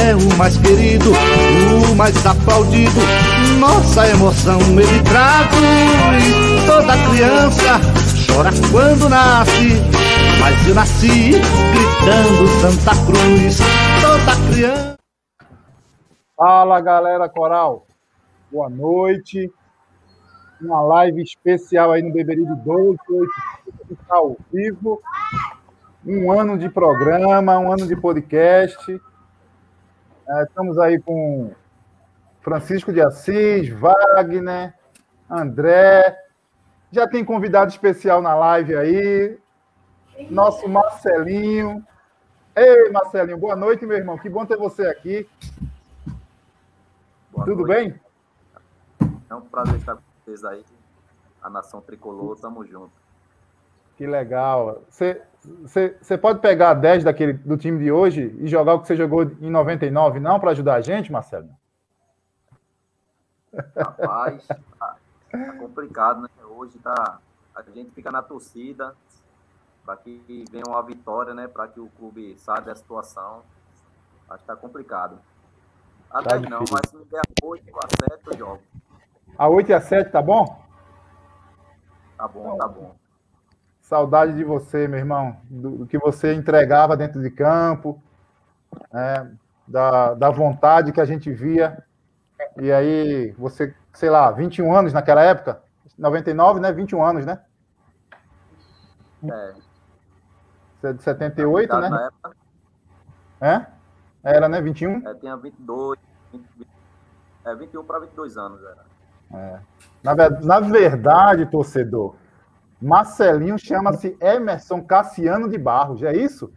é o mais querido, o mais aplaudido. Nossa emoção ele traduz. Toda criança chora quando nasce, mas eu nasci gritando Santa Cruz. Toda criança. Fala galera coral, boa noite. Uma live especial aí no Beberibe 12, está ao vivo. Um ano de programa, um ano de podcast. É, estamos aí com Francisco de Assis, Wagner, André. Já tem convidado especial na live aí. Nosso Marcelinho. Ei, Marcelinho, boa noite, meu irmão. Que bom ter você aqui. Boa Tudo noite. bem? É um prazer estar com vocês aí. A nação tricolor, tamo junto. Que legal. Você, você, pode pegar 10 daquele, do time de hoje e jogar o que você jogou em 99, não, para ajudar a gente, Marcelo? Rapaz, tá, tá complicado, né? Hoje tá, a gente fica na torcida para que venha uma vitória, né? Para que o clube saia da situação. Acho que tá complicado. A Tá 10 não, mas se me der a 8 a 7, eu jogo. A 8 e a 7, tá bom? Tá bom, tá bom. Saudade de você, meu irmão, do, do que você entregava dentro de campo, né, da, da vontade que a gente via. E aí, você, sei lá, 21 anos naquela época? 99, né? 21 anos, né? É, Você é de 78, idade né? Na época, É? Era, né? 21? é, tinha 22, 20, é, 21 para 22 anos. Era. Na, ver- na verdade, torcedor, Marcelinho chama-se Emerson Cassiano de Barros, é isso?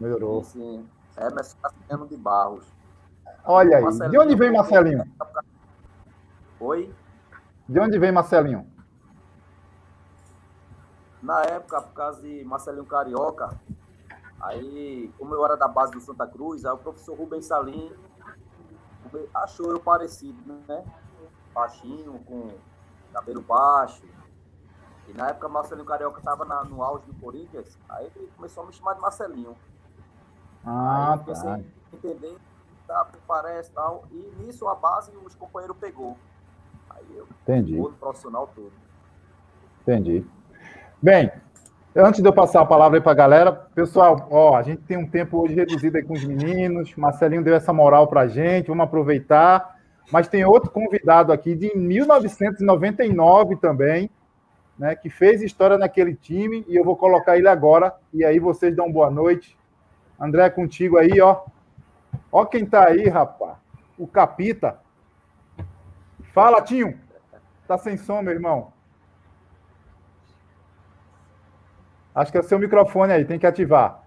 Melhorou. Sim, Emerson Cassiano de Barros. Olha aí. Marcelinho, De onde vem Marcelinho? Oi? De onde vem Marcelinho? Na época, por causa de Marcelinho Carioca, aí, como eu era da base do Santa Cruz, aí o professor Rubens Salim achou eu parecido, né? Baixinho, com cabelo baixo. E na época, Marcelinho Carioca estava no auge do Corinthians, aí ele começou a me chamar de Marcelinho. Ah, aí eu fiquei tá. sem entender, tá, parece tal. E nisso a base os companheiros pegou. Aí eu Entendi, no profissional todo. entendi. Bem, antes de eu passar a palavra aí para a galera, pessoal, ó, a gente tem um tempo hoje reduzido aí com os meninos. Marcelinho deu essa moral para a gente, vamos aproveitar. Mas tem outro convidado aqui de 1999 também, né, que fez história naquele time e eu vou colocar ele agora. E aí vocês dão boa noite. André, contigo aí, ó. Ó quem tá aí, rapaz. O Capita. Fala, Tinho. Tá sem som, meu irmão. Acho que é o seu microfone aí, tem que ativar.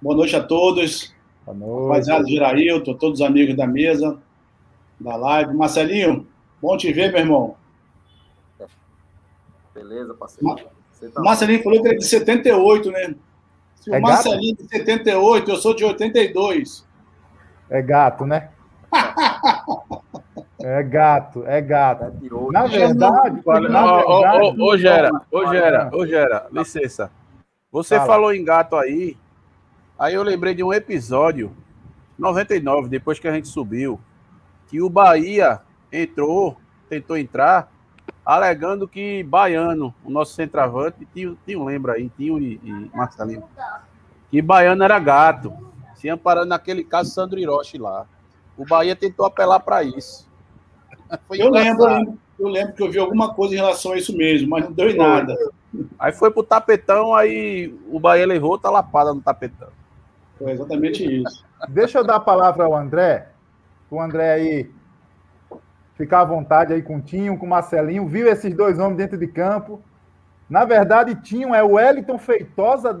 Boa noite a todos. Boa noite. Rapaziada de Irailton, todos os amigos da mesa, da live. Marcelinho, bom te ver, meu irmão. Beleza, parceiro? O tá Marcelinho falou que ele é de 78, né? Se o É gato? Marcelinho é de 78, eu sou de 82. É gato, né? É gato, é gato. Né, tirou. Na verdade, ó, verdade, Ô, Gera, ô, Gera, ô, Gera, licença. Você Fala. falou em gato aí, aí eu lembrei de um episódio, 99, depois que a gente subiu, que o Bahia entrou, tentou entrar, alegando que Baiano, o nosso centroavante, tinha, tinha lembra aí, tinha e, e Marcelinho, que Baiano era gato, se amparando naquele caso Sandro Hiroshi lá. O Bahia tentou apelar para isso. eu lembro, eu lembro que eu vi alguma coisa em relação a isso mesmo, mas não deu em nada. Aí foi pro tapetão, aí o Bahia levou outra lapada no tapetão. Foi exatamente isso. Deixa eu dar a palavra ao André. O André aí ficar à vontade aí com o Tinho, com o Marcelinho. Viu esses dois homens dentro de campo. Na verdade, Tinho é o Wellington Feitosa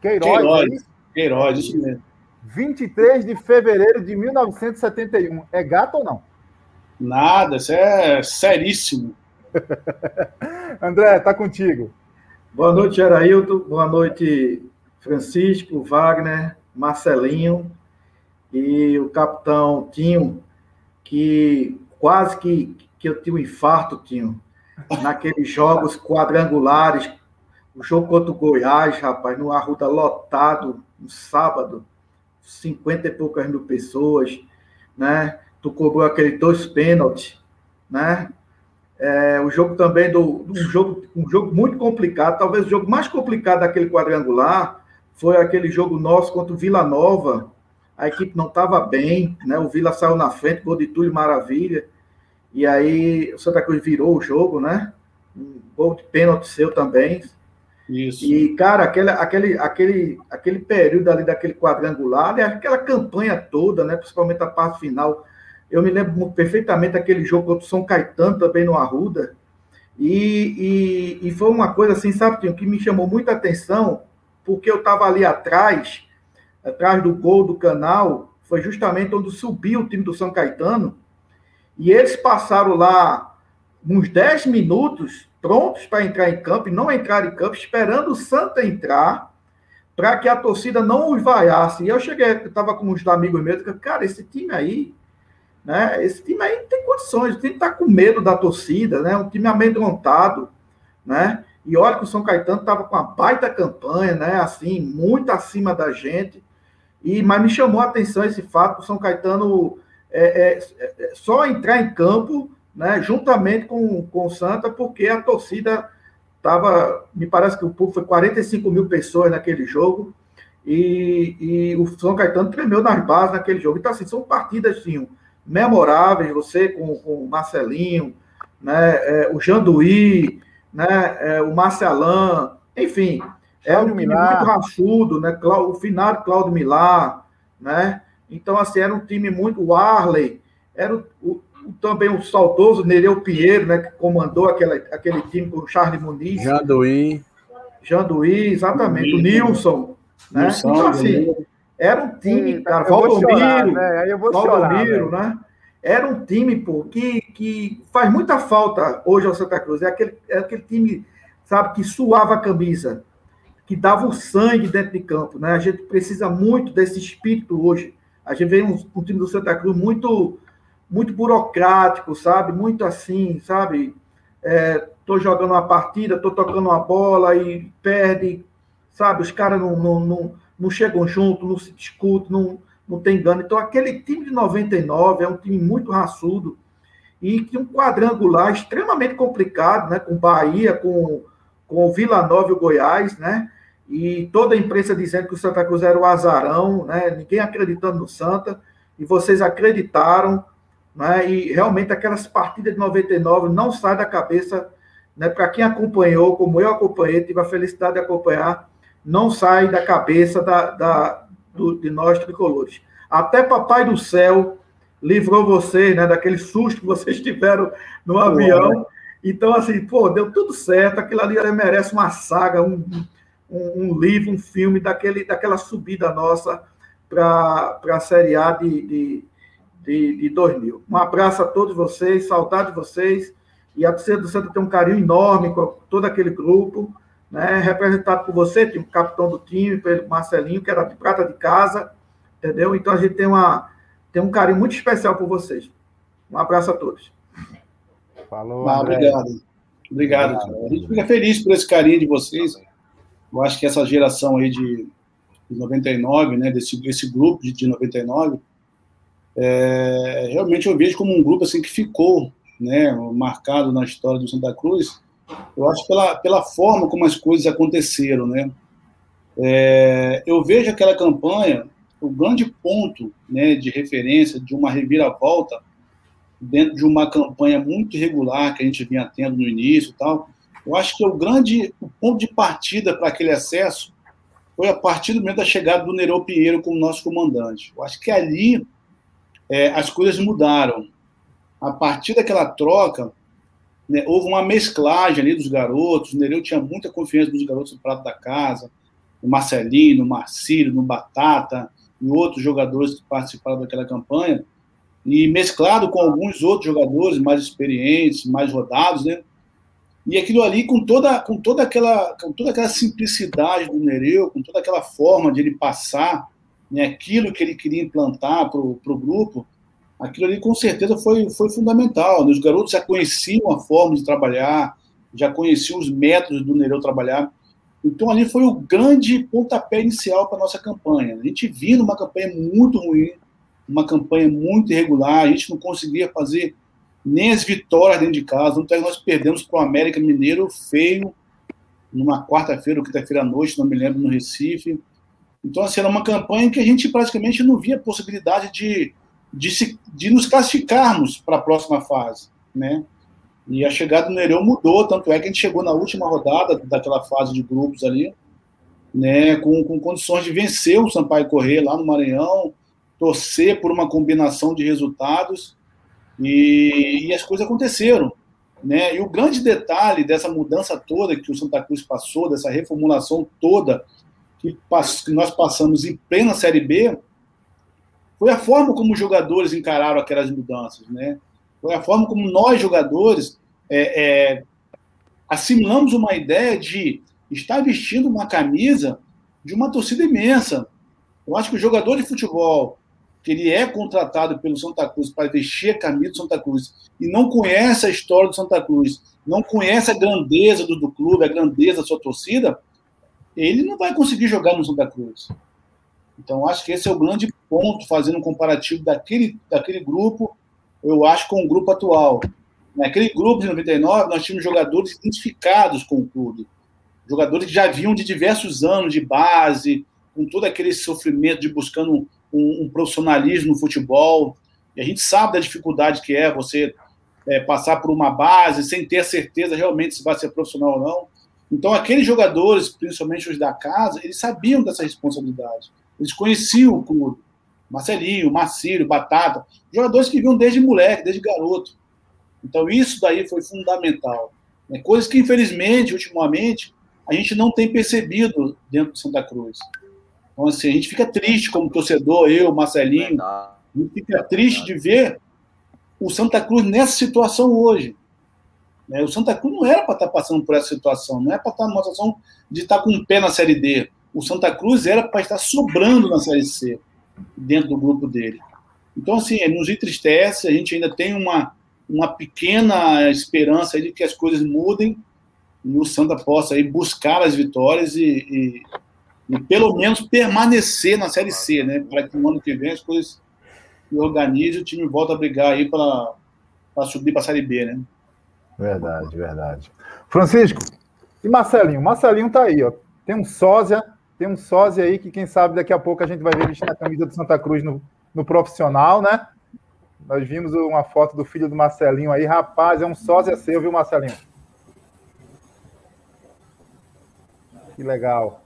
Queiroz. Queiroz, é isso? Queiroz, isso mesmo. 23 de fevereiro de 1971. É gato ou não? Nada, isso é seríssimo. André, tá contigo. Boa noite, Geraildo. Boa noite, Francisco, Wagner, Marcelinho e o capitão Tinho, que quase que, que eu tive um infarto, Tinho, naqueles jogos quadrangulares. O jogo contra o Goiás, rapaz, no Arruda lotado, no sábado, 50 e poucas mil pessoas, né? Tu cobrou aquele dois pênaltis, né? É, o jogo também do um jogo, um jogo muito complicado, talvez o jogo mais complicado daquele quadrangular foi aquele jogo nosso contra o Vila Nova. A equipe não estava bem, né? O Vila saiu na frente, gol de Túlio Maravilha. E aí o Santa Cruz virou o jogo, né? Um gol de pênalti seu também. Isso. E, cara, aquele, aquele, aquele, aquele período ali daquele quadrangular, aquela campanha toda, né? Principalmente a parte final eu me lembro perfeitamente daquele jogo contra o São Caetano, também no Arruda. E, e, e foi uma coisa assim, sabe, que me chamou muita atenção, porque eu estava ali atrás, atrás do gol do canal, foi justamente onde subiu o time do São Caetano. E eles passaram lá uns 10 minutos prontos para entrar em campo, e não entraram em campo, esperando o Santa entrar, para que a torcida não os vaiasse. E eu cheguei, estava com uns amigos meus, cara, esse time aí né? Esse time aí não tem condições, o time está com medo da torcida, né? um time amedrontado. Né? E olha que o São Caetano estava com uma baita campanha, né? assim, muito acima da gente. E, mas me chamou a atenção esse fato o São Caetano é, é, é, só entrar em campo né, juntamente com, com o Santa, porque a torcida estava, me parece que o público foi 45 mil pessoas naquele jogo, e, e o São Caetano tremeu nas bases naquele jogo. Então, assim, são partidas, assim, memoráveis, você com, com o Marcelinho, né, é, o Janduí, né, é, o Marcelan, enfim, é um time Milar. muito raçudo, né, o finado Cláudio Milar, né, então, assim, era um time muito, o Arley, era o, o, também o saudoso Nereu Pinheiro, né, que comandou aquela, aquele time com o Charles Muniz. Janduí. Janduí, exatamente, o Nilson, né, Nilson, então, assim, era um time, cara, Valdomiro, né? Valdomiro, né? Era um time, pô, que, que faz muita falta hoje ao Santa Cruz. É aquele, é aquele time, sabe, que suava a camisa, que dava o sangue dentro de campo, né? A gente precisa muito desse espírito hoje. A gente vê um, um time do Santa Cruz muito, muito burocrático, sabe? Muito assim, sabe? É, tô jogando uma partida, tô tocando uma bola e perde, sabe? Os caras não, não, não não chegam junto, não se discutem, não, não tem engano. Então, aquele time de 99 é um time muito raçudo e que um quadrangular extremamente complicado, né? Com Bahia, com, com Vila Nova e o Goiás, né? E toda a imprensa dizendo que o Santa Cruz era o azarão, né? Ninguém acreditando no Santa, e vocês acreditaram, né? E realmente aquelas partidas de 99 não saem da cabeça, né? Para quem acompanhou, como eu acompanhei, tive a felicidade de acompanhar, não sai da cabeça da, da do, de nós tricolores. Até Papai do Céu livrou vocês né, daquele susto que vocês tiveram no pô, avião. Né? Então, assim, pô, deu tudo certo. Aquilo ali merece uma saga, um, um, um livro, um filme daquele, daquela subida nossa para a Série A de, de, de, de 2000. Um abraço a todos vocês, saudade de vocês. E a torcida do Santa tem um carinho enorme com todo aquele grupo né, representado por você, o capitão do time, pelo Marcelinho, que era de prata de casa, entendeu? Então a gente tem, uma, tem um carinho muito especial por vocês. Um abraço a todos. Falou. Ah, obrigado. Obrigado. obrigado. A gente fica feliz por esse carinho de vocês. Eu acho que essa geração aí de, de 99, né, desse esse grupo de, de 99, é, realmente eu vejo como um grupo assim que ficou né, marcado na história do Santa Cruz, eu acho pela, pela forma como as coisas aconteceram, né? É, eu vejo aquela campanha, o grande ponto né, de referência de uma reviravolta dentro de uma campanha muito irregular que a gente vinha tendo no início tal, eu acho que o grande o ponto de partida para aquele acesso foi a partir do momento da chegada do Nereu Pinheiro como nosso comandante. Eu acho que ali é, as coisas mudaram. A partir daquela troca, né, houve uma mesclagem ali dos garotos. O Nereu tinha muita confiança dos garotos do prato da casa, no Marcelinho, no Marcílio, no Batata e outros jogadores que participaram daquela campanha. E mesclado com alguns outros jogadores mais experientes, mais rodados, né? E aquilo ali com toda, com toda aquela, com toda aquela simplicidade do Nereu, com toda aquela forma de ele passar né, aquilo que ele queria implantar para o grupo, aquilo ali com certeza foi, foi fundamental. Né? Os garotos já conheciam a forma de trabalhar, já conheciam os métodos do Nereu trabalhar. Então ali foi o grande pontapé inicial para a nossa campanha. A gente vinha numa campanha muito ruim, uma campanha muito irregular, a gente não conseguia fazer nem as vitórias dentro de casa. Então nós perdemos para o América Mineiro feio, numa quarta-feira ou quinta-feira à noite, não me lembro, no Recife. Então, assim, era uma campanha que a gente praticamente não via possibilidade de, de, se, de nos classificarmos para a próxima fase, né? E a chegada do Nereu mudou, tanto é que a gente chegou na última rodada daquela fase de grupos ali, né, com, com condições de vencer o Sampaio Correr lá no Maranhão, torcer por uma combinação de resultados, e, e as coisas aconteceram. Né? E o grande detalhe dessa mudança toda que o Santa Cruz passou, dessa reformulação toda que, que nós passamos em plena Série B foi a forma como os jogadores encararam aquelas mudanças, né? Foi a forma como nós, jogadores, é, é, assimilamos uma ideia de estar vestindo uma camisa de uma torcida imensa. Eu acho que o jogador de futebol, que ele é contratado pelo Santa Cruz para vestir a camisa do Santa Cruz e não conhece a história do Santa Cruz, não conhece a grandeza do, do clube, a grandeza da sua torcida, ele não vai conseguir jogar no Santa Cruz. Então, acho que esse é o grande ponto, fazendo um comparativo daquele, daquele grupo, eu acho, com o grupo atual. Naquele grupo de 99, nós tínhamos jogadores identificados com o clube. Jogadores que já vinham de diversos anos de base, com todo aquele sofrimento de buscando um, um, profissionalismo no futebol. E a gente sabe da dificuldade que é você é, passar por uma base sem ter certeza realmente se vai ser profissional ou não. Então, aqueles jogadores, principalmente os da casa, eles sabiam dessa responsabilidade. Eles conheciam o clube. Marcelinho, Marcílio, Batata, jogadores que vinham desde moleque, desde garoto. Então, isso daí foi fundamental. É coisas que, infelizmente, ultimamente, a gente não tem percebido dentro de Santa Cruz. Então, assim, a gente fica triste como torcedor, eu, Marcelinho, a gente fica triste de ver o Santa Cruz nessa situação hoje. Né? O Santa Cruz não era para estar tá passando por essa situação, não é para estar tá numa situação de estar tá com um pé na Série D. O Santa Cruz era para estar sobrando na Série C, dentro do grupo dele. Então, assim, nos entristece, a gente ainda tem uma, uma pequena esperança de que as coisas mudem e o Santa possa aí buscar as vitórias e, e, e pelo menos permanecer na Série C, né? Para que no ano que vem as coisas se organizem e o time volta a brigar aí para subir para a Série B, né? Verdade, verdade. Francisco, e Marcelinho? Marcelinho tá aí, ó. Tem um sósia, tem um sósia aí que quem sabe daqui a pouco a gente vai ver vestir a camisa do Santa Cruz no, no profissional, né? Nós vimos uma foto do filho do Marcelinho aí, rapaz, é um sósia seu, viu, Marcelinho? Que legal.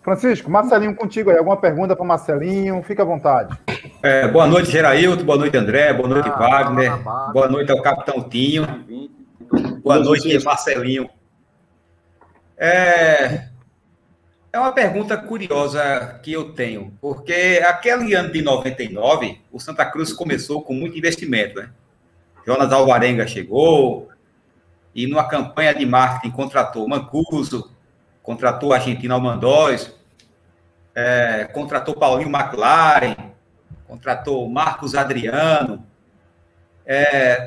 Francisco, Marcelinho contigo aí. Alguma pergunta para Marcelinho? Fica à vontade. É, boa noite, Gerailton. Boa noite, André. Boa noite, ah, Wagner. Boa noite ao Capitão Tinho. Boa noite, Marcelinho. É, é uma pergunta curiosa que eu tenho, porque aquele ano de 99, o Santa Cruz começou com muito investimento, né? Jonas Alvarenga chegou e numa campanha de marketing contratou Mancuso, contratou o argentino Almandóis, é, contratou Paulinho McLaren, contratou Marcos Adriano,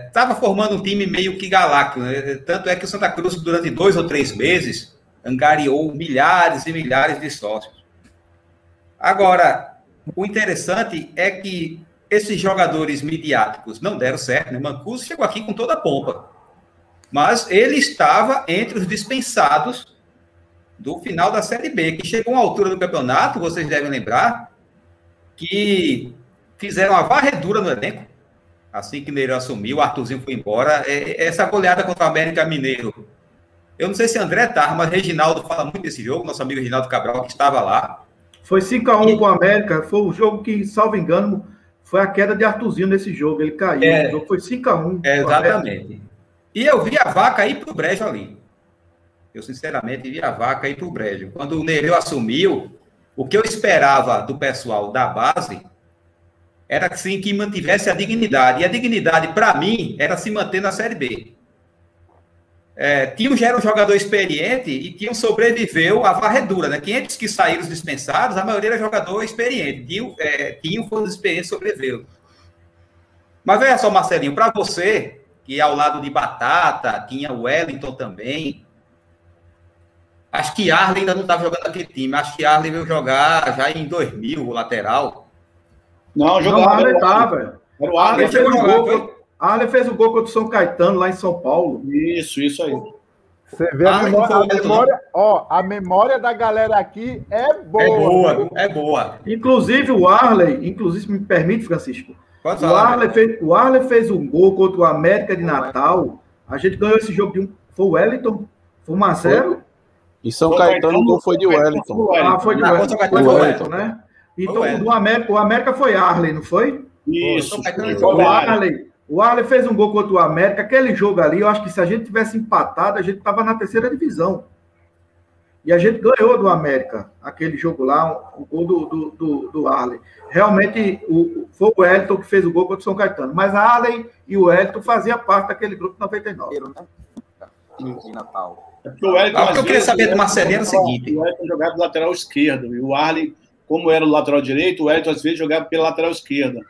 estava é, formando um time meio que galáctico. Né? Tanto é que o Santa Cruz, durante dois ou três meses, angariou milhares e milhares de sócios. Agora, o interessante é que esses jogadores midiáticos não deram certo, né? Mancuso chegou aqui com toda a pompa. Mas ele estava entre os dispensados do final da Série B, que chegou a uma altura do campeonato, vocês devem lembrar, que fizeram a varredura no elenco. Assim que Neiro assumiu, o Arthurzinho foi embora. É, essa goleada contra o América Mineiro. Eu não sei se André tá, mas Reginaldo fala muito desse jogo, nosso amigo Reginaldo Cabral, que estava lá. Foi 5x1 e... com o América, foi o jogo que, salvo engano, foi a queda de Arthurzinho nesse jogo. Ele caiu. É, o jogo foi 5x1. É, exatamente. E eu vi a vaca ir para o brejo ali. Eu, sinceramente, vi a vaca ir para o brejo. Quando o Nereu assumiu, o que eu esperava do pessoal da base era que, sim, que mantivesse a dignidade. E a dignidade, para mim, era se manter na Série B. É, Tio já era um jogador experiente e Tio sobreviveu à varredura, né? 500 que saíram dispensados, a maioria era jogador experiente. Tio, é, Tio foi um dos experientes sobreviveu. Mas veja só, Marcelinho, para você, que ao lado de Batata, tinha o Wellington também, Acho que Arley ainda não estava jogando aquele time. Acho que Arley veio jogar já em 2000, o lateral. Não, jogou não, Arley estava. Era o Arley. Fez o gol, Arley fez o gol contra o São Caetano, lá em São Paulo. Isso, isso aí. Você vê a memória, a memória, ó, a memória da galera aqui é boa. É boa, é boa. Inclusive o Arley, inclusive me permite, Francisco. Pode falar, o, Arley fez, o Arley fez um gol contra o América de Natal. A gente ganhou esse jogo de um. Foi o Wellington? Foi 1x0? E São São Caetano, não foi de Wellington. Ah, foi de ah, Wellington. Foi de Wellington, né? Então, o América, o América foi Arley, não foi? Isso. O Arley, o Arley fez um gol contra o América. Aquele jogo ali, eu acho que se a gente tivesse empatado, a gente estava na terceira divisão. E a gente ganhou do América, aquele jogo lá, o gol do, do, do, do Arley. Realmente, o, foi o Wellington que fez o gol contra o São Caetano. Mas a Arley e o Wellington faziam parte daquele grupo 99. Em Natal. É porque o Wellington, ah, eu queria saber do Marcelinho é o seguinte. O Wellington jogava do lateral esquerdo e o Arley, como era o lateral direito, o Wellington às vezes jogava pela lateral esquerda.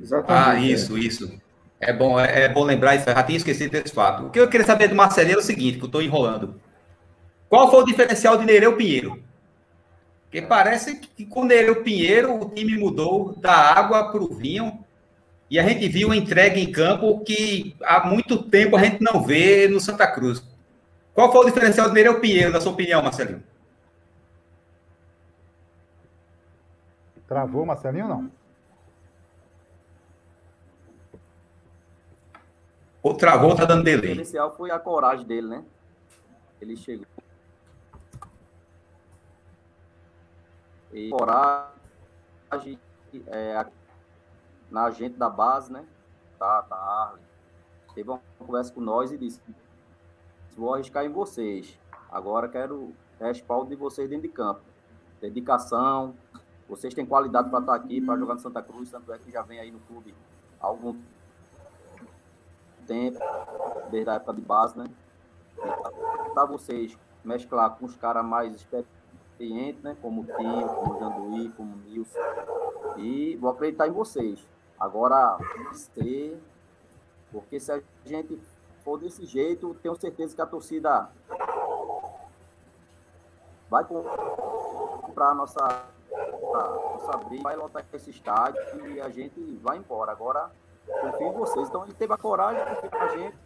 Exatamente. Ah, isso, isso. É bom, é, é bom lembrar isso, eu já tinha esquecido desse fato. O que eu queria saber do Marcelinho é o seguinte, que eu estou enrolando. Qual foi o diferencial de Nereu Pinheiro? Porque parece que com Nereu Pinheiro o time mudou da água para o vinho e a gente viu entrega em campo que há muito tempo a gente não vê no Santa Cruz. Qual foi o diferencial do Nereu Pinheiro, na sua opinião, Marcelinho? Travou, Marcelinho, não? Ou travou, tá dando delay. O diferencial foi a coragem dele, né? Ele chegou. E coragem é, na gente da base, né? Tá, tá, Arlen. Teve uma conversa com nós e disse: vou arriscar em vocês. Agora quero respaldo de vocês dentro de campo. Dedicação. Vocês têm qualidade para estar aqui, para jogar no Santa Cruz, tanto é que já vem aí no clube há algum tempo, desde a época de base, né? Para vocês mesclar com os caras mais experientes, né? Como o Tio, como o Janduí, como o Nilson. E vou acreditar em vocês. Agora, ser, porque se a gente for desse jeito, tenho certeza que a torcida vai comprar a nossa, a nossa vai lotar esse estádio e a gente vai embora. Agora, confio em vocês. Então, ele teve a coragem de confiar na gente.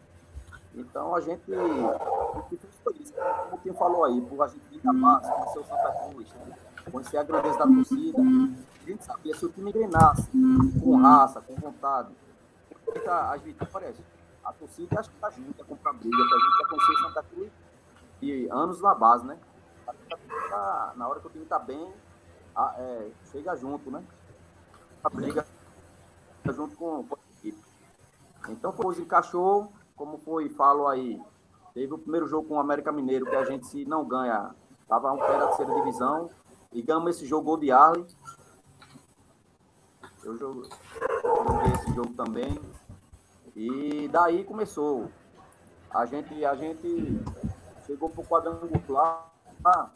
Então, a gente por isso, como o Tim falou aí, por a gente vir da massa, conhecer o Santa Cruz, conhecer a grandeza da torcida, a gente sabia se o time engrenasse com raça, com vontade, as vitórias a torcida acho que tá junto, é comprar briga, que a gente já conhecer Santa Cruz e anos na base, né? Tá, na hora que o time tá bem, a, é, chega junto, né? A briga junto com, com a. Então, depois encaixou, como foi, falo aí, teve o primeiro jogo com o América Mineiro, que a gente se não ganha, tava um pé da terceira divisão, e ganhamos esse jogo de Arley. Eu joguei esse jogo também. E daí começou. A gente, a gente chegou pro quadrangular. Ah,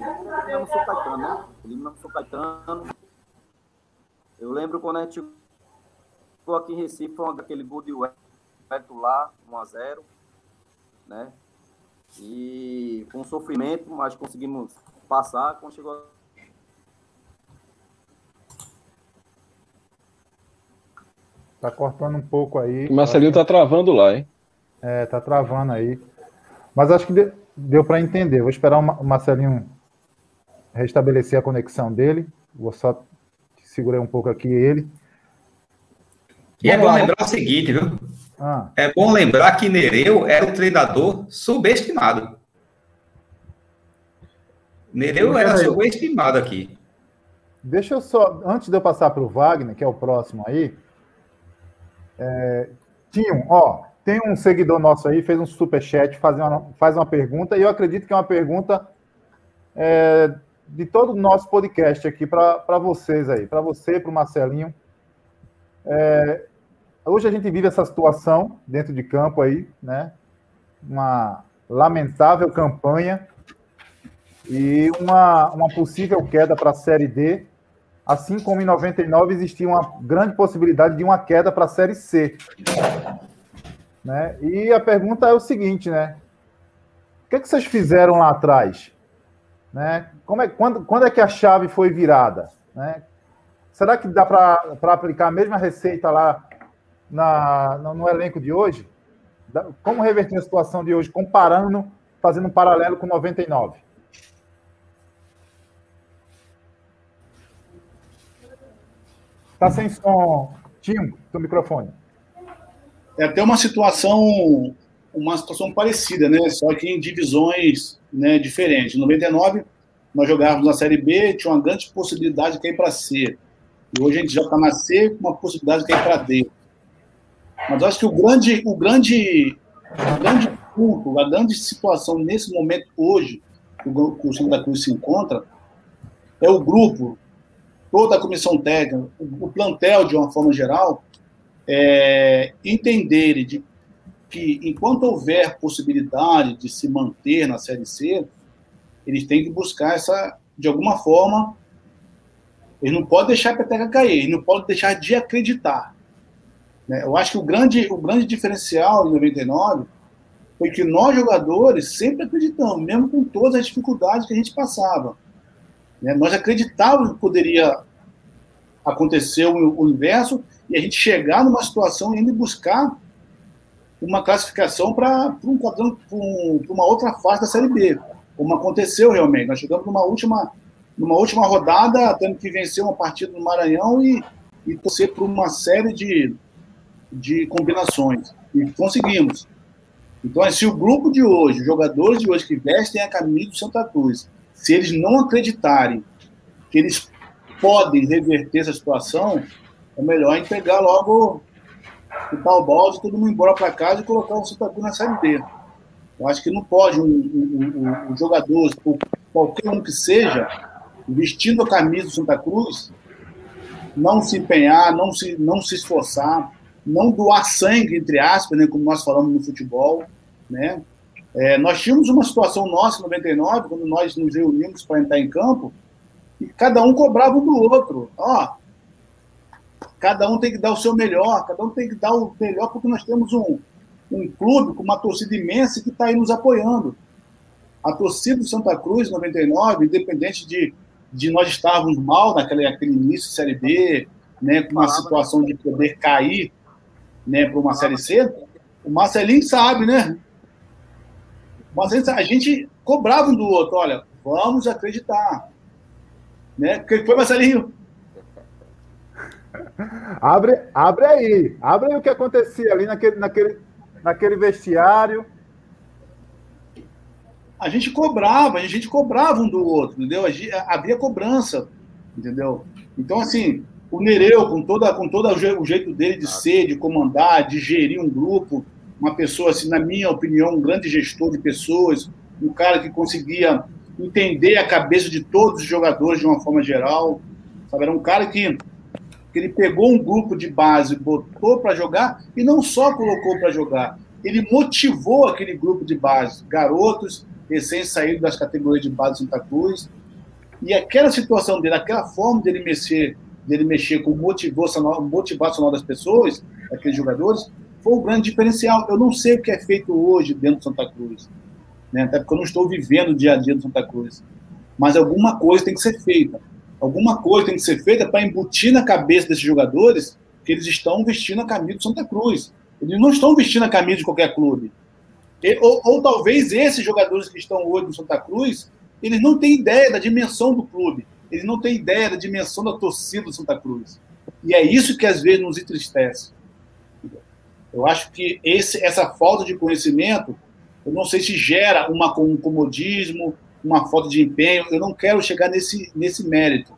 eliminamos o Caetano, né? Eliminamos o São Caetano. Eu lembro quando a gente chegou aqui em Recife, foi aquele gol de Wellington lá, 1x0, né? E com sofrimento, mas conseguimos passar. Quando chegou Tá cortando um pouco aí. O Marcelinho tá travando lá, hein? É, tá travando aí. Mas acho que de- deu para entender. Vou esperar o Marcelinho restabelecer a conexão dele. Vou só segurar um pouco aqui ele. E é Vamos bom lá, lembrar o seguinte, viu? Ah, É bom lembrar que Nereu era um treinador subestimado. Nereu era subestimado aqui. deixa eu só, antes de eu passar para o Wagner, que é o próximo aí. É, Tinho, ó, tem um seguidor nosso aí, fez um superchat, faz uma, faz uma pergunta, e eu acredito que é uma pergunta é, de todo o nosso podcast aqui para vocês aí, para você, para o Marcelinho. É, hoje a gente vive essa situação dentro de campo aí, né? Uma lamentável campanha e uma, uma possível queda para a Série D, assim como em 99 existia uma grande possibilidade de uma queda para a Série C. Né? E a pergunta é o seguinte, né? O que, é que vocês fizeram lá atrás? Né? Como é, quando, quando é que a chave foi virada? Né? Será que dá para aplicar a mesma receita lá na, no, no elenco de hoje? Como reverter a situação de hoje, comparando, fazendo um paralelo com 99? Tá sem som, Tim, teu microfone. É até uma situação, uma situação parecida, né? Só que em divisões né, diferentes. Em 99, nós jogávamos na Série B, tinha uma grande possibilidade de cair para C. E hoje a gente já está na C com uma possibilidade de cair para D. Mas eu acho que o grande, o grande, o grande ponto, a grande situação nesse momento hoje, que o, que o Santa Cruz se encontra, é o grupo, toda a comissão técnica, o, o plantel de uma forma geral, é, entenderem de que enquanto houver possibilidade de se manter na Série C, eles têm que buscar essa, de alguma forma, eles não podem deixar a peteca cair, eles não podem deixar de acreditar. Né? Eu acho que o grande, o grande diferencial em 99 foi que nós, jogadores, sempre acreditamos, mesmo com todas as dificuldades que a gente passava. né? Nós acreditávamos que poderia acontecer o, inverso e a gente chegar numa situação e ainda buscar uma classificação para um um, uma outra fase da Série B, como aconteceu realmente. Nós chegamos numa última, numa última rodada, tendo que vencer uma partida no Maranhão e, e torcer por uma série de, de combinações. E conseguimos. Então, se o grupo de hoje, os jogadores de hoje que vestem a camisa do Santa Cruz, se eles não acreditarem que eles podem reverter essa situação, é melhor pegar logo o tal balde, todo mundo embora para casa e colocar o Santa Cruz na Série B. Eu acho que não pode um, um, um, um jogador, qualquer um que seja, vestindo a camisa do Santa Cruz, não se empenhar, não se, não se esforçar, não doar sangue, entre aspas, né, como nós falamos no futebol. Né? É, nós tínhamos uma situação nossa em 99, quando nós nos reunimos para entrar em campo, e cada um cobrava um do outro. Ó, cada um tem que dar o seu melhor, cada um tem que dar o melhor, porque nós temos um, um clube com uma torcida imensa que está aí nos apoiando. A torcida do Santa Cruz, 99, independente de, de nós estarmos mal naquele aquele início de Série B, né, com uma situação de poder cair né, para uma Série C, o Marcelinho sabe, né? Mas a gente cobrava um do outro, olha, vamos acreditar. Né? Que foi, Marcelinho? Abre, abre aí, abre aí o que acontecia ali naquele, naquele, naquele vestiário. A gente cobrava, a gente cobrava um do outro, entendeu? Havia cobrança, entendeu? Então, assim, o Nereu, com, toda, com todo o jeito dele de ser, de comandar, de gerir um grupo, uma pessoa, assim, na minha opinião, um grande gestor de pessoas, um cara que conseguia entender a cabeça de todos os jogadores de uma forma geral, sabe? Era um cara que, que ele pegou um grupo de base, botou para jogar e não só colocou para jogar, ele motivou aquele grupo de base, garotos recém-saídos das categorias de base de Santa Cruz, e aquela situação dele, aquela forma dele mexer, dele mexer com o motivacional, das pessoas, daqueles jogadores, foi o grande diferencial. Eu não sei o que é feito hoje dentro do Santa Cruz, né? até porque eu não estou vivendo o dia a dia do Santa Cruz, mas alguma coisa tem que ser feita. Alguma coisa tem que ser feita para embutir na cabeça desses jogadores que eles estão vestindo a camisa do Santa Cruz. Eles não estão vestindo a camisa de qualquer clube. E, ou, ou, talvez esses jogadores que estão hoje no Santa Cruz, eles não têm ideia da dimensão do clube. Eles não têm ideia da dimensão da torcida do Santa Cruz. E é isso que às vezes nos entristece. Eu acho que esse, essa falta de conhecimento, eu não sei se gera uma, um comodismo, uma falta de empenho. Eu não quero chegar nesse, nesse mérito.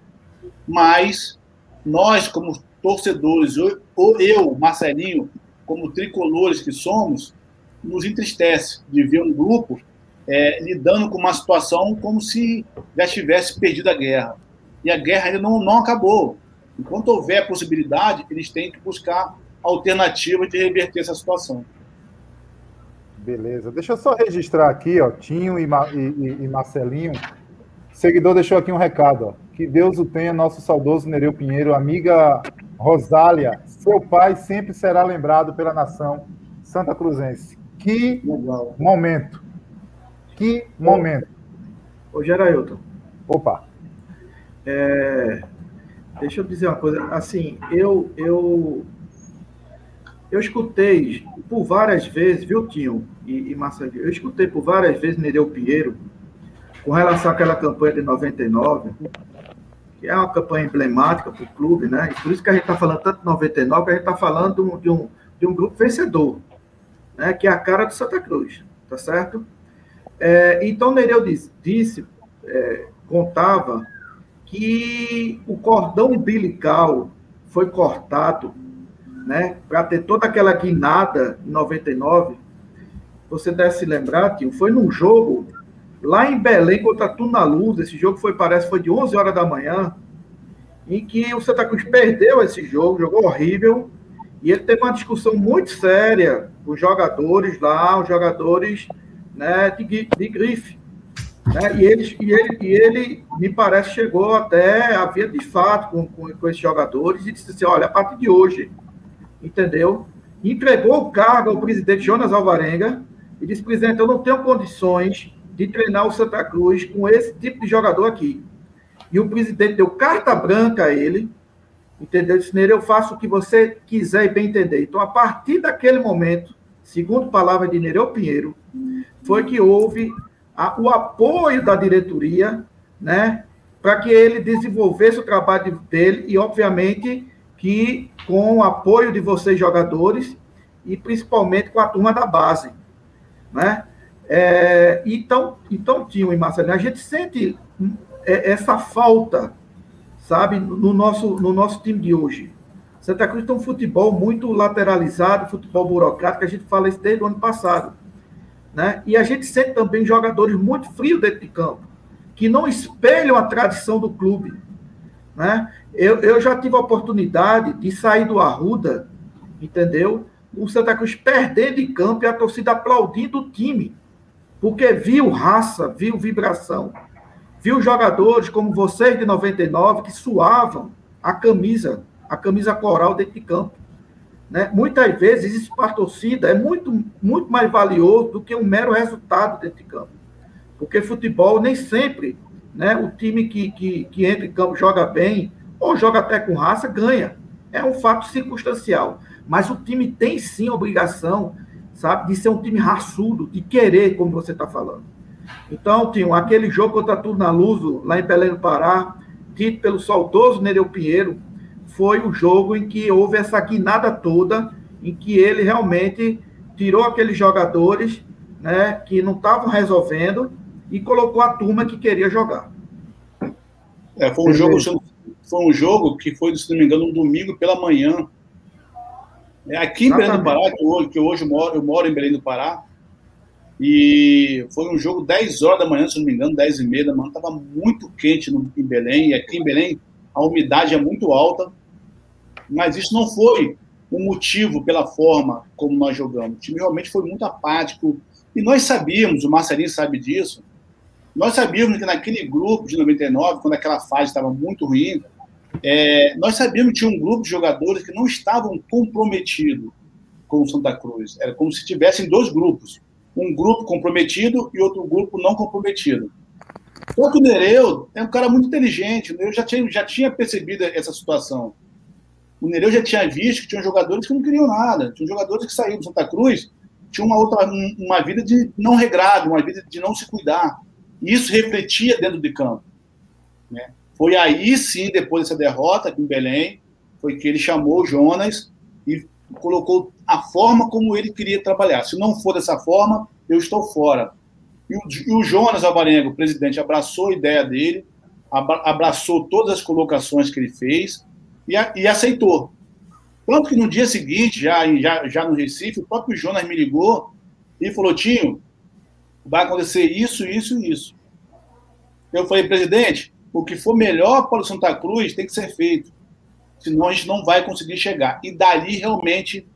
Mas nós, como torcedores, ou eu, Marcelinho, como tricolores que somos, nos entristece de ver um grupo é, lidando com uma situação como se já tivesse perdido a guerra. E a guerra ainda não, não acabou. Enquanto houver possibilidade, eles têm que buscar alternativa de reverter essa situação. Beleza. Deixa eu só registrar aqui, ó, Tinho e, e, e Marcelinho. O seguidor deixou aqui um recado, ó. Que Deus o tenha, nosso saudoso Nereu Pinheiro, amiga Rosália. Seu pai sempre será lembrado pela nação santa cruzense. Que Legal. momento. Que momento. Ô, Gerailton. Opa. É, deixa eu dizer uma coisa. Assim, eu, eu, eu escutei por várias vezes, viu, Tinho e, e Marcelo? Eu escutei por várias vezes Nereu Pinheiro com relação àquela campanha de 99, que é uma campanha emblemática para o clube, né? E por isso que a gente está falando tanto de 99, que a gente está falando de um, de um grupo vencedor né, que é a cara de Santa Cruz, tá certo? É, então, Nereu disse, disse é, contava que o cordão umbilical foi cortado, né, para ter toda aquela guinada em 99. Você deve se lembrar, tio, foi num jogo lá em Belém contra Tuna Luz. Esse jogo foi, parece, foi de 11 horas da manhã, em que o Santa Cruz perdeu esse jogo, jogou horrível, e ele teve uma discussão muito séria com os jogadores lá, os jogadores né, de, de grife. Né? E, ele, e, ele, e ele, me parece, chegou até a via de fato com, com, com esses jogadores e disse assim: olha, a partir de hoje, entendeu? Entregou o cargo ao presidente Jonas Alvarenga e disse: presidente, eu não tenho condições de treinar o Santa Cruz com esse tipo de jogador aqui. E o presidente deu carta branca a ele Entendeu? Disse, eu faço o que você quiser e bem entender. Então, a partir daquele momento, segundo palavra de Nereu Pinheiro, foi que houve a, o apoio da diretoria, né, para que ele desenvolvesse o trabalho dele e, obviamente, que com o apoio de vocês jogadores e principalmente com a turma da base, né? É, então, então, Tio e Marcelinho, a gente sente é, essa falta sabe, no nosso, no nosso time de hoje. Santa Cruz tem um futebol muito lateralizado, futebol burocrático, a gente fala isso desde o ano passado. Né? E a gente sente também jogadores muito frios dentro de campo, que não espelham a tradição do clube. Né? Eu, eu já tive a oportunidade de sair do Arruda, entendeu? O Santa Cruz perdendo em campo e a torcida aplaudindo o time, porque viu raça, viu vibração. Viu jogadores como vocês de 99 que suavam a camisa, a camisa coral dentro de campo. Né? Muitas vezes isso para a torcida é muito, muito mais valioso do que um mero resultado dentro de campo. Porque futebol nem sempre né, o time que, que, que entra em campo joga bem, ou joga até com raça, ganha. É um fato circunstancial. Mas o time tem sim a obrigação, sabe, de ser um time raçudo, de querer, como você está falando. Então, tinha aquele jogo contra Tudo na Luso, lá em Belém do Pará, dito pelo saudoso Nereu Pinheiro, foi o jogo em que houve essa guinada toda, em que ele realmente tirou aqueles jogadores né, que não estavam resolvendo e colocou a turma que queria jogar. É, foi um jogo, foi um jogo que foi, se não me engano, um domingo pela manhã. É aqui em Belém do Pará, que hoje, que hoje eu, moro, eu moro em Belém do Pará, e foi um jogo 10 horas da manhã, se não me engano, 10 e meia da manhã. Estava muito quente no, em Belém. E aqui em Belém a umidade é muito alta. Mas isso não foi o motivo pela forma como nós jogamos. O time realmente foi muito apático. E nós sabíamos, o Marcelinho sabe disso, nós sabíamos que naquele grupo de 99, quando aquela fase estava muito ruim, é, nós sabíamos que tinha um grupo de jogadores que não estavam comprometidos com o Santa Cruz. Era como se tivessem dois grupos um grupo comprometido e outro grupo não comprometido. Só que o Nereu é um cara muito inteligente, eu já tinha, já tinha percebido essa situação. O Nereu já tinha visto que tinha jogadores que não queriam nada, tinha jogadores que saíram do Santa Cruz, tinham uma outra uma vida de não regrado, uma vida de não se cuidar. E isso refletia dentro de campo. Né? Foi aí sim, depois dessa derrota aqui em Belém, foi que ele chamou o Jonas e colocou a forma como ele queria trabalhar. Se não for dessa forma, eu estou fora. E o, e o Jonas Alvarenga, o presidente, abraçou a ideia dele, abraçou todas as colocações que ele fez e, e aceitou. Tanto que no dia seguinte, já, já, já no Recife, o próprio Jonas me ligou e falou: Tinho, vai acontecer isso, isso e isso. Eu falei, presidente, o que for melhor para o Santa Cruz tem que ser feito. Senão a gente não vai conseguir chegar. E dali realmente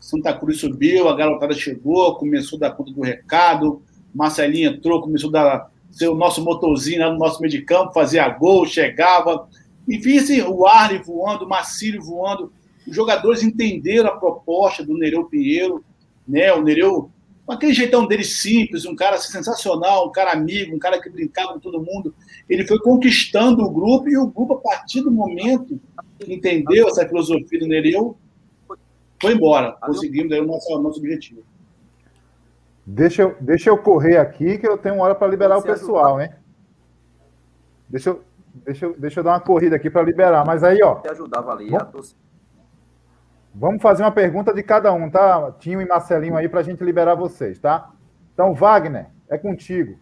Santa Cruz subiu, a garotada chegou, começou a dar conta do recado, Marcelinho entrou, começou a dar, ser o nosso motorzinho lá no nosso meio de campo, fazia gol, chegava. Enfim, assim, o Arley voando, o Marcílio voando. Os jogadores entenderam a proposta do Nereu Pinheiro, né? O Nereu, com aquele jeitão dele simples, um cara assim, sensacional, um cara amigo, um cara que brincava com todo mundo. Ele foi conquistando o grupo e o grupo, a partir do momento que entendeu essa filosofia do Nereu, foi embora. Conseguimos aí o nosso, o nosso objetivo. Deixa eu, deixa eu correr aqui, que eu tenho uma hora para liberar o pessoal, hein? Deixa eu, deixa, eu, deixa eu dar uma corrida aqui para liberar. Mas aí, ó. ajudava ali, vamos, vamos fazer uma pergunta de cada um, tá? Tinho e Marcelinho aí para a gente liberar vocês, tá? Então, Wagner, é contigo.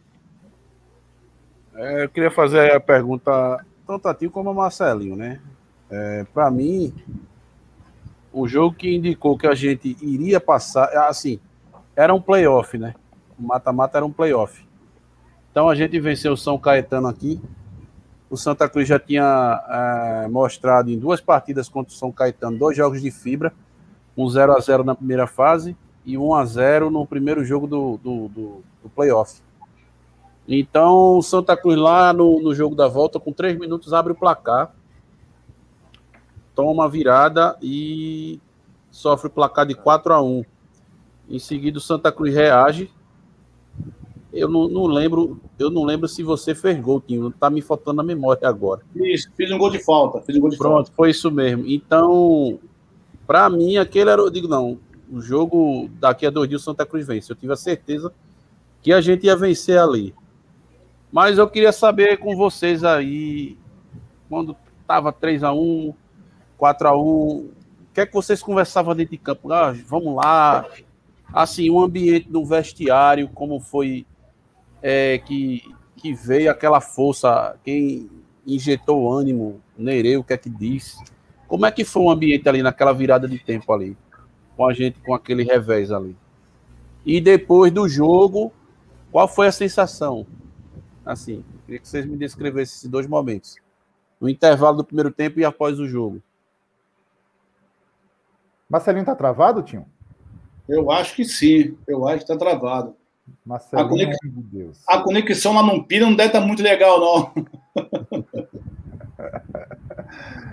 É, eu queria fazer a pergunta tanto a Tinho como a Marcelinho, né? É, para mim, o jogo que indicou que a gente iria passar, assim, era um playoff, né? O mata-mata era um playoff. Então a gente venceu o São Caetano aqui. O Santa Cruz já tinha é, mostrado em duas partidas contra o São Caetano dois jogos de fibra, um 0 a 0 na primeira fase e 1 a 0 no primeiro jogo do, do, do, do playoff. Então o Santa Cruz lá no, no jogo da volta, com três minutos, abre o placar toma a virada e sofre o placar de 4 a 1 Em seguida, o Santa Cruz reage. Eu não, não lembro, eu não lembro se você fez gol, Tinho. Tá me faltando a memória agora. Isso, fiz um gol de falta. Fiz um gol de Pronto, falta. foi isso mesmo. Então, para mim, aquele era. Eu digo, não, o jogo daqui a dois dias o Santa Cruz vence. Eu tive a certeza que a gente ia vencer ali. Mas eu queria saber com vocês aí, quando tava 3 a 1 4x1. O que é que vocês conversavam dentro de campo? Ah, vamos lá. Assim, o ambiente no vestiário, como foi é, que, que veio aquela força, quem injetou ânimo, Nereu, o que é que disse? Como é que foi o ambiente ali naquela virada de tempo ali? Com a gente, com aquele revés ali. E depois do jogo, qual foi a sensação? Assim, queria que vocês me descrevessem esses dois momentos. No intervalo do primeiro tempo e após o jogo. Marcelinho tá travado, Tinho? Eu acho que sim. Eu acho que tá travado. Marcelinho, a, conex... de Deus. a conexão lá no Pira não deve estar tá muito legal, não.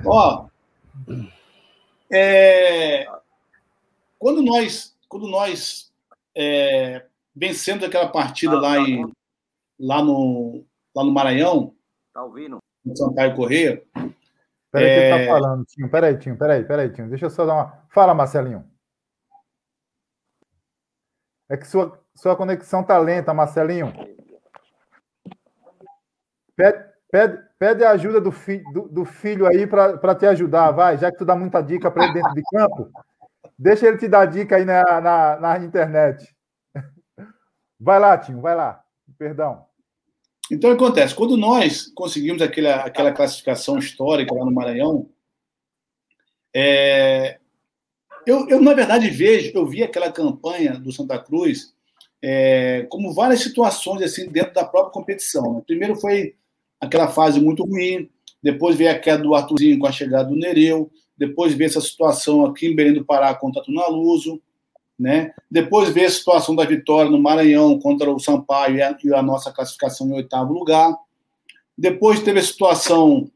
Ó, é... quando nós, quando nós é... vencemos aquela partida lá, em, lá, no, lá no Maranhão, tá ouvindo? No Sampaio Correia, Peraí, é... que tá falando, Tinho. Peraí, Tinho, peraí, peraí, Tinho. Deixa eu só dar uma. Fala, Marcelinho. É que sua, sua conexão tá lenta, Marcelinho. Pede, pede, pede a ajuda do, fi, do, do filho aí para te ajudar, vai. Já que tu dá muita dica para ele dentro de campo, deixa ele te dar dica aí na, na, na internet. Vai lá, Tinho, vai lá. Perdão. Então, acontece? Quando nós conseguimos aquela, aquela classificação histórica lá no Maranhão, é, eu, eu, na verdade, vejo, eu vi aquela campanha do Santa Cruz é, como várias situações assim dentro da própria competição. Né? Primeiro foi aquela fase muito ruim, depois veio a queda do Arthurzinho com a chegada do Nereu, depois veio essa situação aqui em Belém do Pará contra o Tunaluso, né? Depois veio a situação da vitória no Maranhão contra o Sampaio e a, e a nossa classificação em oitavo lugar. Depois teve a situação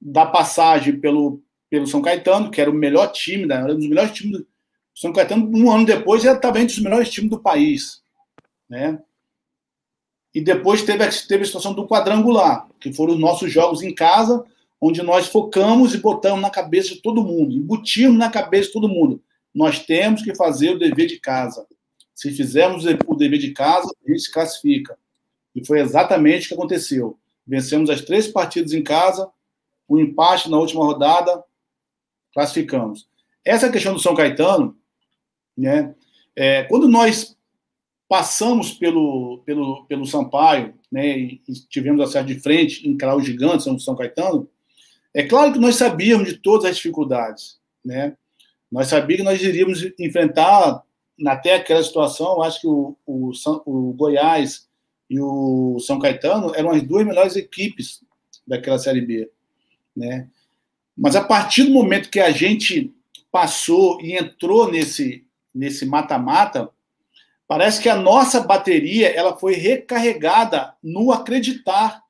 da passagem pelo, pelo São Caetano, que era o melhor time, né? era um dos melhores times do São Caetano. Um ano depois já estava entre os melhores times do país. Né? E depois teve a, teve a situação do quadrangular, que foram os nossos jogos em casa, onde nós focamos e botamos na cabeça de todo mundo, embutimos na cabeça de todo mundo. Nós temos que fazer o dever de casa. Se fizermos o dever de casa, a gente se classifica. E foi exatamente o que aconteceu. Vencemos as três partidas em casa, o empate na última rodada, classificamos. Essa questão do São Caetano, né? É, quando nós passamos pelo, pelo, pelo Sampaio, né, e tivemos acesso de frente, encarar o gigante São, São Caetano, é claro que nós sabíamos de todas as dificuldades, né? Nós sabíamos que nós iríamos enfrentar, até aquela situação, acho que o, o, o Goiás e o São Caetano eram as duas melhores equipes daquela Série B, né? Mas a partir do momento que a gente passou e entrou nesse nesse mata-mata, parece que a nossa bateria ela foi recarregada no acreditar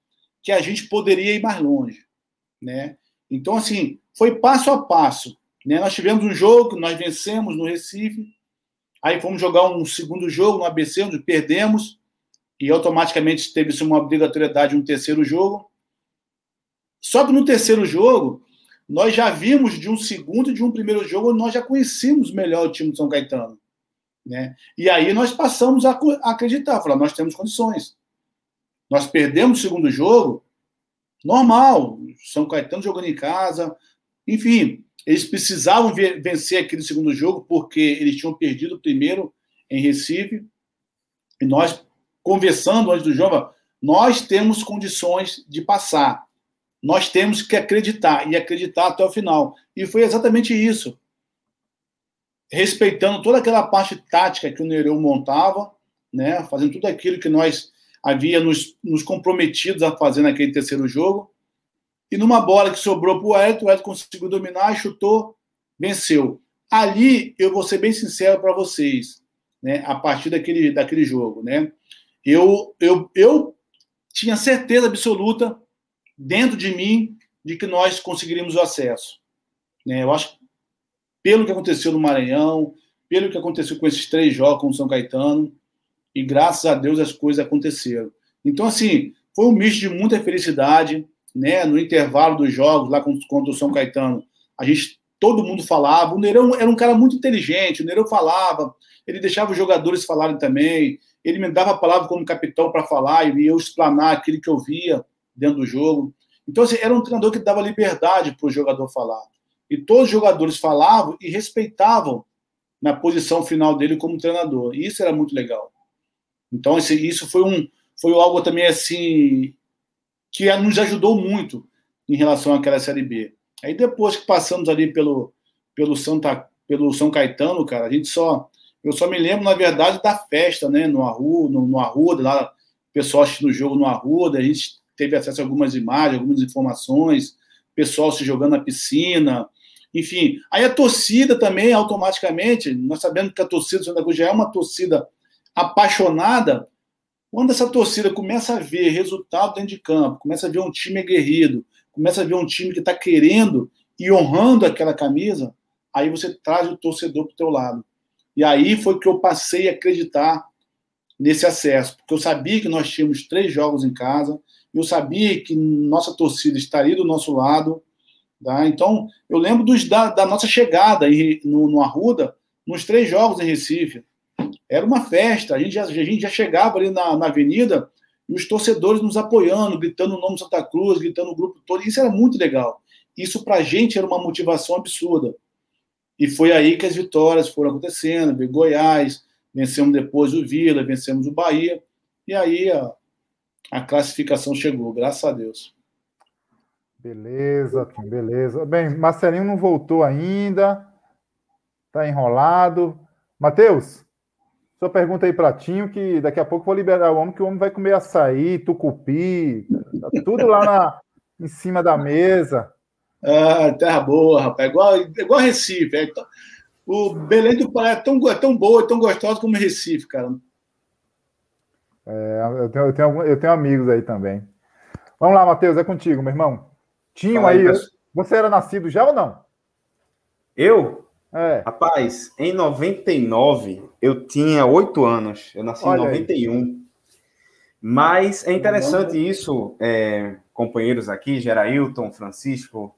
que a gente poderia ir mais longe, né? Então assim, foi passo a passo, né? Nós tivemos um jogo, nós vencemos no Recife, aí fomos jogar um segundo jogo no ABC onde perdemos, e automaticamente teve-se uma obrigatoriedade um terceiro jogo. Só que no terceiro jogo, nós já vimos de um segundo e de um primeiro jogo, nós já conhecíamos melhor o time de São Caetano. Né? E aí nós passamos a acreditar, falar, nós temos condições. Nós perdemos o segundo jogo, normal, São Caetano jogando em casa, enfim, eles precisavam vencer aquele segundo jogo porque eles tinham perdido o primeiro em Recife, e nós conversando antes do jogo, nós temos condições de passar. Nós temos que acreditar e acreditar até o final. E foi exatamente isso. Respeitando toda aquela parte tática que o Nereu montava, né, fazendo tudo aquilo que nós havia nos, nos comprometidos a fazer naquele terceiro jogo. E numa bola que sobrou para o Edson, o Edson conseguiu dominar, chutou, venceu. Ali, eu vou ser bem sincero para vocês, né, a partir daquele, daquele jogo, né? eu, eu, eu tinha certeza absoluta dentro de mim de que nós conseguiríamos o acesso. Né? Eu acho que pelo que aconteceu no Maranhão, pelo que aconteceu com esses três jogos com o São Caetano, e graças a Deus as coisas aconteceram. Então, assim, foi um misto de muita felicidade, né? No intervalo dos jogos, lá contra o São Caetano, a gente, todo mundo falava, o Neirão era um cara muito inteligente, o Neirão falava, ele deixava os jogadores falarem também, ele me dava a palavra como capitão para falar e eu explanar aquilo que eu via dentro do jogo. Então, assim, era um treinador que dava liberdade para o jogador falar. E todos os jogadores falavam e respeitavam na posição final dele como treinador. E isso era muito legal. Então, assim, isso foi um foi algo também assim que nos ajudou muito em relação àquela série B. Aí depois que passamos ali pelo pelo Santa pelo São Caetano, cara, a gente só eu só me lembro, na verdade, da festa, né? No Arruda, no, no Arruda, lá, o pessoal assistindo o jogo no Arruda, a gente teve acesso a algumas imagens, algumas informações, pessoal se jogando na piscina, enfim. Aí a torcida também, automaticamente, nós sabemos que a torcida do Santa Cruz já é uma torcida apaixonada, quando essa torcida começa a ver resultado dentro de campo, começa a ver um time aguerrido, começa a ver um time que está querendo e honrando aquela camisa, aí você traz o torcedor para o teu lado. E aí foi que eu passei a acreditar nesse acesso, porque eu sabia que nós tínhamos três jogos em casa, eu sabia que nossa torcida estaria do nosso lado. Tá? Então, eu lembro dos, da, da nossa chegada em, no, no Arruda, nos três jogos em Recife. Era uma festa, a gente já, a gente já chegava ali na, na avenida e os torcedores nos apoiando, gritando o nome Santa Cruz, gritando o grupo todo. Isso era muito legal. Isso para a gente era uma motivação absurda. E foi aí que as vitórias foram acontecendo. Veio Goiás, vencemos depois o Vila, vencemos o Bahia. E aí a, a classificação chegou, graças a Deus. Beleza, beleza. Bem, Marcelinho não voltou ainda. Tá enrolado. Matheus, sua pergunta aí para Tinho, que daqui a pouco vou liberar o homem, que o homem vai comer açaí, tucupi, tá tudo lá na, em cima da mesa. Ah, terra boa, rapaz. Igual, igual Recife. É, o Belém do Pará é tão, é tão boa, é tão gostosa como Recife, cara. É, eu, tenho, eu, tenho, eu tenho amigos aí também. Vamos lá, Matheus, é contigo, meu irmão. Tinha aí, aí você era nascido já ou não? Eu? É. Rapaz, em 99, eu tinha oito anos. Eu nasci Olha em 91. Aí. Mas é interessante isso, é, companheiros aqui, Gerailton, Francisco,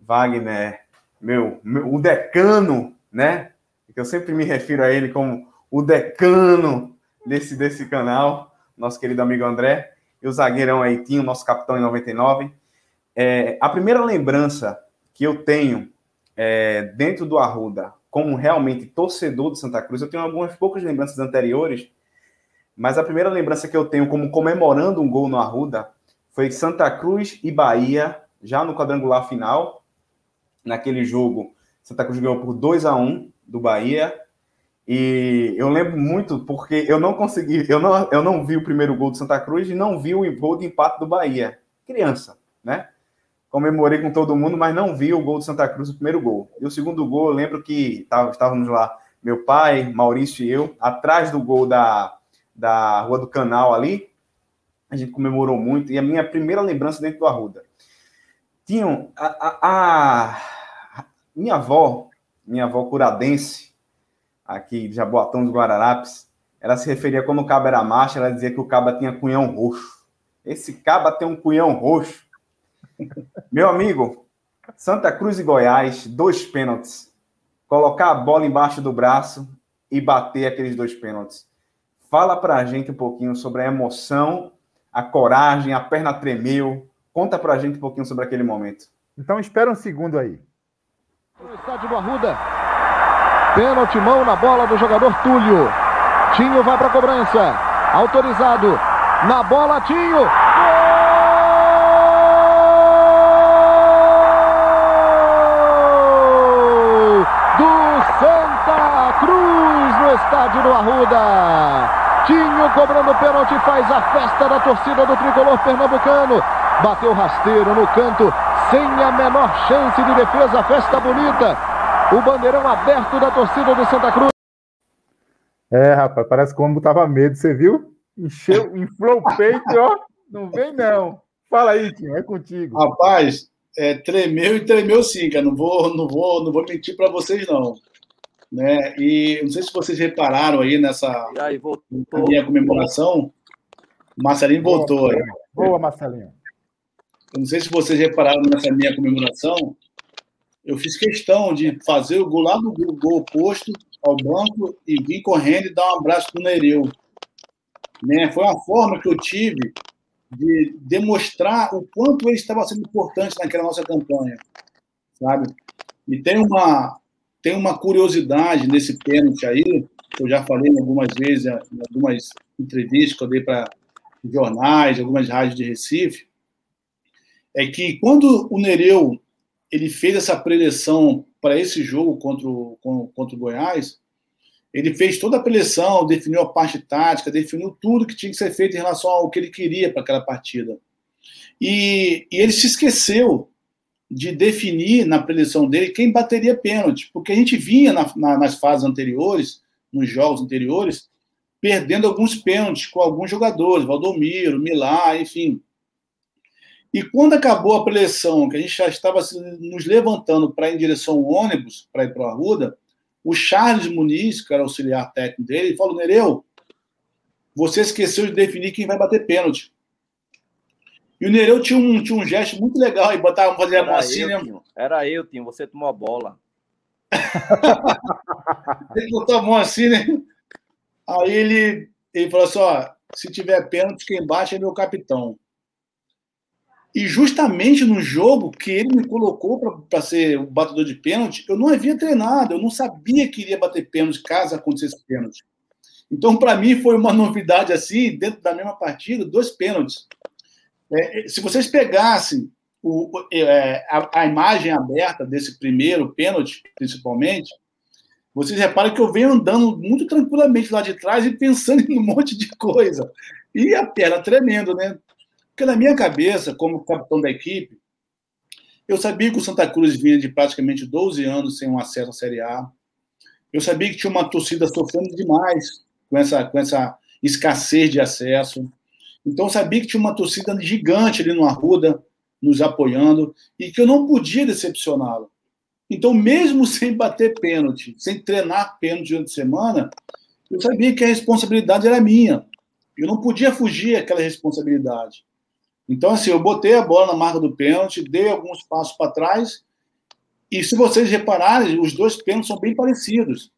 Wagner, meu, meu, o decano, né? Que eu sempre me refiro a ele como o decano desse, desse canal, nosso querido amigo André, e o zagueirão aí, Tinho, nosso capitão em 99. É, a primeira lembrança que eu tenho é, dentro do Arruda, como realmente torcedor do Santa Cruz, eu tenho algumas poucas lembranças anteriores, mas a primeira lembrança que eu tenho como comemorando um gol no Arruda foi Santa Cruz e Bahia, já no quadrangular final. Naquele jogo, Santa Cruz ganhou por 2 a 1 do Bahia. E eu lembro muito porque eu não consegui, eu não, eu não vi o primeiro gol do Santa Cruz e não vi o gol de empate do Bahia. Criança, né? Comemorei com todo mundo, mas não vi o gol do Santa Cruz, o primeiro gol. E o segundo gol, eu lembro que estávamos lá, meu pai, Maurício e eu, atrás do gol da, da Rua do Canal ali. A gente comemorou muito. E a minha primeira lembrança dentro do Arruda. Tinham a, a, a minha avó, minha avó curadense, aqui de Jaboatão dos Guararapes, ela se referia quando o cabo era macho, ela dizia que o cabo tinha cunhão roxo. Esse cabo tem um cunhão roxo. Meu amigo, Santa Cruz e Goiás, dois pênaltis. Colocar a bola embaixo do braço e bater aqueles dois pênaltis. Fala para a gente um pouquinho sobre a emoção, a coragem, a perna tremeu. Conta para a gente um pouquinho sobre aquele momento. Então espera um segundo aí. No estádio do Arruda. Pênalti, mão na bola do jogador Túlio. Tinho vai para a cobrança. Autorizado. Na bola, Tinho. Arruda. Tinho cobrando pênalti, faz a festa da torcida do tricolor pernambucano. Bateu rasteiro no canto, sem a menor chance de defesa. Festa bonita. O bandeirão aberto da torcida do Santa Cruz. É, rapaz, parece que o homem tava medo, você viu? Encheu, inflou o peito, ó. Não vem, não. Fala aí, Tinho, é contigo. Rapaz, é, tremeu e tremeu sim, cara. Não vou, não vou, não vou mentir para vocês, não né? E não sei se vocês repararam aí nessa aí, minha comemoração. Marcelinho boa, voltou. Aí. Boa, Marcelinho. Eu não sei se vocês repararam nessa minha comemoração. Eu fiz questão de fazer o gol lá do gol oposto ao banco e vir correndo e dar um abraço pro Nereu. Né? Foi uma forma que eu tive de demonstrar o quanto ele estava sendo importante naquela nossa campanha, sabe? E tem uma, tem uma curiosidade nesse pênalti aí, que eu já falei algumas vezes, em algumas entrevistas que eu dei para jornais, algumas rádios de Recife, é que quando o Nereu ele fez essa preleção para esse jogo contra o, contra o Goiás, ele fez toda a preleção, definiu a parte tática, definiu tudo que tinha que ser feito em relação ao que ele queria para aquela partida. E, e ele se esqueceu de definir na preleção dele quem bateria pênalti, porque a gente vinha na, na, nas fases anteriores, nos jogos anteriores, perdendo alguns pênaltis com alguns jogadores, Valdomiro, Milá, enfim. E quando acabou a preleção, que a gente já estava nos levantando para ir em direção ao ônibus, para ir para o Arruda, o Charles Muniz, que era auxiliar técnico dele, falou: Nereu, você esqueceu de definir quem vai bater pênalti. E o Nereu tinha um, tinha um gesto muito legal e botava, fazia a mão assim, né? Era eu, Tinho, você tomou a bola. ele botou a mão assim, né? Aí ele, ele falou assim: ó, se tiver pênalti, quem bate é meu capitão. E justamente no jogo que ele me colocou para ser o batedor de pênalti, eu não havia treinado, eu não sabia que iria bater pênalti caso acontecesse pênalti. Então, para mim, foi uma novidade assim, dentro da mesma partida, dois pênaltis. É, se vocês pegassem o, é, a, a, imagem aberta desse primeiro pênalti, principalmente, vocês reparam que eu venho andando muito tranquilamente lá de trás e pensando em um monte de coisa. E a perna tremendo, né? Porque na minha cabeça, como capitão da equipe, eu sabia que o Santa Cruz vinha de praticamente 12 anos sem um acesso à Série A. Eu sabia que tinha uma torcida sofrendo demais com essa, com essa escassez de acesso. Então, eu sabia que tinha uma torcida gigante ali no Arruda, nos apoiando, e que eu não podia decepcioná-lo. Então, mesmo sem bater pênalti, sem treinar pênalti durante a semana, eu sabia que a responsabilidade era minha. Eu não podia fugir aquela responsabilidade. Então, assim, eu botei a bola na marca do pênalti, dei alguns passos para trás, e se vocês repararem, os dois pênaltis são bem parecidos.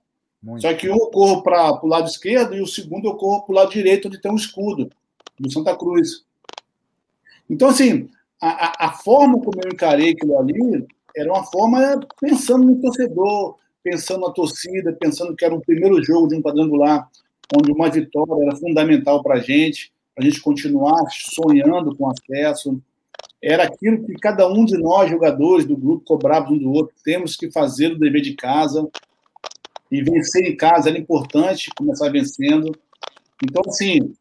Muito. Só que um eu corro para o lado esquerdo e o segundo eu corro para o lado direito, onde tem um escudo do Santa Cruz. Então, assim, a, a, forma como eu encarei aquilo ali era uma forma pensando no torcedor, pensando na torcida, pensando que era o primeiro jogo de um quadrangular, onde uma vitória era fundamental para a gente, para a gente continuar sonhando com acesso. Era aquilo que cada um de nós, jogadores do grupo, cobrava um do outro. Temos que fazer o dever de casa. E vencer em casa era importante, começar vencendo. Então, assim,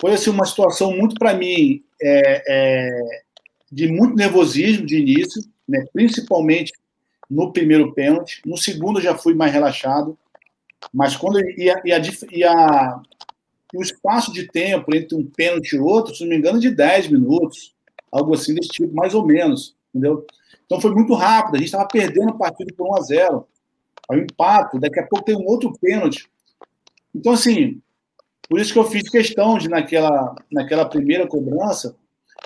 foi assim, uma situação muito, para mim, é, é, de muito nervosismo de início, né? principalmente no primeiro pênalti. No segundo já fui mais relaxado, mas quando ia, ia, ia, o espaço de tempo entre um pênalti e outro, se não me engano, de 10 minutos, algo assim desse tipo, mais ou menos, entendeu? Então foi muito rápido, a gente estava perdendo o partido por 1 a 0 Aí o empate, daqui a pouco tem um outro pênalti. Então, assim, por isso que eu fiz questão de, naquela, naquela primeira cobrança,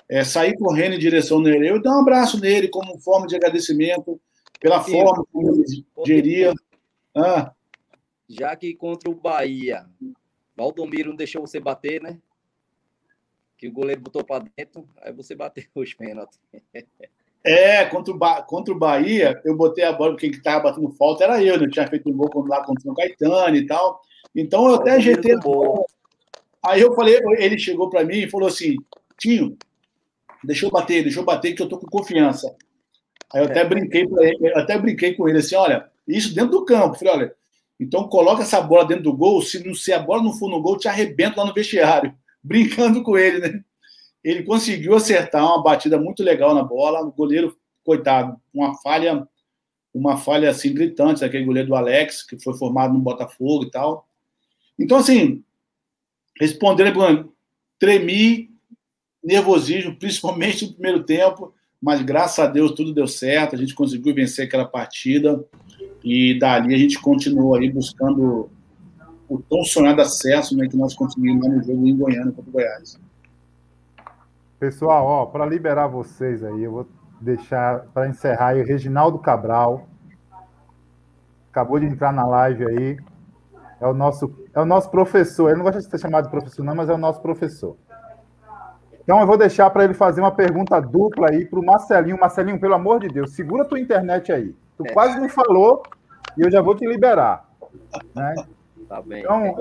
é, sair correndo em direção ao Nereu e dar um abraço nele como forma de agradecimento pela Sim. forma como ele geria. Ah. Já que contra o Bahia, Valdomiro não deixou você bater, né? Que o goleiro botou para dentro, aí você bateu os pênaltis. É, contra o, ba... contra o Bahia, eu botei a bola, porque quem estava batendo falta era eu, né? Eu tinha feito um gol lá contra o São Caetano e tal. Então eu até ajeitei. Aí eu falei, ele chegou para mim e falou assim: Tinho, deixa eu bater, deixa eu bater, que eu tô com confiança. Aí eu até é. brinquei para ele, eu até brinquei com ele assim: olha, isso dentro do campo. falei, olha, então coloca essa bola dentro do gol, se, não, se a bola não for no gol, te arrebento lá no vestiário. Brincando com ele, né? Ele conseguiu acertar uma batida muito legal na bola. O goleiro, coitado, uma falha, uma falha assim gritante daquele goleiro do Alex, que foi formado no Botafogo e tal. Então, assim, respondendo, tremi, nervosismo, principalmente no primeiro tempo, mas graças a Deus tudo deu certo, a gente conseguiu vencer aquela partida e dali a gente continuou aí buscando o tão sonhado acesso né, que nós conseguimos no jogo em Goiânia contra o Goiás. Pessoal, ó, para liberar vocês aí, eu vou deixar para encerrar aí o Reginaldo Cabral. Acabou de entrar na live aí. É o nosso, é o nosso professor. Ele não gosta de ser chamado de professor, não, mas é o nosso professor. Então eu vou deixar para ele fazer uma pergunta dupla aí para o Marcelinho. Marcelinho, pelo amor de Deus, segura tua internet aí. Tu é. quase não falou e eu já vou te liberar. Né? Tá bem. Então,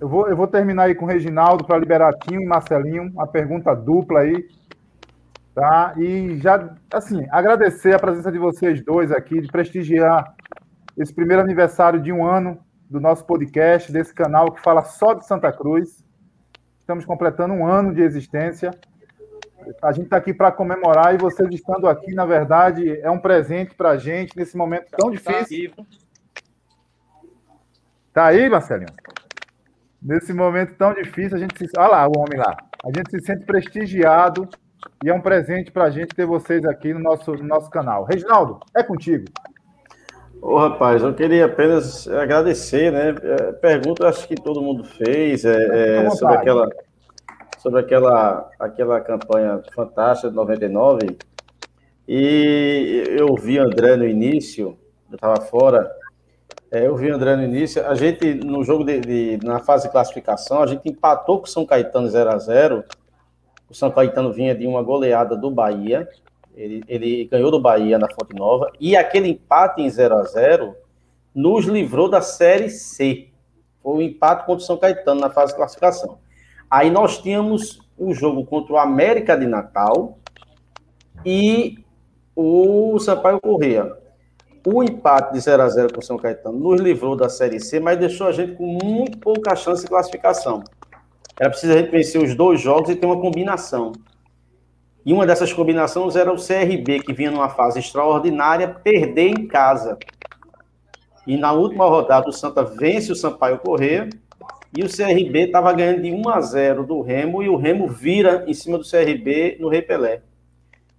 eu vou, eu vou terminar aí com o Reginaldo para liberar Tinho e Marcelinho, uma pergunta dupla aí. Tá? E já, assim, agradecer a presença de vocês dois aqui, de prestigiar esse primeiro aniversário de um ano do nosso podcast, desse canal que fala só de Santa Cruz. Estamos completando um ano de existência. A gente está aqui para comemorar e vocês estando aqui, na verdade, é um presente para a gente nesse momento tão tá difícil. Tá aí, Marcelinho? Nesse momento tão difícil, a gente se. Olha lá o homem lá. A gente se sente prestigiado e é um presente para a gente ter vocês aqui no nosso, no nosso canal. Reginaldo, é contigo. Ô, rapaz, eu queria apenas agradecer, né? É, pergunta, acho que todo mundo fez é, é, sobre aquela sobre aquela aquela campanha fantástica de 99 e eu vi André no início, eu estava fora é, eu vi o André no início. A gente, no jogo de, de, na fase de classificação, a gente empatou com o São Caetano 0 a 0 O São Caetano vinha de uma goleada do Bahia. Ele, ele ganhou do Bahia na Fonte Nova. E aquele empate em 0 a 0 nos livrou da Série C. Foi o empate contra o São Caetano na fase de classificação. Aí nós tínhamos o jogo contra o América de Natal e o Sampaio Correia. O empate de 0 a 0 com o São Caetano nos livrou da Série C, mas deixou a gente com muito pouca chance de classificação. Era preciso a gente vencer os dois jogos e ter uma combinação. E uma dessas combinações era o CRB, que vinha numa fase extraordinária, perder em casa. E na última rodada, o Santa vence o Sampaio Corrêa e o CRB estava ganhando de 1 a 0 do Remo e o Remo vira em cima do CRB no Rei Pelé.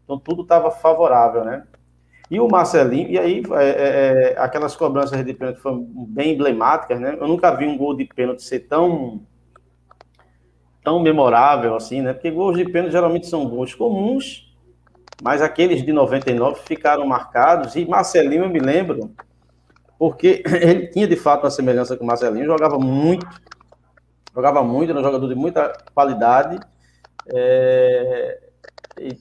Então tudo estava favorável, né? E o Marcelinho, e aí é, é, é, aquelas cobranças de pênalti foram bem emblemáticas, né? Eu nunca vi um gol de pênalti ser tão tão memorável assim, né? Porque gols de pênalti geralmente são gols comuns, mas aqueles de 99 ficaram marcados. E Marcelinho, eu me lembro, porque ele tinha de fato uma semelhança com o Marcelinho, jogava muito, jogava muito, era um jogador de muita qualidade, é,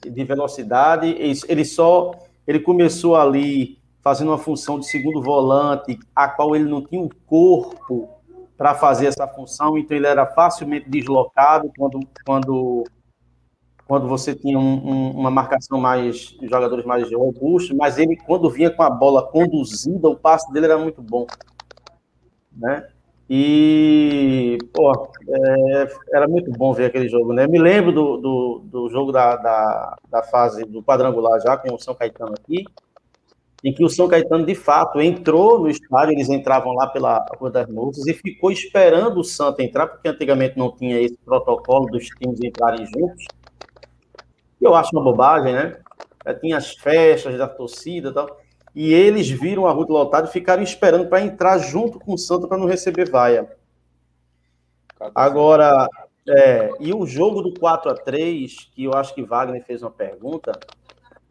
de velocidade. Ele só ele começou ali fazendo uma função de segundo volante, a qual ele não tinha o corpo para fazer essa função, então ele era facilmente deslocado quando, quando, quando você tinha um, um, uma marcação mais jogadores mais robustos, mas ele quando vinha com a bola conduzida, o passe dele era muito bom, né? E pô, é, era muito bom ver aquele jogo, né? Me lembro do, do, do jogo da, da, da fase do quadrangular já com o São Caetano aqui, em que o São Caetano, de fato, entrou no estádio, eles entravam lá pela Rua das Moças e ficou esperando o Santa entrar, porque antigamente não tinha esse protocolo dos times entrarem juntos. Eu acho uma bobagem, né? Tinha as festas da torcida e tal. E eles viram a rua lotada e ficaram esperando para entrar junto com o Santa para não receber vaia. Agora, é, e o jogo do 4 a 3 que eu acho que Wagner fez uma pergunta,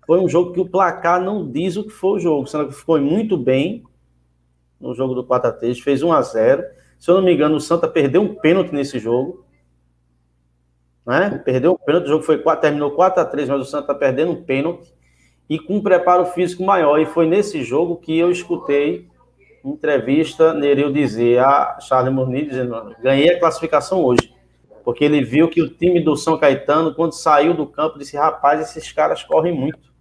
foi um jogo que o placar não diz o que foi o jogo. O Santa foi muito bem no jogo do 4 a 3 fez 1 a 0 Se eu não me engano, o Santa perdeu um pênalti nesse jogo. Né? Perdeu um pênalti, o jogo foi, terminou 4 a 3 mas o Santa está perdendo um pênalti e com um preparo físico maior. E foi nesse jogo que eu escutei entrevista Nereu dizer a Charles Muniz dizendo: ganhei a classificação hoje. Porque ele viu que o time do São Caetano, quando saiu do campo, disse: rapaz, esses caras correm muito.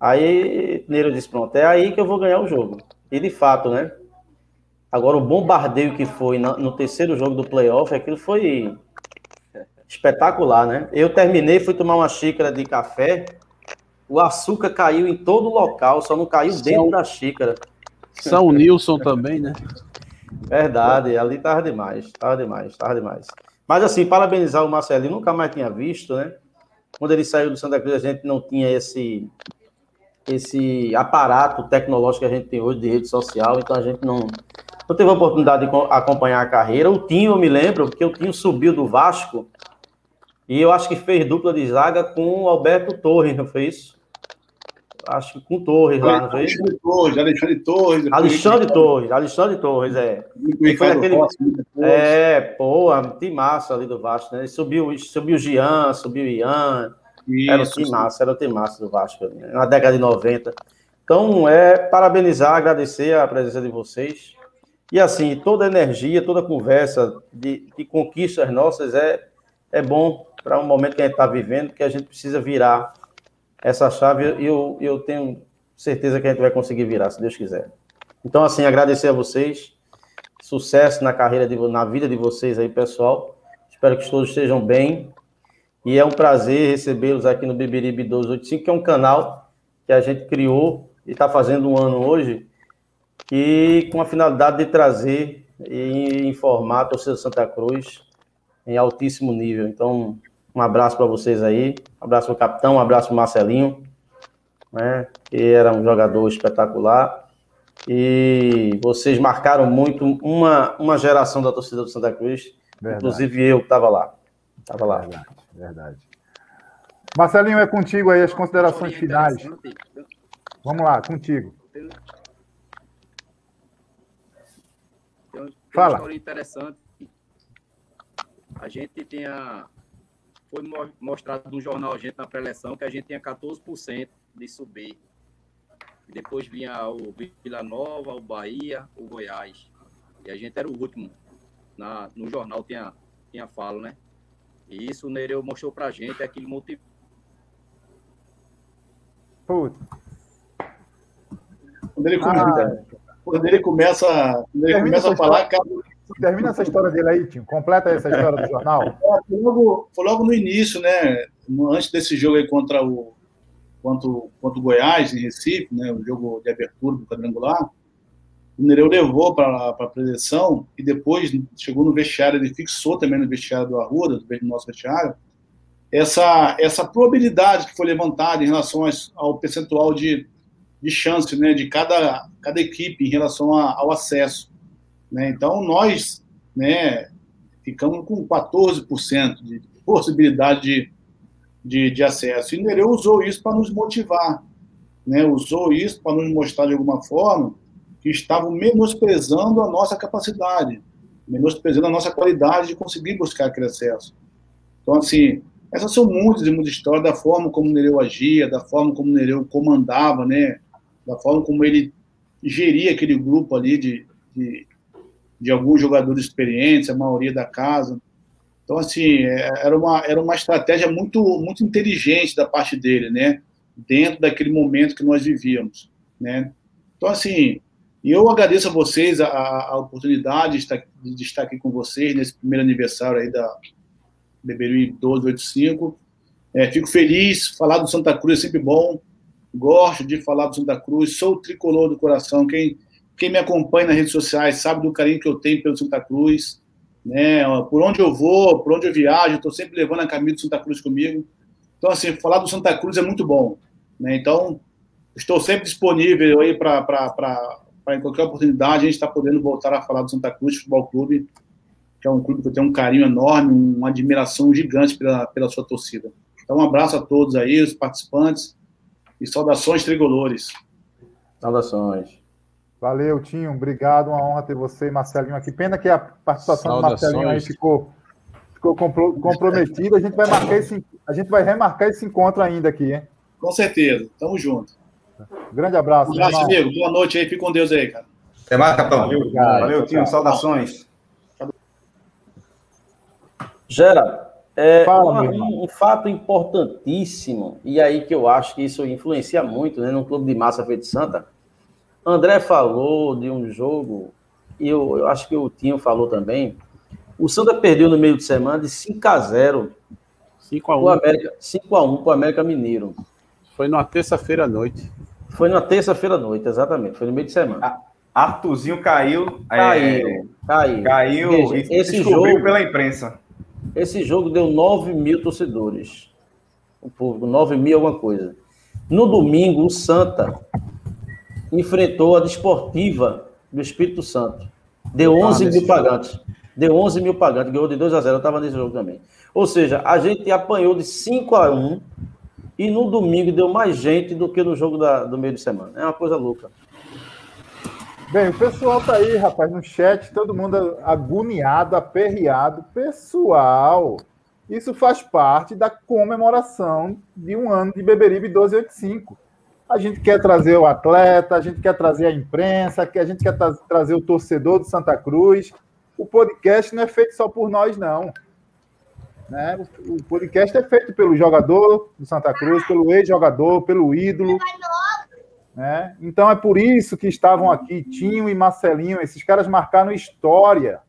Aí Neiro disse: pronto, é aí que eu vou ganhar o jogo. E de fato, né? Agora, o bombardeio que foi no terceiro jogo do playoff, aquilo foi espetacular, né? Eu terminei, fui tomar uma xícara de café, o açúcar caiu em todo o local, só não caiu São... dentro da xícara. São Nilson também, né? Verdade, ali tava demais, tava demais, tava demais. Mas assim, parabenizar o Marcelinho, nunca mais tinha visto, né? Quando ele saiu do Santa Cruz, a gente não tinha esse esse aparato tecnológico que a gente tem hoje de rede social, então a gente não, não teve a oportunidade de acompanhar a carreira. O Tinho, eu me lembro, porque o Tinho subiu do Vasco e eu acho que fez dupla de zaga com o Alberto Torres, não foi isso? Acho que com Torres lá, não foi? Alexandre Torres, Alexandre Torres. Alexandre Torres, Alexandre Torres, é. E foi aquele... É, pô, tem massa ali do Vasco, né? Subiu, subiu o Jean, subiu o Ian, isso, era o massa, era o massa do Vasco, né? na década de 90. Então, é parabenizar, agradecer a presença de vocês. E assim, toda energia, toda conversa de, de conquistas nossas é, é bom para um momento que a gente está vivendo, que a gente precisa virar essa chave e eu, eu tenho certeza que a gente vai conseguir virar, se Deus quiser. Então, assim, agradecer a vocês, sucesso na carreira, de, na vida de vocês aí, pessoal. Espero que todos estejam bem, e é um prazer recebê-los aqui no Beberibe 1285, que é um canal que a gente criou e está fazendo um ano hoje, e com a finalidade de trazer e informar a torcida Santa Cruz em altíssimo nível. Então, um abraço para vocês aí, um abraço para o capitão, um abraço para o Marcelinho, né, que era um jogador espetacular. E vocês marcaram muito uma, uma geração da torcida do Santa Cruz, Verdade. inclusive eu que estava lá. Estava lá. Verdade. Verdade. Marcelinho, é contigo aí as considerações finais. Vamos lá, contigo. Tem uma Fala. história interessante. A gente tinha. Foi mostrado no jornal a gente na pré-eleição que a gente tinha 14% de subir. Depois vinha o Vila Nova, o Bahia, o Goiás. E a gente era o último. Na, no jornal tinha, tinha falo, né? E isso o Nereu mostrou pra gente, é aquele motivo. Quando ele, começa, ah, quando ele começa, quando ele começa a falar, cara... Termina essa história dele aí, Tim. Completa essa história do jornal. É, foi, logo, foi logo no início, né? Antes desse jogo aí contra o, contra o, contra o Goiás, em Recife, né? O jogo de abertura do quadrangular o Nereu levou para a preleção e depois chegou no vestiário, ele fixou também no vestiário do Arruda, do nosso vestiário, essa, essa probabilidade que foi levantada em relação ao percentual de, de chance né, de cada, cada equipe em relação a, ao acesso. Né? Então, nós, né, ficamos com 14% de possibilidade de, de, de acesso. E Nereu usou isso para nos motivar, né? usou isso para nos mostrar de alguma forma que estavam menosprezando a nossa capacidade, menosprezando a nossa qualidade de conseguir buscar aquele acesso. Então, assim, essas são muitas e muitas histórias da forma como Nereu agia, da forma como Nereu comandava, né? da forma como ele geria aquele grupo ali de, de, de alguns jogadores experientes, a maioria da casa. Então, assim, é, era uma, era uma estratégia muito, muito inteligente da parte dele, né? Dentro daquele momento que nós vivíamos, né? Então, assim, eu agradeço a vocês a, a oportunidade de estar, de estar, aqui com vocês nesse primeiro aniversário aí da Beberu 1285. É, fico feliz, falar do Santa Cruz é sempre bom, gosto de falar do Santa Cruz, sou tricolor do coração. Quem, quem me acompanha nas redes sociais sabe do carinho que eu tenho pelo Santa Cruz. Né? Por onde eu vou, por onde eu viajo, estou sempre levando a caminho do Santa Cruz comigo. Então, assim, falar do Santa Cruz é muito bom. Né? Então, estou sempre disponível aí para em qualquer oportunidade a gente está podendo voltar a falar do Santa Cruz Futebol Clube, que é um clube que eu tenho um carinho enorme, uma admiração gigante pela, pela sua torcida. Então, um abraço a todos aí, os participantes, e saudações tricolores. Saudações. Valeu, Tinho. Obrigado. Uma honra ter você e Marcelinho aqui. Pena que a participação saudações. do Marcelinho aí ficou, ficou comprometida. A gente vai marcar esse, a gente vai remarcar esse encontro ainda aqui, hein? Com certeza. Tamo junto. Grande abraço. Um abraço, amigo. Boa noite aí. Fique com Deus aí, cara. Até mais, capitão. Valeu, Valeu Tinho. Saudações. Gera, é, Fala, um, um, fato importantíssimo, e aí que eu acho que isso influencia muito né, no Clube de Massa Feito Santa. André falou de um jogo, e eu, eu acho que o Tinho falou também. O Santa perdeu no meio de semana de 5 a 0 5 a 1 América, 5 a 1 para o América Mineiro. Foi numa terça-feira à noite. Foi na terça-feira à noite, exatamente. Foi no meio de semana. Arthurzinho caiu. Caiu. É, caiu. Caiu Veja, esse jogo pela imprensa. Esse jogo deu 9 mil torcedores. O público, 9 mil alguma coisa. No domingo, o Santa enfrentou a Desportiva do Espírito Santo. Deu 11 ah, mil pagantes. Jogo. Deu 11 mil pagantes, ganhou de 2 a 0. Eu estava nesse jogo também. Ou seja, a gente apanhou de 5 a 1 e no domingo deu mais gente do que no jogo da, do meio de semana. É uma coisa louca. Bem, o pessoal tá aí, rapaz, no chat, todo mundo agoniado, aperreado. Pessoal, isso faz parte da comemoração de um ano de Beberibe 1285. A gente quer trazer o atleta, a gente quer trazer a imprensa, a gente quer tra trazer o torcedor do Santa Cruz. O podcast não é feito só por nós, não. Né? O podcast é feito pelo jogador do Santa Cruz, pelo ex-jogador, pelo ídolo. Né? Então é por isso que estavam aqui Tinho e Marcelinho, esses caras marcaram história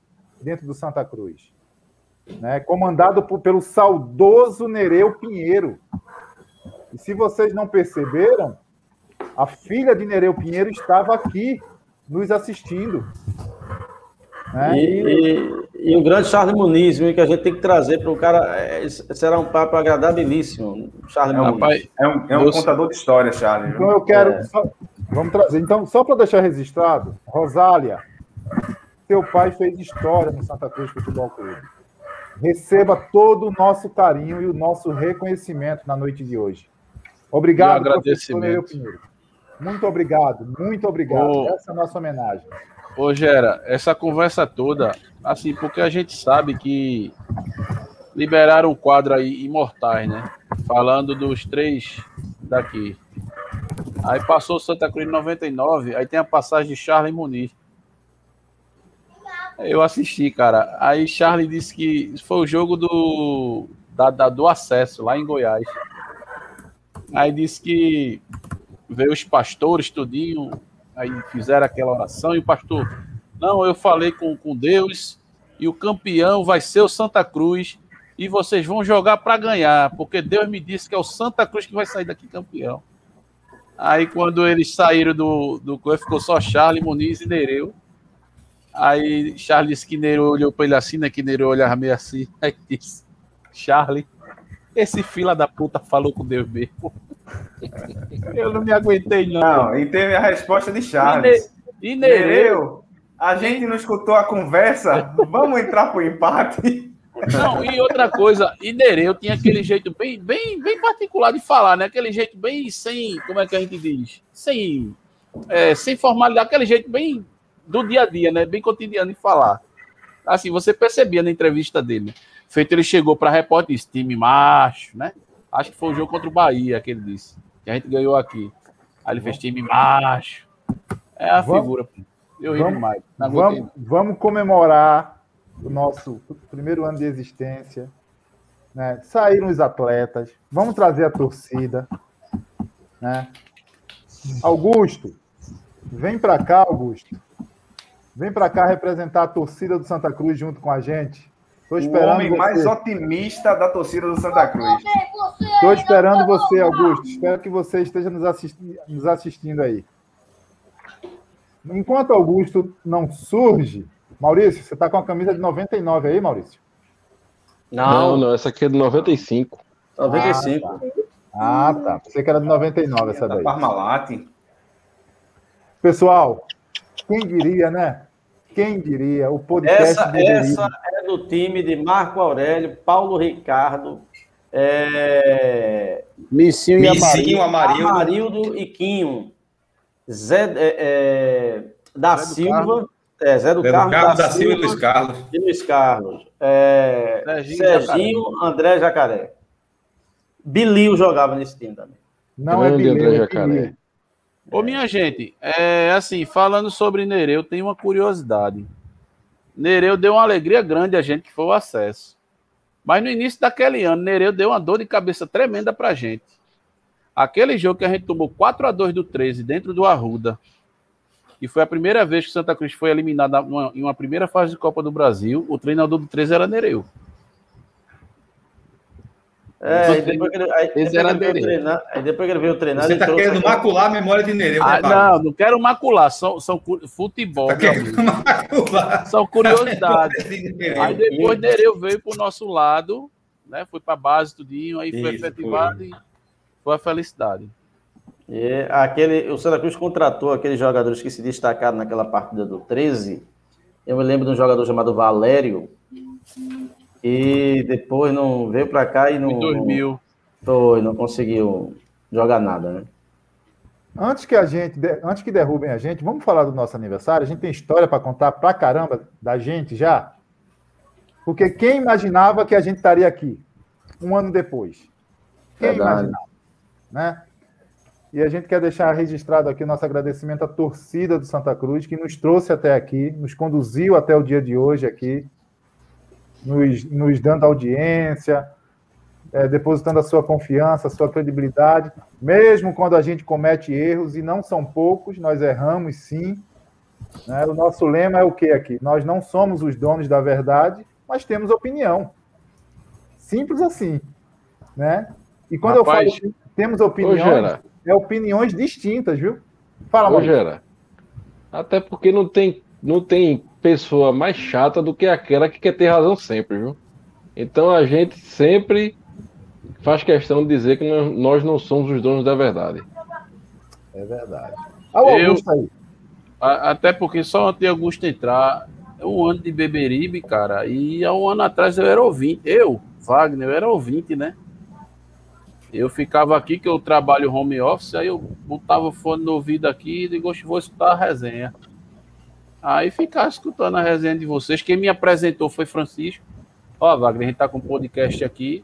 dentro do Santa Cruz. Né? Comandado por, pelo saudoso Nereu Pinheiro. E se vocês não perceberam, a filha de Nereu Pinheiro estava aqui nos assistindo. Né? E, e, e, o grande Charles Muniz, que a gente tem que trazer para o cara, é, será um papo agradabilíssimo. Charles é, Muniz. É um, é um contador de história, Charles. Então eu quero. É. Só, vamos trazer. Então, só para deixar registrado, Rosália, seu pai fez história no Santa Cruz Futebol Clube. Receba todo o nosso carinho e o nosso reconhecimento na noite de hoje. Obrigado, professor Muito obrigado, muito obrigado. Essa é a nossa homenagem. Ô, Gera, essa conversa toda, assim, porque a gente sabe que liberaram um quadro aí, Imortais, né? Falando dos três daqui. Aí passou Santa Cruz em 99, aí tem a passagem de Charles Muniz. Eu assisti, cara. Aí Charles disse que foi o jogo do, da, da, do acesso lá em Goiás. Aí disse que veio os pastores, tudinho, Aí fizeram aquela oração e o pastor, não, eu falei com, com Deus e o campeão vai ser o Santa Cruz e vocês vão jogar para ganhar, porque Deus me disse que é o Santa Cruz que vai sair daqui campeão. Aí quando eles saíram do, do ficou só Charlie, Muniz e Nereu. Aí Charlie disse que Nereu olhou para ele assim, né? Que Nereu olhava meio assim. Aí disse, Charlie, esse fila da puta falou com Deus mesmo. Eu não me aguentei, não. Não, e teve a resposta de Charles. E, Nereu, A gente não escutou a conversa. Vamos entrar pro empate. Não, e outra coisa, Inereu tinha aquele jeito bem, bem, bem particular de falar, né? Aquele jeito bem sem, como é que a gente diz? Sem, é, sem formalidade, aquele jeito bem do dia a dia, né? Bem cotidiano de falar. Assim, você percebia na entrevista dele. Feito, ele chegou para repórter e disse, time macho, né? Acho que foi o jogo contra o Bahia que ele disse. Que a gente ganhou aqui. Aí ele fez time macho. É a Vamos- figura. Eu ri demais. Vamos, vamos comemorar o nosso primeiro ano de existência. Né? Saíram os atletas, vamos trazer a torcida. Né? Augusto, vem para cá, Augusto. Vem para cá representar a torcida do Santa Cruz junto com a gente. O esperando homem mais você. otimista da torcida do Santa Cruz. Estou esperando você, Augusto. Espero que você esteja nos, assisti- nos assistindo aí. Enquanto Augusto não surge, Maurício, você está com a camisa de 99 aí, Maurício? Não, não, essa aqui é de 95. 95. Ah, tá. Pensei que era de 99 essa Da daí. Parmalat. Pessoal, quem diria, né? Quem diria? O podcast Essa, essa é do time de Marco Aurélio, Paulo Ricardo, é... Missinho e Missinho, Amarildo, Amarildo. Amarildo e Quinho. Zé é, é, da Zé Silva, é, Zé do Zé do Carlos da Silva e Luiz Carlos. e Luiz Carlos. É, Serginho Serginho, André Jacaré. Bilio jogava nesse time também. Não é Grande Bileu, André é Jacaré. Ô, minha gente, é assim, falando sobre Nereu, tem uma curiosidade. Nereu deu uma alegria grande a gente, que foi o acesso. Mas no início daquele ano, Nereu deu uma dor de cabeça tremenda pra gente. Aquele jogo que a gente tomou 4 a 2 do 13 dentro do Arruda, e foi a primeira vez que Santa Cruz foi eliminada em uma primeira fase de Copa do Brasil, o treinador do 13 era Nereu. É, aí depois que ele, aí, depois treinar, aí depois que ele veio treinar, Você tá trouxe querendo macular a memória de Nereu, Ah, né, não, não quero macular, são, são futebol, Tá meu querendo amigo. macular São a curiosidades. de. Aí depois Nereu veio pro nosso lado, né? Foi pra base tudinho, aí foi Isso, efetivado e foi a felicidade. E aquele, o Santa Cruz contratou aqueles jogadores que se destacaram naquela partida do 13. Eu me lembro de um jogador chamado Valério, e depois não veio para cá e não, Em 2000. foi, não conseguiu jogar nada, né? Antes que a gente, antes que derrubem a gente, vamos falar do nosso aniversário. A gente tem história para contar pra caramba da gente já. Porque quem imaginava que a gente estaria aqui um ano depois? Quem Verdade. imaginava, né? E a gente quer deixar registrado aqui o nosso agradecimento à torcida do Santa Cruz que nos trouxe até aqui, nos conduziu até o dia de hoje aqui, nos, nos dando audiência, é, depositando a sua confiança, a sua credibilidade, mesmo quando a gente comete erros, e não são poucos, nós erramos sim. né? O nosso lema é o que aqui? Nós não somos os donos da verdade, mas temos opinião. Simples assim. Né? E quando Rapaz, eu falo temos opiniões, é opiniões distintas, viu? Fala, ô. Gera. Até porque não tem, não tem pessoa mais chata do que aquela que quer ter razão sempre, viu? Então a gente sempre faz questão de dizer que nós- não somos os donos da verdade. É verdade. Ah, Eu- aí. A- Até porque só antes de Augusto entrar, é um ano de Beberibe, cara, e há um ano atrás eu era ouvinte. Eu, Wagner, eu era ouvinte, né? Eu ficava aqui, que eu trabalho home office, aí eu botava o fone no ouvido aqui e digo, "Oxe, vou escutar a resenha. Aí ficava escutando a resenha de vocês. Quem me apresentou foi Francisco. Ó, Wagner, a gente tá com um podcast aqui.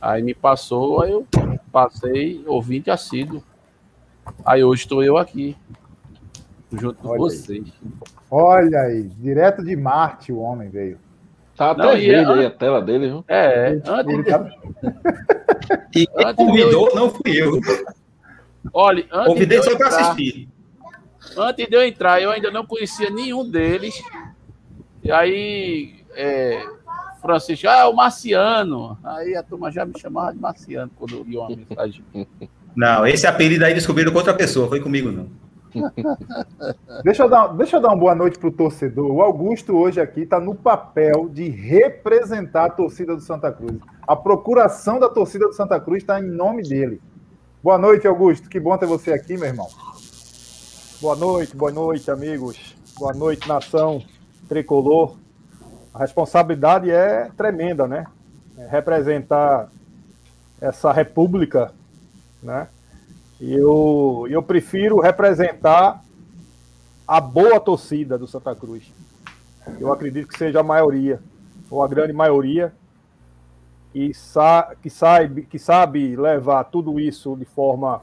Aí me passou, aí eu passei ouvinte assíduo. Aí hoje estou eu aqui, junto com Olha aí. vocês. Olha aí, direto de Marte o homem veio. Tá até Não, verde é- aí a tela dele, viu? É, antes Ele de, tá- E quem Antes convidou não fui eu. olha, antes de Convidei só para assistir. Antes de eu entrar, eu ainda não conhecia nenhum deles. E aí, é, Francisco, ah, o Marciano. Aí a turma já me chamava de Marciano quando eu ia uma mensagem. Não, esse apelido aí descobriram com outra pessoa, foi comigo não. Deixa eu, dar, deixa eu dar uma boa noite para o torcedor. O Augusto hoje aqui está no papel de representar a torcida do Santa Cruz. A procuração da torcida do Santa Cruz está em nome dele. Boa noite, Augusto. Que bom ter você aqui, meu irmão. Boa noite, boa noite, amigos Boa noite, nação tricolor. A responsabilidade é tremenda, né? É representar essa república, né? E eu, eu prefiro representar a boa torcida do Santa Cruz. Eu acredito que seja a maioria, ou a grande maioria, e sa que, sabe, que sabe levar tudo isso de forma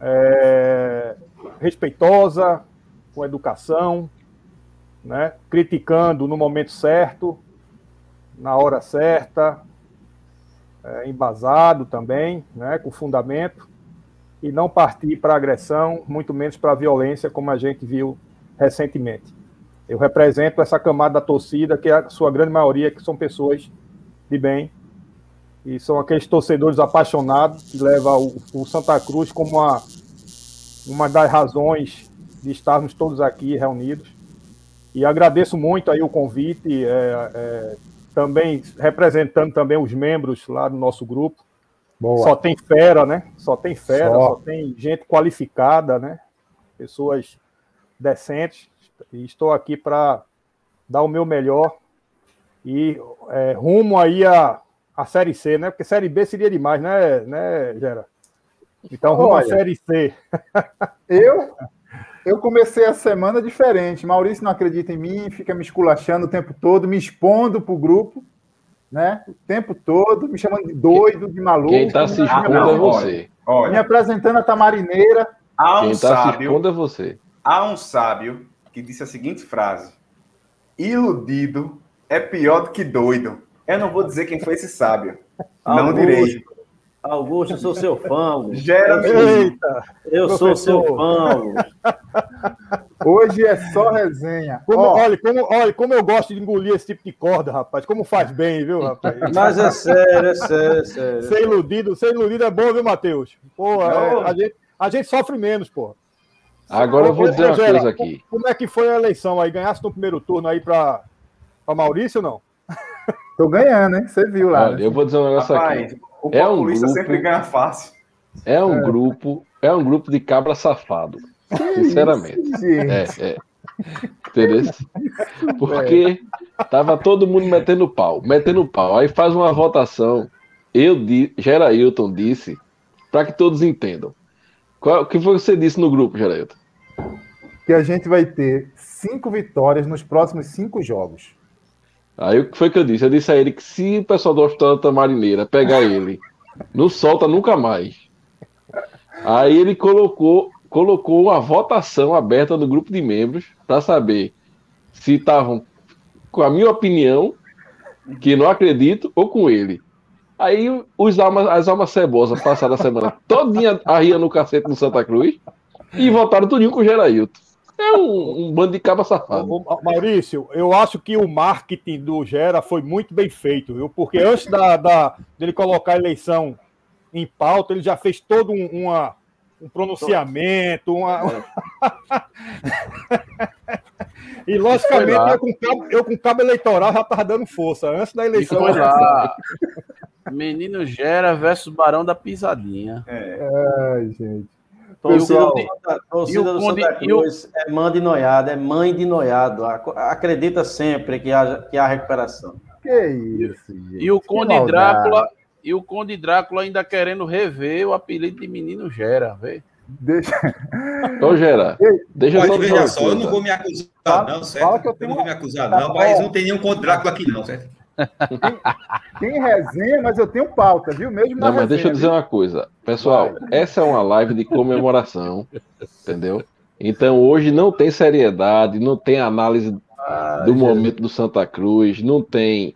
é, respeitosa, com educação, né? criticando no momento certo, na hora certa, é, embasado também, né? com fundamento, e não partir para agressão, muito menos para violência, como a gente viu recentemente. Eu represento essa camada da torcida, que é a sua grande maioria, que são pessoas de bem, e são aqueles torcedores apaixonados que levam o, o Santa Cruz como uma, uma das razões de estarmos todos aqui reunidos. E agradeço muito aí o convite, é, é, também representando também os membros lá do nosso grupo. Boa. Só tem fera, né? Só tem fera, só. só tem gente qualificada, né? Pessoas decentes. E estou aqui para dar o meu melhor e é, rumo aí a a Série C, né? Porque Série B seria demais, né, né Gera? Então, rumo à Série C. eu, eu comecei a semana diferente. Maurício não acredita em mim, fica me esculachando o tempo todo, me expondo para o grupo, né? O tempo todo, me chamando de doido, de maluco. Quem está se expondo é você. Olha, me apresentando a Tamarineira. Há um Quem está se expondo é você. Há um sábio que disse a seguinte frase: Iludido é pior do que doido. Eu não vou dizer quem foi esse sábio. Não Augusto, direi. Augusto, eu sou seu fã. Augusto. Gera eu professor. sou seu fã. Augusto. Hoje é só resenha. Como, oh. olha, como, olha, como eu gosto de engolir esse tipo de corda, rapaz. Como faz bem, viu, rapaz? Mas é sério, é sério, é sério. Ser iludido, ser iludido é bom, viu, Matheus? Pô, é, a, gente, a gente sofre menos, pô. Agora eu vou dizer uma coisa aqui. Como é que foi a eleição aí? Ganhasse no primeiro turno aí para Maurício ou não? Tô ganhando, hein? Você viu lá. Olha, né? eu vou dizer um negócio Rapaz, aqui. O é um grupo, sempre ganha fácil. É um é. grupo, é um grupo de cabra safado. Sinceramente. é, é. Entendeu? Porque tava todo mundo metendo pau, metendo pau. Aí faz uma votação. Eu di, Gerailton disse, para que todos entendam. O que foi que você disse no grupo, Gerailton? Que a gente vai ter cinco vitórias nos próximos cinco jogos. Aí o que foi que eu disse? Eu disse a ele que se o pessoal do Hospital da Marineira pegar ele, não solta nunca mais. Aí ele colocou, colocou uma votação aberta no grupo de membros para saber se estavam com a minha opinião, que não acredito, ou com ele. Aí os almas, as almas cebosas passaram a semana todinha arriando no cacete no Santa Cruz e votaram tudinho com o Gerailton. É um, um bando de caba safado. Maurício, eu acho que o marketing do Gera foi muito bem feito, viu? Porque antes da, da, dele colocar a eleição em pauta, ele já fez todo um, uma, um pronunciamento, uma. e logicamente eu com, cabo, eu com cabo eleitoral já estava dando força antes da eleição. Foi lá. Menino Gera versus Barão da Pisadinha. É. Ai, gente. Pessoal, torcida do Santa Cruz é mãe de noiado, é mãe de noiado. Acredita sempre que há, que há recuperação. Que isso, gente. E o Conde Drácula, e o Conde Drácula ainda querendo rever o apelido de menino Gera, vê? Deixa. Ô, Gera, deixa Pode, veja só, eu não vou me acusar, não, certo? Fala que eu, tenho... eu não vou me acusar, não, mas não tem nenhum Conde Drácula aqui, não, certo? Tem, resenha, mas eu tenho pauta, viu? Mesmo Não, mas resenha, deixa eu dizer viu? uma coisa. Pessoal, Vai. essa é uma live de comemoração, entendeu? Então hoje não tem seriedade, não tem análise Ai, do momento do Santa Cruz, não tem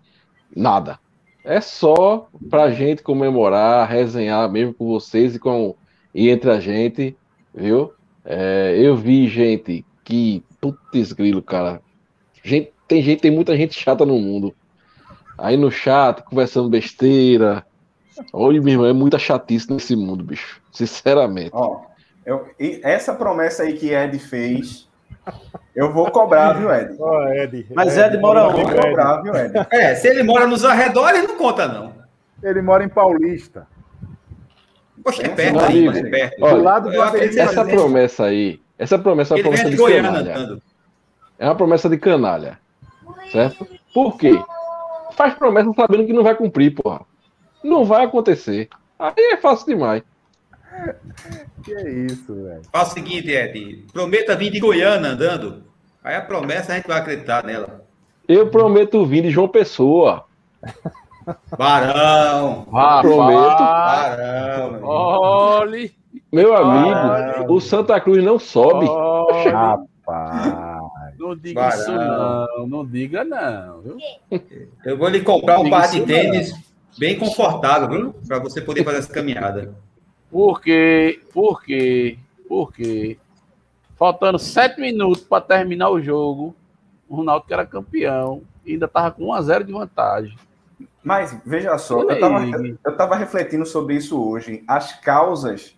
nada. É só pra gente comemorar, resenhar mesmo com vocês e com e entre a gente, viu? É, eu vi gente que. Putz, grilo, cara. Gente, tem gente, tem muita gente chata no mundo aí no chat, conversando besteira. Olha, meu irmão, é muita chatice nesse mundo, bicho. Sinceramente. Ó, eu, essa promessa aí que Ed fez, eu vou cobrar, viu, Ed? Oh, Ed Mas Ed, Ed mora onde? Vou cobrar, viu, Ed? É, se ele mora nos arredores, não conta, não. Ele mora em Paulista. Poxa, é perto aí, é perto. Olha, do lado do essa promessa aí, essa promessa é uma promessa de Goiânia, É uma promessa de canalha. Certo? Por quê? Faz promessa sabendo que não vai cumprir, porra. Não vai acontecer. Aí é fácil demais. Que é isso, velho. Faz o seguinte, Ed. Prometa vir de Goiânia andando. Aí a promessa a gente vai acreditar nela. Eu prometo vir de João Pessoa. Barão. Ah, prometo. Barão. Olhe. Meu amigo, o Santa Cruz não sobe. Olhe. Rapaz. Não diga Barão. isso não. Não diga não. Viu? Eu vou lhe comprar um par de tênis bem confortável, viu? Para você poder fazer essa caminhada. Por quê? Por quê? Por quê? Faltando sete minutos para terminar o jogo, o Ronaldo que era campeão, ainda tava com 1x0 de vantagem. Mas, veja só, eu estava aí. eu tava refletindo sobre isso hoje. As causas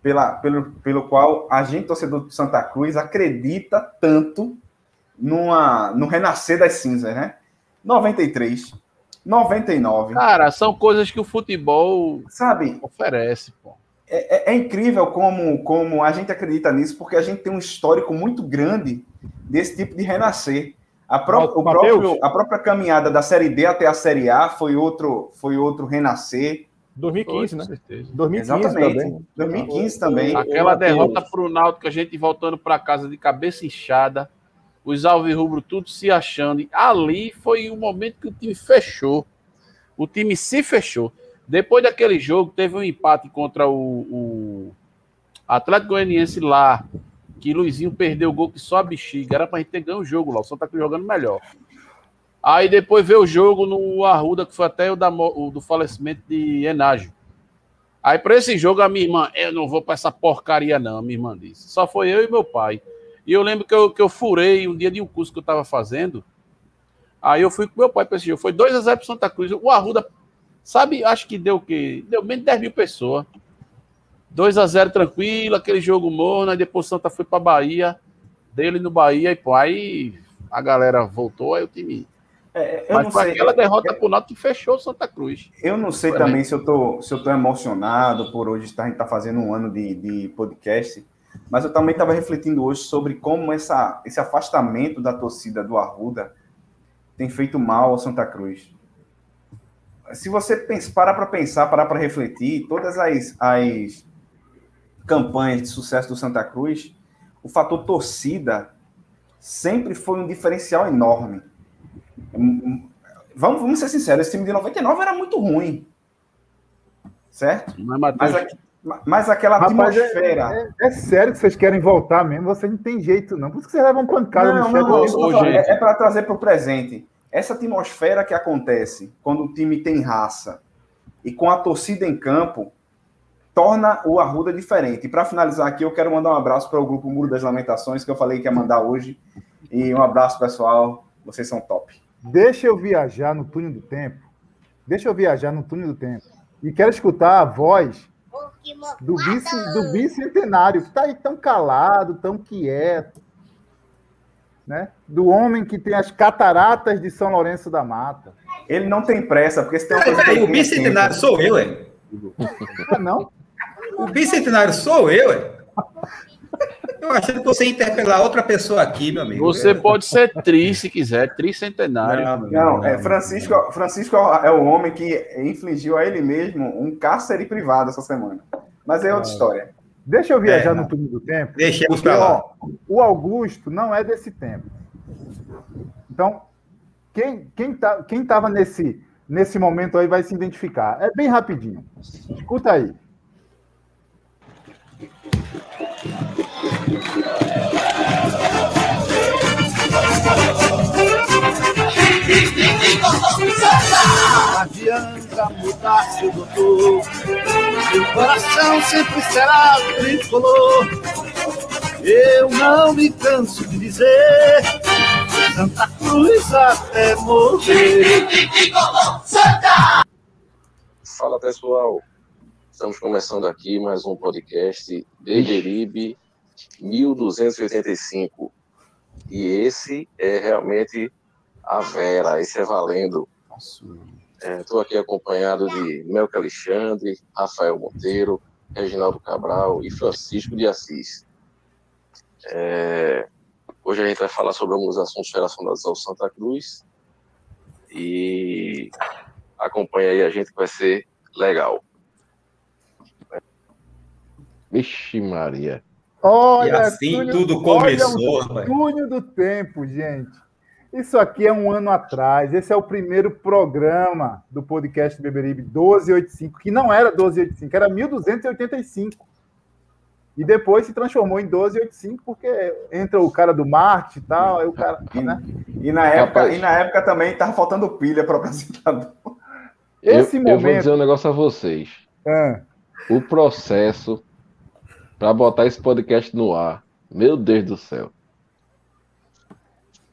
pela, pelo, pelo qual a gente, torcedor do Santa Cruz, acredita tanto numa, no renascer das cinzas, né? 93, 99. Cara, são coisas que o futebol Sabe, oferece, pô. é, é- é incrível como, como a gente acredita nisso, porque a gente tem um histórico muito grande desse tipo de renascer. A, pró- o próprio, a própria caminhada da Série D até a Série A foi outro, foi outro renascer. 2015, né? Com certeza. 2015 Exatamente. também. 2015 também. Aquela derrota Matheus. pro Náutico, a gente voltando para casa de cabeça inchada, os alvirrubro tudo se achando. Ali foi o momento que o time fechou. O time se fechou. Depois daquele jogo, teve um empate contra o, o Atlético Goianiense lá, que Luizinho perdeu o gol que só a bexiga. Era pra gente ter ganho o jogo lá. O Santa Cruz jogando melhor. Aí depois veio o jogo no Arruda, que foi até o, da o do falecimento de Enágio. Aí para esse jogo a minha irmã, eu não vou para essa porcaria não, minha irmã disse. Só foi eu e meu pai. E eu lembro que eu, que eu furei um dia de um curso que eu estava fazendo. Aí eu fui com meu pai para esse jogo. Foi 2 a 0 para Santa Cruz. O Arruda, sabe, acho que deu o quê? Deu menos de 10 mil pessoas. 2 a 0 tranquilo, aquele jogo morno. Aí depois o Santa foi para Bahia. Dele no Bahia e pô, aí a galera voltou, aí o time. É, eu Mas foi sei, aquela derrota pro Náutico que fechou o Santa Cruz. eu não sei também se eu tô, se eu tô emocionado por hoje estar, a gente tá fazendo um ano de, de podcast, mas eu também estava refletindo hoje sobre como essa, esse afastamento da torcida do Arruda tem feito mal ao Santa Cruz. Se você pensa, parar para pensar, parar para refletir, todas as, as campanhas de sucesso do Santa Cruz, o fator torcida sempre foi um diferencial enorme. Vamos, vamos ser sinceros, esse time de 99 era muito ruim. Certo? Mas, Matheus, Mas, aqui- mas aquela Rapaz, é, atmosfera. é- é sério que vocês querem voltar mesmo? Vocês não tem jeito, não. Por isso que vocês levam pancada Não, no não, chat. não, tô falando, é, para trazer para o presente. Essa atmosfera que acontece quando o time tem raça e com a torcida em campo torna o Arruda diferente. E para finalizar aqui, eu quero mandar um abraço para o grupo Muro das Lamentações, que eu falei que ia mandar hoje. E um abraço, pessoal. Vocês são top. Deixa eu viajar no túnel do tempo. Deixa eu viajar no túnel do tempo. E quero escutar a voz do, do bicentenário, que está aí tão calado, tão quieto. Né? Do homem que tem as cataratas de São Lourenço da Mata. Ele não tem pressa, porque se tem uma coisa o é bicentenário sou eu, é? Não? O bicentenário sou eu, é? Eu achando que você ia interpelar outra pessoa aqui, meu amigo. Você pode ser tri se quiser, tricentenário. Não, Não, é, Francisco, Francisco é o homem que infligiu a ele mesmo um cárcere privado essa semana. Mas é outra história. Deixa eu viajar É, no túnel do tempo. Porque, pra lá. o Augusto não é desse tempo. Então, quem quem tá, quem tava nesse nesse momento aí vai se identificar. É bem rapidinho. Escuta aí. Não adianta mudar seu doutor. Coração sempre será tricolor. Eu não me canso de dizer. Santa Cruz até morrer. Fala pessoal, estamos começando aqui mais um podcast Beberibe 1285 e esse é realmente a Vera, esse é valendo. Estou aqui acompanhado de Melca Alexandre, Rafael Monteiro, Reginaldo Cabral e Francisco de Assis. É, hoje Hoje a gente vai falar sobre alguns assuntos relacionados ao Santa Cruz. E acompanha aí a gente que vai ser legal. Vixe Maria. Olha, E assim túnel- tudo olha começou, o rapaz. túnel do tempo, gente. Isso aqui é um ano atrás. Esse é o primeiro programa do podcast Beberibe 1285, que não era 1285, era 1285. E depois se transformou em 1285, porque entra o cara do marketing e tal, aí o cara. Né? E na época, e na época também tava faltando pilha para o apresentador. Esse eu, eu vou momento- dizer um negócio a vocês. Ah. O processo para botar esse podcast no ar. Meu Deus do céu.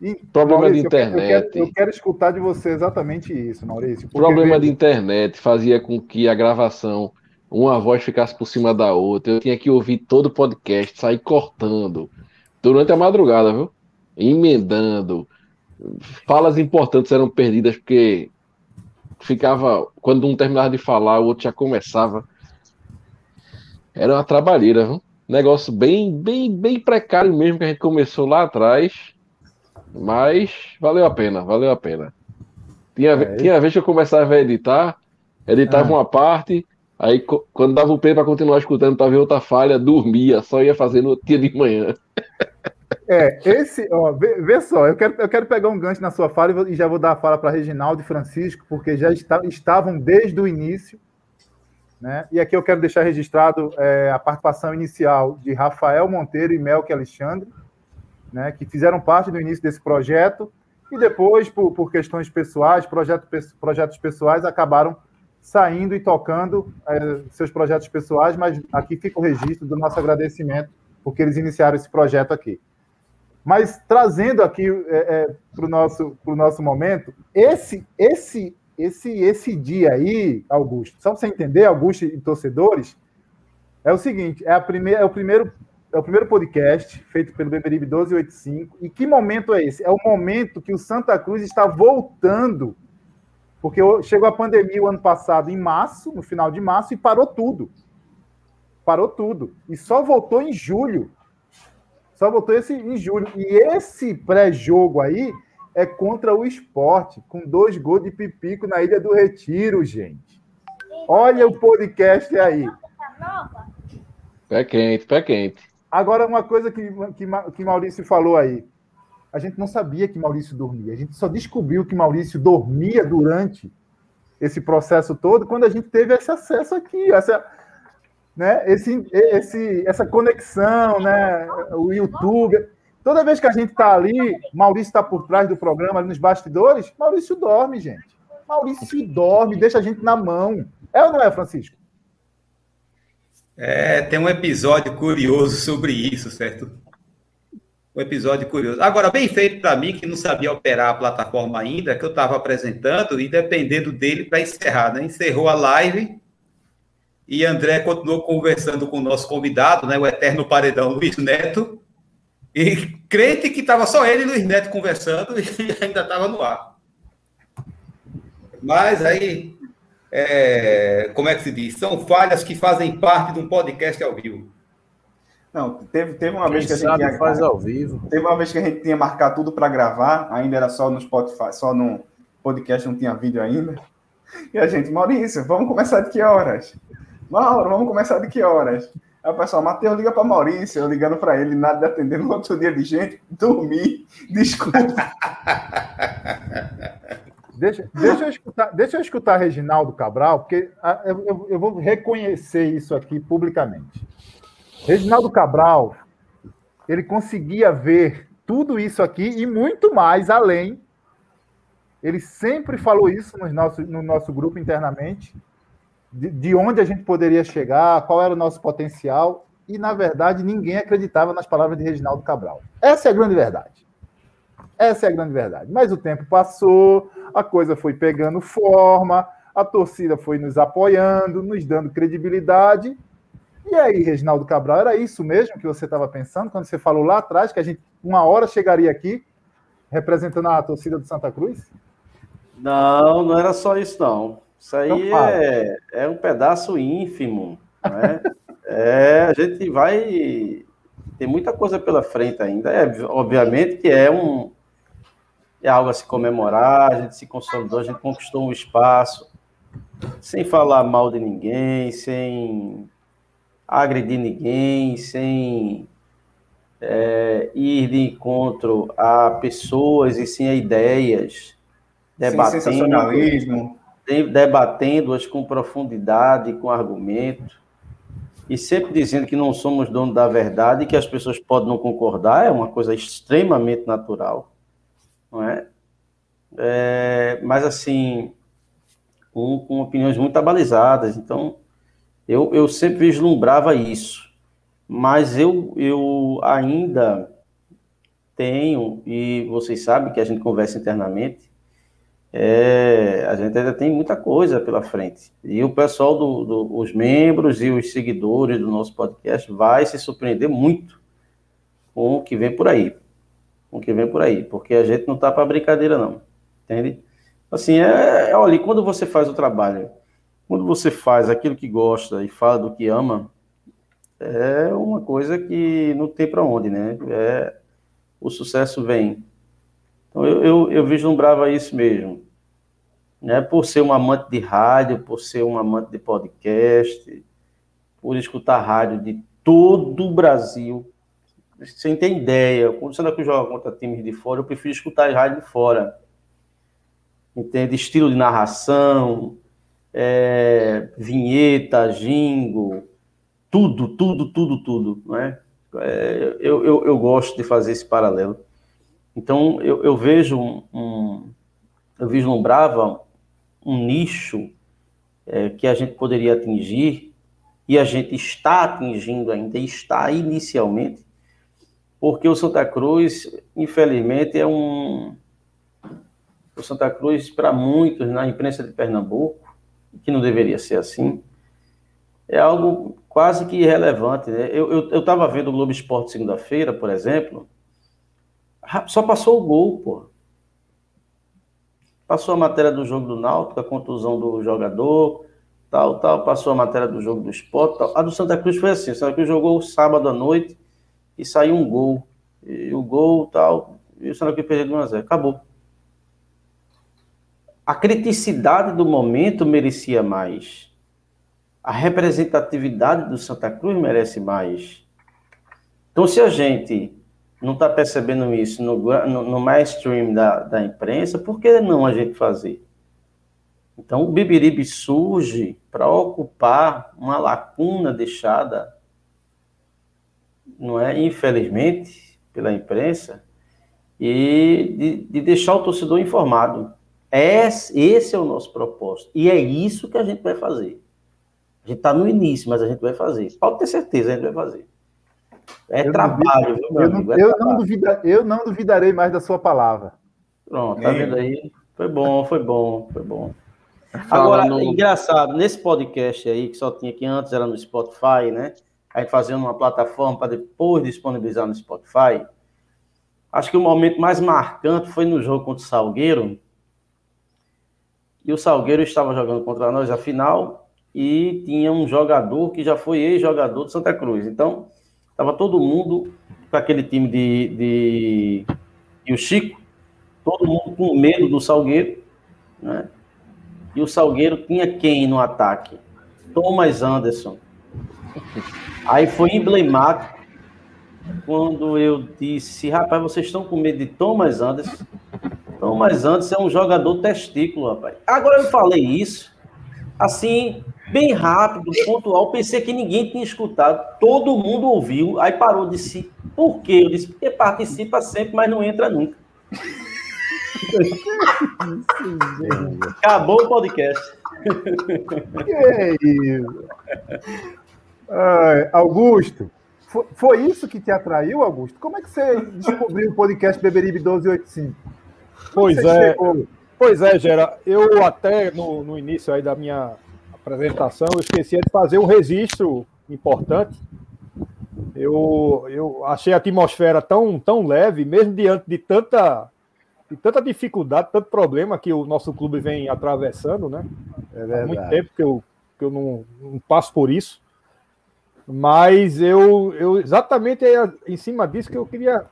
E, Problema de eu quero- Eu internet. quero, eu quero escutar de você exatamente isso, Maurício. Problema de internet fazia com que a gravação, uma voz ficasse por cima da outra. Eu tinha que ouvir todo o podcast, sair cortando. Durante a madrugada, viu? Emendando. Falas importantes eram perdidas porque ficava. Quando um terminava de falar, o outro já começava. Era uma trabalheira, viu? Negócio bem, bem, bem precário mesmo que a gente começou lá atrás. Mas valeu a pena, valeu a pena. Tinha, ve- tinha vez que eu começava a editar, editava Ah. uma parte, aí quando dava o play para continuar escutando, tava em outra falha, dormia, só ia fazer no outro dia de manhã. É, esse, ó, vê, vê só, eu quero, eu quero pegar um gancho na sua fala e e já vou dar a fala para Reginaldo e Francisco, porque já está- estavam desde o início, né? E aqui eu quero deixar registrado é, a participação inicial de Rafael Monteiro e Melque Alexandre, né? Que fizeram parte do início desse projeto e depois, por, por questões pessoais, projeto, projetos pessoais, acabaram saindo e tocando é, seus projetos pessoais, mas aqui fica o registro do nosso agradecimento porque eles iniciaram esse projeto aqui. Mas trazendo aqui para o nosso, nosso momento, esse, esse, esse, esse dia aí, Augusto, só para você entender, Augusto e torcedores, é o seguinte: é, a primeira, é, o primeiro, é o primeiro podcast feito pelo Beberibe 1285. E que momento é esse? É o momento que o Santa Cruz está voltando. Porque chegou a pandemia o ano passado, em março, no final de março, e parou tudo. Parou tudo. E só voltou em julho. Só voltou esse em julho. E esse pré-jogo aí é contra o esporte, com dois gols de pipico na Ilha do Retiro, gente. Olha o podcast aí. Pé quente, pé quente. Agora, uma coisa que, que, que Maurício falou aí. A gente não sabia que Maurício dormia. A gente só descobriu que Maurício dormia durante esse processo todo quando a gente teve esse acesso aqui, essa, né, esse, esse, essa conexão, né, o YouTube. Toda vez que a gente está ali, Maurício está por trás do programa, ali nos bastidores, Maurício dorme, gente. Maurício dorme, deixa a gente na mão. É ou não é, Francisco? É, tem um episódio curioso sobre isso, certo? Um episódio curioso. Agora, bem feito para mim, que não sabia operar a plataforma ainda, que eu estava apresentando, e dependendo dele para encerrar, né? Encerrou a live e André continuou conversando com o nosso convidado, né? O eterno paredão Luiz Neto, e crente que estava só ele e Luiz Neto conversando e ainda estava no ar. Mas aí, é, como é que se diz? São falhas que fazem parte de um podcast ao vivo. Não, teve, teve uma Quem vez que a gente tinha, faz ao vivo. Teve uma vez que a gente tinha marcado tudo para gravar, ainda era só no Spotify, só no podcast, não tinha vídeo ainda. E a gente, Maurício, vamos começar de que horas? Mauro, vamos começar de que horas? Aí o pessoal, Matheus, liga para Maurício, eu ligando para ele, nada de atender no outro dia de gente, dormi, desculpa. Deixa, deixa, eu escutar, deixa eu escutar Reginaldo Cabral, porque ah, eu, eu- eu vou reconhecer isso aqui publicamente. Reginaldo Cabral, ele conseguia ver tudo isso aqui e muito mais além. Ele sempre falou isso no nosso, no nosso grupo internamente, de, de onde a gente poderia chegar, qual era o nosso potencial, e, na verdade, ninguém acreditava nas palavras de Reginaldo Cabral. Essa é a grande verdade. Essa é a grande verdade. Mas o tempo passou, a coisa foi pegando forma, a torcida foi nos apoiando, nos dando credibilidade. E aí, Reginaldo Cabral, era isso mesmo que você estava pensando quando você falou lá atrás que a gente uma hora chegaria aqui representando a torcida do Santa Cruz? Não, não era só isso, não. Isso aí Então é, é um pedaço ínfimo. Né? é, a gente vai Tem muita coisa pela frente ainda. É, obviamente que é um é algo a se comemorar, a gente se consolidou, a gente conquistou um espaço, sem falar mal de ninguém, sem agredir ninguém, sem é, ir de encontro a pessoas e sim a ideias, debatendo, debatendo-as com profundidade, com argumento, e sempre dizendo que não somos donos da verdade que as pessoas podem não concordar, é uma coisa extremamente natural, não é? é mas assim, com, com opiniões muito abalizadas, então eu, eu sempre vislumbrava isso mas eu, eu ainda tenho, e vocês sabem que a gente conversa internamente, é, a gente ainda tem muita coisa pela frente. E o pessoal, do, do, os membros e os seguidores do nosso podcast vai se surpreender muito com o que vem por aí. Com o que vem por aí, porque a gente não tá para brincadeira, não. Entende? Assim, é, é, olha, quando você faz o trabalho, quando você faz aquilo que gosta e fala do que ama, é uma coisa que não tem para onde, né? É, o sucesso vem. Então eu, eu, eu vislumbrava isso mesmo. Né? Por ser um amante de rádio, por ser um amante de podcast, por escutar rádio de todo o Brasil. Sem ter ideia, quando você que joga contra times de fora, eu prefiro escutar rádio de fora. Entende? Estilo de narração, é, vinheta, jingle, tudo, tudo, tudo, tudo, não é? é eu, eu, eu, gosto de fazer esse paralelo. Então, eu, eu vejo um, um, eu vislumbrava um nicho é, que a gente poderia atingir e a gente está atingindo ainda, está inicialmente, porque o Santa Cruz, infelizmente, é um. O Santa Cruz, para muitos na imprensa de Pernambuco, que não deveria ser assim, é algo quase que irrelevante. Né? Eu estava vendo o Globo Esporte segunda-feira, por exemplo, só passou o gol, pô. Passou a matéria do jogo do Náutico, a contusão do jogador, tal, tal. Passou a matéria do jogo do esporte, tal. A do Santa Cruz foi assim, o Santa Cruz jogou sábado à noite e saiu um gol. E o gol, tal, e o Santa Cruz perdeu de 1 a 0. Acabou. A criticidade do momento merecia mais a representatividade do Santa Cruz merece mais. Então, se a gente não está percebendo isso no, no, no mainstream da, da imprensa, por que não a gente fazer? Então, o Bibiribe surge para ocupar uma lacuna deixada, não é? Infelizmente, pela imprensa, e de, de deixar o torcedor informado. Esse, esse é o nosso propósito. E é isso que a gente vai fazer. A gente está no início, mas a gente vai fazer. Pode ter certeza, a gente vai fazer. É eu trabalho, viu, meu eu amigo? Não, é eu, Não duvida, eu não duvidarei mais da sua palavra. Pronto, tá vendo aí? Foi bom, foi bom, foi bom. Agora, no... engraçado, nesse podcast aí, que só tinha que antes era no Spotify, né? Aí fazendo uma plataforma para depois disponibilizar no Spotify. Acho que o momento mais marcante foi no jogo contra o Salgueiro. E o Salgueiro estava jogando contra nós a final e tinha um jogador que já foi ex-jogador do Santa Cruz. Então, estava todo mundo com aquele time de, de. E o Chico, todo mundo com medo do Salgueiro, né? E o Salgueiro tinha quem no ataque? Thomas Anderson. Aí foi emblemático quando eu disse, rapaz, vocês estão com medo de Thomas Anderson? Thomas Anderson é um jogador testículo, rapaz. Agora eu falei isso, assim, bem rápido, pontual. Pensei que ninguém tinha escutado, todo mundo ouviu, aí parou de si. Por quê? Eu disse, porque participa sempre, mas não entra nunca. Acabou o podcast. Que é isso? Ai, Augusto, foi, foi, isso que te atraiu, Augusto? Como é que você descobriu o podcast Beberibe 1285? Pois é, chegou? pois é, Gera. Eu até no, no início aí da minha apresentação, eu esqueci de fazer um registro importante. Eu, eu achei a atmosfera tão, tão leve, mesmo diante de tanta, de tanta dificuldade, tanto problema que o nosso clube vem atravessando, né? É Há muito tempo que eu, que eu não, não passo por isso. Mas eu, eu exatamente é em cima disso que eu queria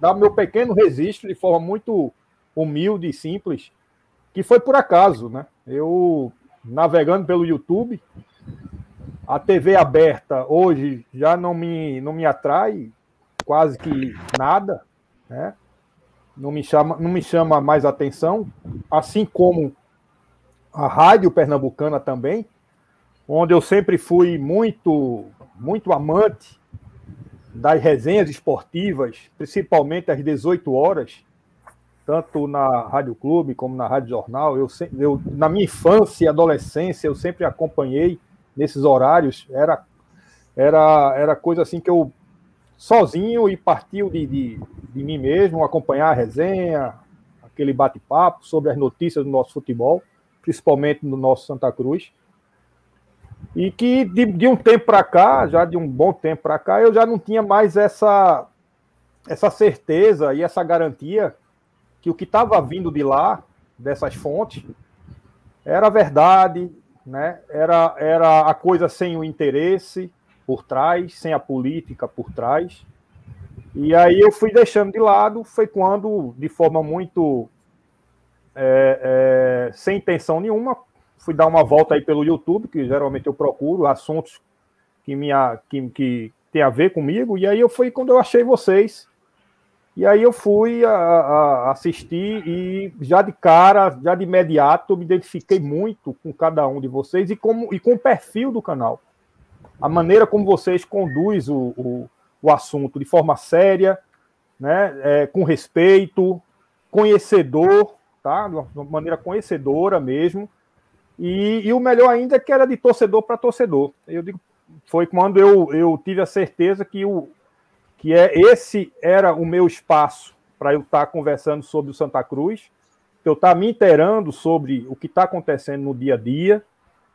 dar meu pequeno registro de forma muito humilde e simples, que foi por acaso, né? Eu navegando pelo YouTube, a TV aberta hoje já não me, não me atrai quase que nada, né? Não me chama, não me chama mais atenção, assim como a rádio pernambucana também, onde eu sempre fui muito muito amante das resenhas esportivas, principalmente às 18 horas, tanto na Rádio Clube como na Rádio Jornal. Eu, eu, na minha infância e adolescência, eu sempre acompanhei nesses horários. Era, era, era coisa assim que eu, sozinho e partiu de, de, de mim mesmo, acompanhar a resenha, aquele bate-papo sobre as notícias do nosso futebol, principalmente no nosso Santa Cruz. E que de, de um tempo para cá, já de um bom tempo para cá, eu já não tinha mais essa, essa certeza e essa garantia que o que estava vindo de lá, dessas fontes, era verdade, né? era, era a coisa sem o interesse por trás, sem a política por trás. E aí eu fui deixando de lado, foi quando, de forma muito é, é, sem intenção nenhuma, fui dar uma volta aí pelo YouTube, que geralmente eu procuro assuntos que, me, que, que tem a ver comigo, e aí eu fui quando eu achei vocês. E aí eu fui a, a assistir e já de cara, já de imediato, me identifiquei muito com cada um de vocês e, como, e com o perfil do canal. A maneira como vocês conduzem o, o, o assunto de forma séria, né, é, com respeito, conhecedor, tá? De uma maneira conhecedora mesmo. E, e, o melhor ainda é que era de torcedor para torcedor. Eu digo, foi quando eu, eu tive a certeza que, o, que é, esse era o meu espaço para eu estar tá conversando sobre o Santa Cruz, eu estar tá me inteirando sobre o que está acontecendo no dia a dia,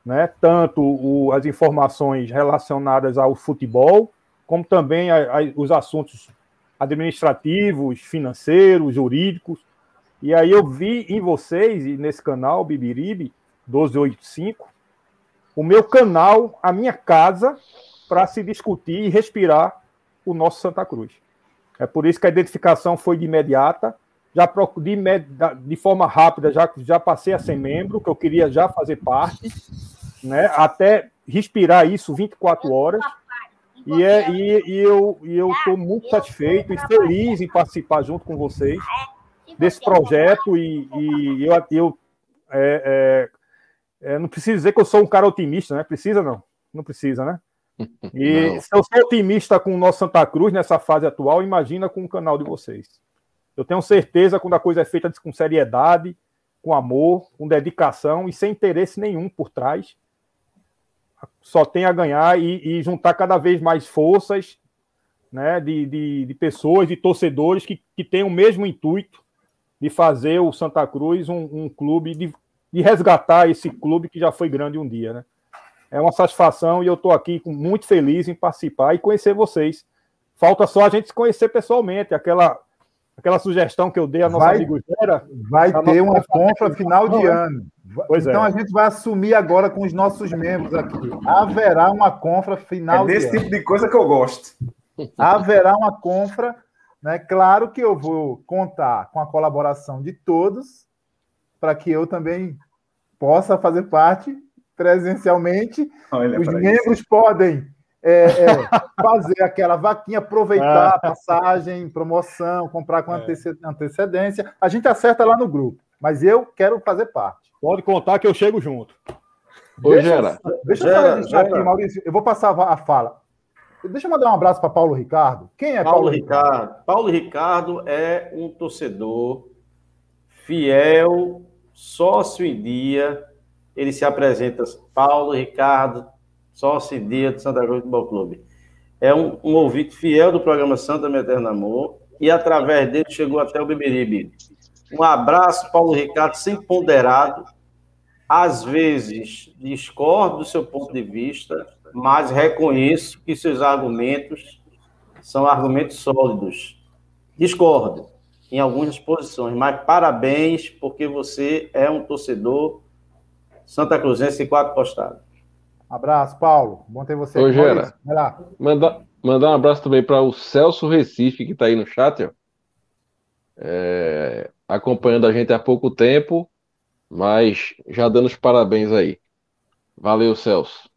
né? tanto o, as informações relacionadas ao futebol, como também a, a, os assuntos administrativos, financeiros, jurídicos. E aí eu vi em vocês e nesse canal, Bibiribe, 1285, o meu canal, a minha casa, para se discutir e respirar o nosso Santa Cruz. É por isso que a identificação foi de imediata. Já de, de forma rápida, já, já passei a ser membro, que eu queria já fazer parte, né? até respirar isso 24 horas. E, é, e, e eu estou muito satisfeito e feliz em participar junto com vocês desse projeto. E, e eu, eu é, é, é, não precisa dizer que eu sou um cara otimista, né? Precisa não? Não precisa, né? E não. se eu sou otimista com o nosso Santa Cruz nessa fase atual, imagina com o canal de vocês. Eu tenho certeza quando a coisa é feita com seriedade, com amor, com dedicação e sem interesse nenhum por trás, só tem a ganhar e, e juntar cada vez mais forças né, de, de, de, pessoas, de torcedores que, que têm o mesmo intuito de fazer o Santa Cruz um, um clube de, de resgatar esse clube que já foi grande um dia, né? É uma satisfação e eu estou aqui muito feliz em participar e conhecer vocês. Falta só a gente se conhecer pessoalmente, aquela aquela sugestão que eu dei a nossa vai, amigo Gera. Vai ter uma compra final de ano. Pois então é. a gente vai assumir agora com os nossos membros aqui. Haverá uma compra final é desse de tipo ano. de coisa que eu gosto. Haverá uma compra, né? Claro que eu vou contar com a colaboração de todos, para que eu também possa fazer parte presencialmente. Olha Os membros isso. podem é, é, fazer aquela vaquinha, aproveitar a passagem, promoção, comprar com antece- antecedência. A gente acerta lá no grupo, mas eu quero fazer parte. Pode contar que eu chego junto. Ô, Deixa- Gera. Deixa eu Gera, registrar Gera. aqui, Maurício. Eu vou passar a fala. Deixa eu mandar um abraço para Paulo Ricardo. Quem é Paulo Paulo, Ricardo? Ricardo. Paulo Ricardo é um torcedor fiel, sócio em dia. Ele se apresenta Paulo Ricardo, sócio em dia do Santa Cruz Futebol Clube. É um, um ouvinte fiel do programa Santa Meu Eterno Amor e através dele chegou até o Beberibe. Um abraço, Paulo Ricardo, sem ponderado. Às vezes discordo do seu ponto de vista, mas reconheço que seus argumentos são argumentos sólidos. Discordo em algumas posições, mas parabéns, porque você é um torcedor Santa Cruzense e quatro postado. Abraço, Paulo. Bom ter você Ô, aqui. Gera. Vai lá. Mandar, mandar um abraço também para o Celso Recife, que está aí no chat, ó. É, acompanhando a gente há pouco tempo, mas já dando os parabéns aí. Valeu, Celso.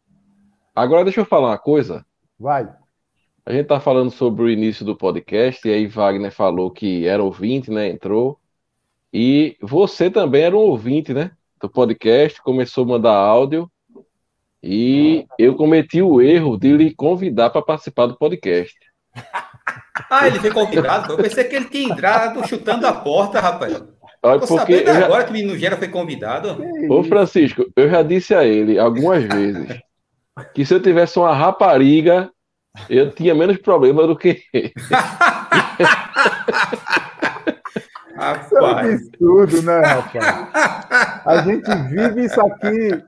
Agora deixa eu falar uma coisa. Vai. A gente tá falando sobre o início do podcast, e aí Wagner falou que era ouvinte, né? Entrou. E você também era um ouvinte, né? Do podcast, começou a mandar áudio. E eu cometi o erro de lhe convidar para participar do podcast. Ah, ele foi convidado? Eu pensei que ele tinha entrado chutando a porta, rapaz. Olha, Tô porque sabendo já- agora que o menino Gera foi convidado. Ô Francisco, eu já disse a ele algumas vezes que se eu tivesse uma rapariga, eu tinha menos problema do que ele. Isso é um absurdo, né, rapaz? A gente vive isso aqui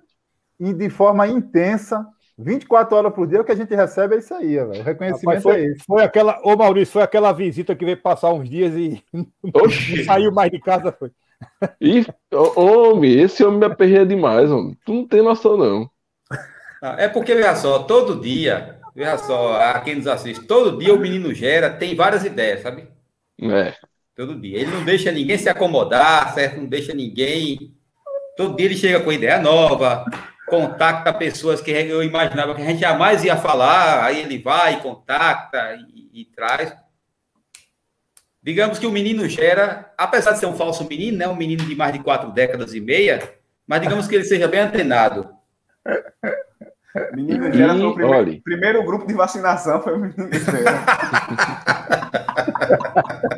em- de forma intensa. 24 horas por dia, o que a gente recebe é isso aí, velho. O reconhecimento Rapaz, foi, é esse. foi aquela. Ô Maurício, foi aquela visita que veio passar uns dias e não saiu mais de casa. Foi. Ô, homem, esse homem me aperreia demais, homem. Tu não tem noção, não. Ah, É porque, veja só, todo dia, veja só, a quem nos assiste, todo dia o menino Gera tem várias ideias, sabe? É. Todo dia. Ele não deixa ninguém se acomodar, certo? Não deixa ninguém. Todo dia ele chega com ideia nova, contacta pessoas que eu imaginava que a gente jamais ia falar, aí ele vai, contacta e, e traz. Digamos que o menino Gera, apesar de ser um falso menino, né? Um menino de mais de quatro décadas e meia, mas digamos que ele seja bem antenado. Menino Gera foi o primeiro, primeiro grupo de vacinação, foi o menino Gera.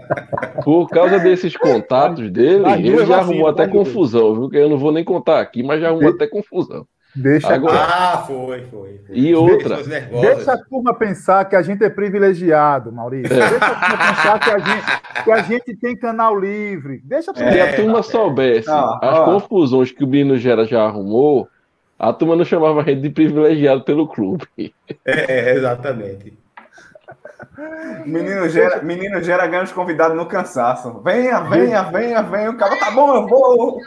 Por causa desses contatos dele, ele já vacinas, arrumou até confusão, viu? Que eu não vou nem contar aqui, mas já arrumou até confusão. Deixa, Agora, Ah, foi, foi. foi. E outra. Deixa a turma pensar que a gente é privilegiado, Maurício. É. Deixa a turma pensar que a, gente, que a gente tem canal livre. Deixa a turma Se a É, turma soubesse Ó, as ó. confusões que o menino Gera já arrumou, a turma não chamava a gente de privilegiado pelo clube. É, exatamente. Menino Gera, menino Gera ganha os convidados no cansaço. Venha, venha, venha, venha. O cara tá bom, eu vou.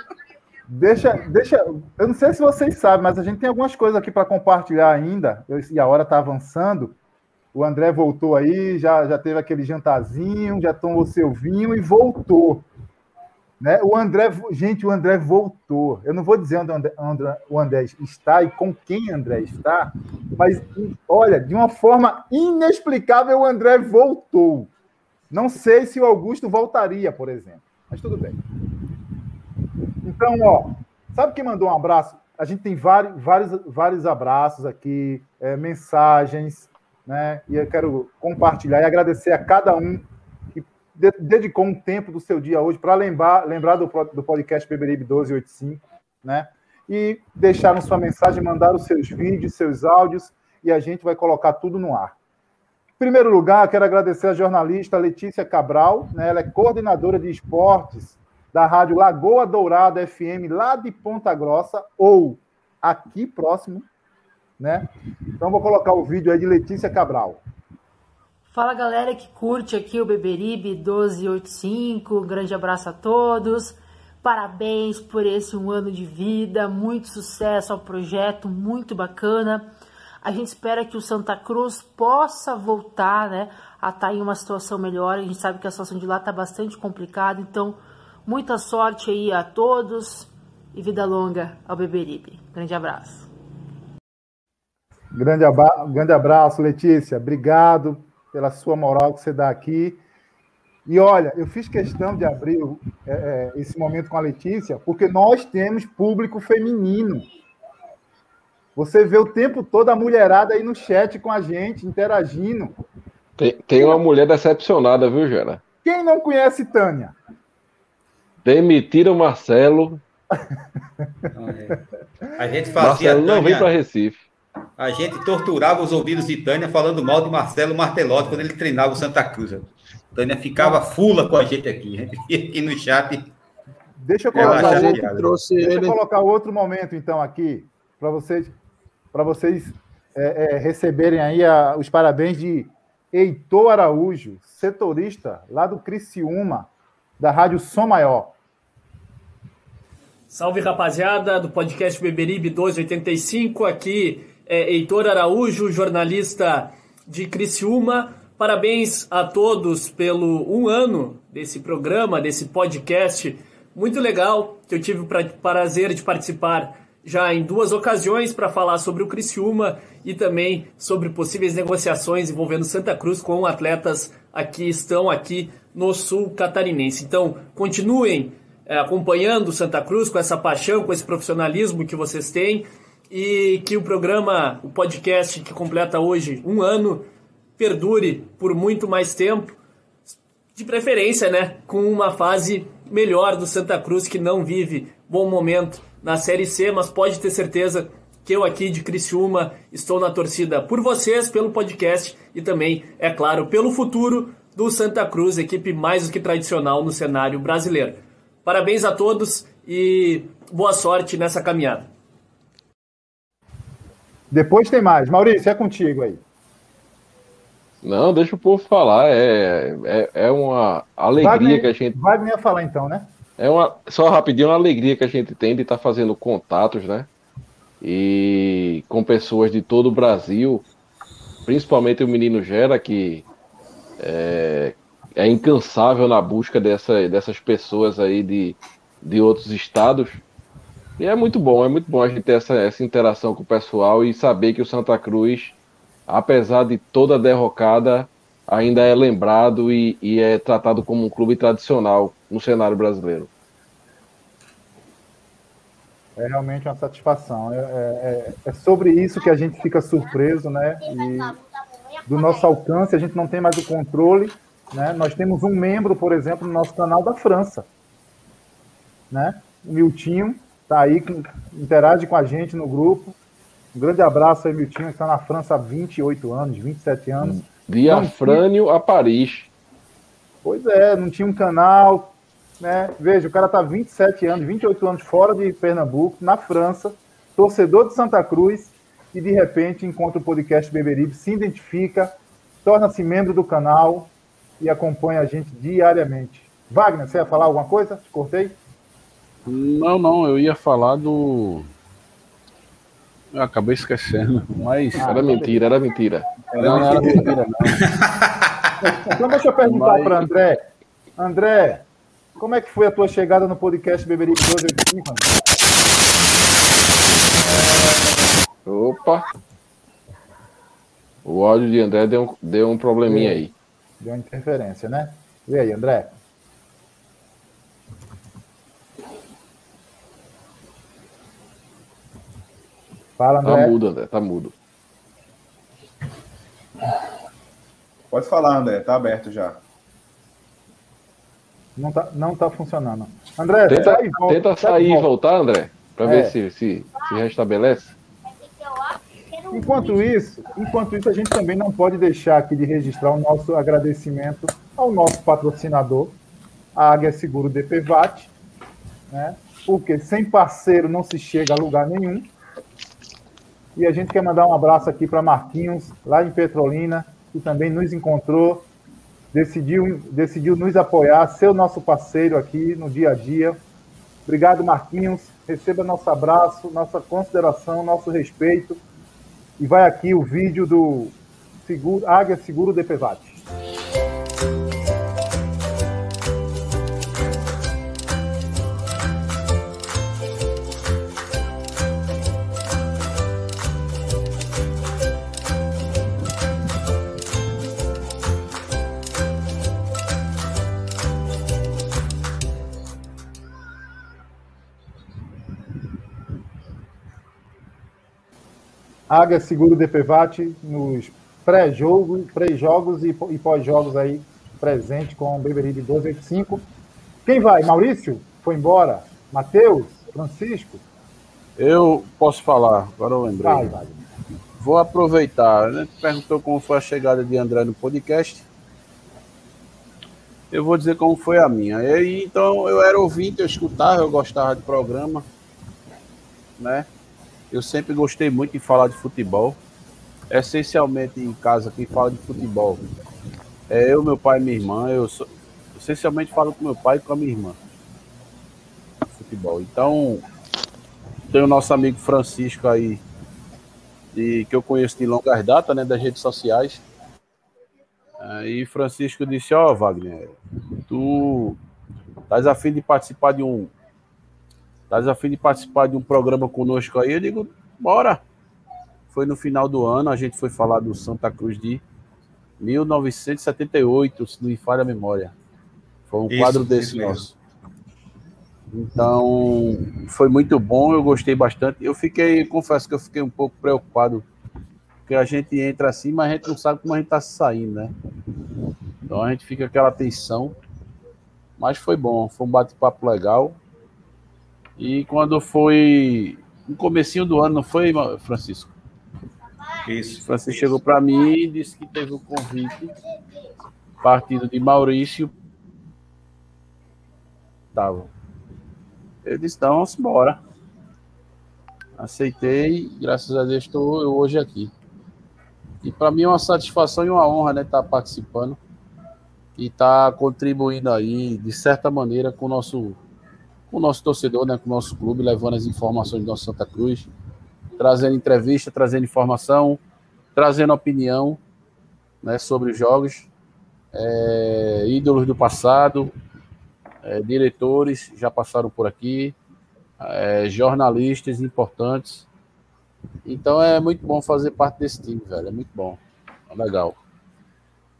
Deixa, deixa. Eu não sei se vocês sabem, mas a gente tem algumas coisas aqui para compartilhar ainda. Eu- e a hora está avançando. O André voltou aí, já, já teve aquele jantarzinho, já tomou seu vinho e voltou. Né? O André, gente, o André voltou. Eu não vou dizer onde André, onde o André está e com quem André está, mas olha, de uma forma inexplicável, o André voltou. Não sei se o Augusto voltaria, por exemplo, mas tudo bem. Então, ó, sabe quem mandou um abraço? A gente tem vários, vários, vários abraços aqui, é, mensagens, né? E eu quero compartilhar e agradecer a cada um dedicou um tempo do seu dia hoje para lembrar, lembrar do, do podcast Beberibe 1285, né? E deixaram sua mensagem, mandaram seus vídeos, seus áudios, e a gente vai colocar tudo no ar. Em primeiro lugar, quero agradecer a jornalista Letícia Cabral, né? ela é coordenadora de esportes da Rádio Lagoa Dourada FM, lá de Ponta Grossa, ou aqui próximo, né? Então vou colocar o vídeo aí de Letícia Cabral. Fala galera que curte aqui o Beberibe 1285, um grande abraço a todos. Parabéns por esse um ano de vida, muito sucesso ao projeto, muito bacana. A gente espera que o Santa Cruz possa voltar, né, a estar em uma situação melhor. A gente sabe que a situação de lá está bastante complicada, então muita sorte aí a todos e vida longa ao Beberibe. Grande abraço. Grande, grande abraço, Letícia. Obrigado pela sua moral que você dá aqui. E olha, eu fiz questão de abrir é, é, esse momento com a Letícia, porque nós temos público feminino. Você vê o tempo todo a mulherada aí no chat com a gente, interagindo. Tem, tem uma mulher decepcionada, viu, Gera? Quem não conhece Tânia? Demitiram Marcelo. A gente fazia. Marcelo não Tânia- vem para Recife. A gente torturava os ouvidos de Tânia falando mal de Marcelo Martelotti quando ele treinava o Santa Cruz. Tânia ficava fula com a gente aqui. A gente aqui no chat. Deixa eu colocar, chateada. outro, trouxe deixa eu ele- colocar outro momento, então, aqui, para vocês, para vocês é, é, receberem aí a- os parabéns de Heitor Araújo, setorista lá do Criciúma, da Rádio Som Maior. Salve rapaziada do podcast Beberibe 285 aqui. É, Heitor Araújo, jornalista de Criciúma. Parabéns a todos pelo um ano desse programa, desse podcast muito legal, que eu tive o prazer de participar já em duas ocasiões para falar sobre o Criciúma e também sobre possíveis negociações envolvendo Santa Cruz com atletas aqui estão aqui no sul catarinense. Então, continuem é, acompanhando Santa Cruz com essa paixão, com esse profissionalismo que vocês têm e que o programa, o podcast que completa hoje um ano, perdure por muito mais tempo, de preferência, né, com uma fase melhor do Santa Cruz que não vive bom momento na Série C, mas pode ter certeza que eu aqui de Criciúma estou na torcida por vocês, pelo podcast e também, é claro, pelo futuro do Santa Cruz, equipe mais do que tradicional no cenário brasileiro. Parabéns a todos e boa sorte nessa caminhada. Depois tem mais. Maurício, é contigo aí. Não, deixa o povo falar. É, é, é uma alegria Wagner, que a gente. Wagner ia falar então, né? É uma, só rapidinho, uma alegria que a gente tem de estar fazendo contatos, né? E com pessoas de todo o Brasil, principalmente o menino Gera, que é, é incansável na busca dessa, dessas pessoas aí de, de outros estados. E é muito bom, é muito bom a gente ter essa, essa interação com o pessoal e saber que o Santa Cruz, apesar de toda a derrocada, ainda é lembrado e, e é tratado como um clube tradicional no cenário brasileiro. É realmente uma satisfação. É, é, é, sobre isso que a gente fica surpreso, né? E do nosso alcance, a gente não tem mais o controle. Né? Nós temos um membro, por exemplo, no nosso canal da França. Né? O Miltinho está aí, interage com a gente no grupo. Um grande abraço aí, Miltinho, que está na França há 28 anos, 27 anos. De Afrânio a Paris. Pois é, não tinha um canal, né? Veja, o cara tá 27 anos, 28 anos fora de Pernambuco, na França, torcedor de Santa Cruz, e de repente encontra o podcast Beberibe, se identifica, torna-se membro do canal e acompanha a gente diariamente. Wagner, você ia falar alguma coisa? Te cortei? Não, não, eu ia falar do. Eu acabei esquecendo, mas. Ah, era mentira, era mentira. Era não, não era mentira, não. então deixa eu perguntar mas... para André. André, como é que foi a tua chegada no podcast Beberibe 285, André? Opa! O áudio de André deu, deu um probleminha aí. Deu uma interferência, né? E aí, André? Fala, André. Tá mudo, André, tá mudo. Pode falar, André, tá aberto já. Não tá, não tá funcionando. André, tenta, sai, volta, tenta sair e voltar, André, para é. ver se, se, se restabelece. Enquanto isso, enquanto isso, a gente também não pode deixar aqui de registrar o nosso agradecimento ao nosso patrocinador, a Águia Seguro DPVAT, né? porque sem parceiro não se chega a lugar nenhum. E a gente quer mandar um abraço aqui para Marquinhos, lá em Petrolina, que também nos encontrou, decidiu, decidiu nos apoiar, ser o nosso parceiro aqui no dia a dia. Obrigado, Marquinhos. Receba nosso abraço, nossa consideração, nosso respeito. E vai aqui o vídeo do Seguro, Águia Seguro DPVAT. Águia Seguro DPVAT nos pré-jogos pré -jogos e, pós-jogos aí, presente com o Beberibe 1285. Quem vai? Maurício? Foi embora? Matheus? Francisco? Eu posso falar, agora eu lembrei. Vai, vai. Vou aproveitar, né? Perguntou como foi a chegada de André no podcast. Eu vou dizer como foi a minha. E, então, eu era ouvinte, eu escutava, eu gostava de programa, né? Eu sempre gostei muito de falar de futebol. Essencialmente em casa, quem fala de futebol é eu, meu pai e minha irmã. Eu sou, essencialmente falo com meu pai e com a minha irmã. Futebol. Então, tem o nosso amigo Francisco aí, de, que eu conheço de longas datas, né, das redes sociais. Aí Francisco disse, ó, oh, Wagner, tu estás a fim de participar de um. Estás a fim de participar de um programa conosco aí? Eu digo, bora. Foi no final do ano, a gente foi falar do Santa Cruz de 1978, se não me falha a memória. Foi um isso, quadro desse nosso. Então, foi muito bom, eu gostei bastante. Eu fiquei, confesso que eu fiquei um pouco preocupado, porque a gente entra assim, mas a gente não sabe como a gente está saindo, né? Então a gente fica aquela tensão. Mas foi bom, foi um bate-papo legal. E quando foi no comecinho do ano, não foi, Francisco? Isso. Francisco chegou para mim e disse que teve o um convite partido de Maurício. Tava. Eu disse, então, vamos embora. Aceitei, graças a Deus estou hoje aqui. E para mim é uma satisfação e uma honra, né, estar tá participando e estar tá contribuindo aí, de certa maneira, com o nosso, com o nosso torcedor, né, com o nosso clube, levando as informações do nosso Santa Cruz, trazendo entrevista, trazendo informação, trazendo opinião né, sobre os jogos, é, ídolos do passado, é, diretores já passaram por aqui, é, jornalistas importantes. Então é muito bom fazer parte desse time, velho. É muito bom. É legal.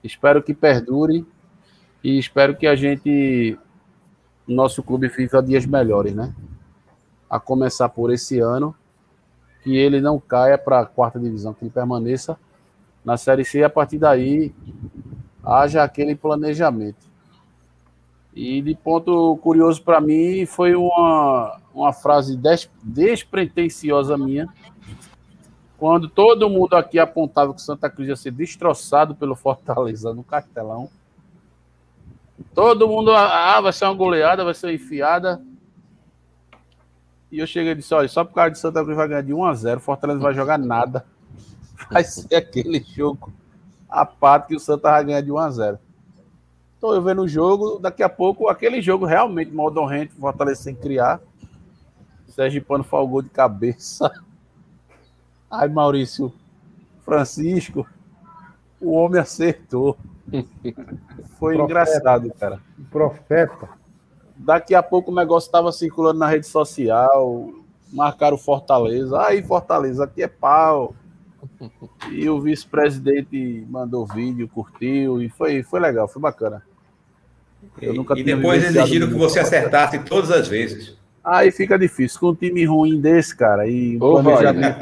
Espero que perdure e espero que a gente, nosso clube, viva dias melhores, né? A começar por esse ano, que ele não caia para a quarta divisão, que ele permaneça na Série C e a partir daí haja aquele planejamento. E de ponto curioso para mim foi uma, uma frase des, despretensiosa minha, quando todo mundo aqui apontava que Santa Cruz ia ser destroçado pelo Fortaleza no Castelão. Todo mundo, ah, vai ser uma goleada, vai ser uma enfiada. E eu cheguei e disse: olha, só por causa de Santa Cruz vai ganhar de 1 a 0 Fortaleza vai jogar nada. Vai ser aquele jogo a parte que o Santa vai ganhar de 1 a 0 Estou eu vendo o jogo, daqui a pouco, aquele jogo realmente maldorrente, Fortaleza sem criar. Sérgio Pano falgou de cabeça. Ai, Maurício Francisco, o homem acertou. Foi Profeta. engraçado, cara. Profeta. Daqui a pouco o negócio estava circulando na rede social. Marcaram Fortaleza. Aí, Fortaleza, aqui é pau. E o vice-presidente mandou vídeo, curtiu, e foi, foi legal, foi bacana. Eu nunca e depois exigiram que você acertasse todas as vezes. Aí fica difícil. Com um time ruim desse, cara, e um planejamento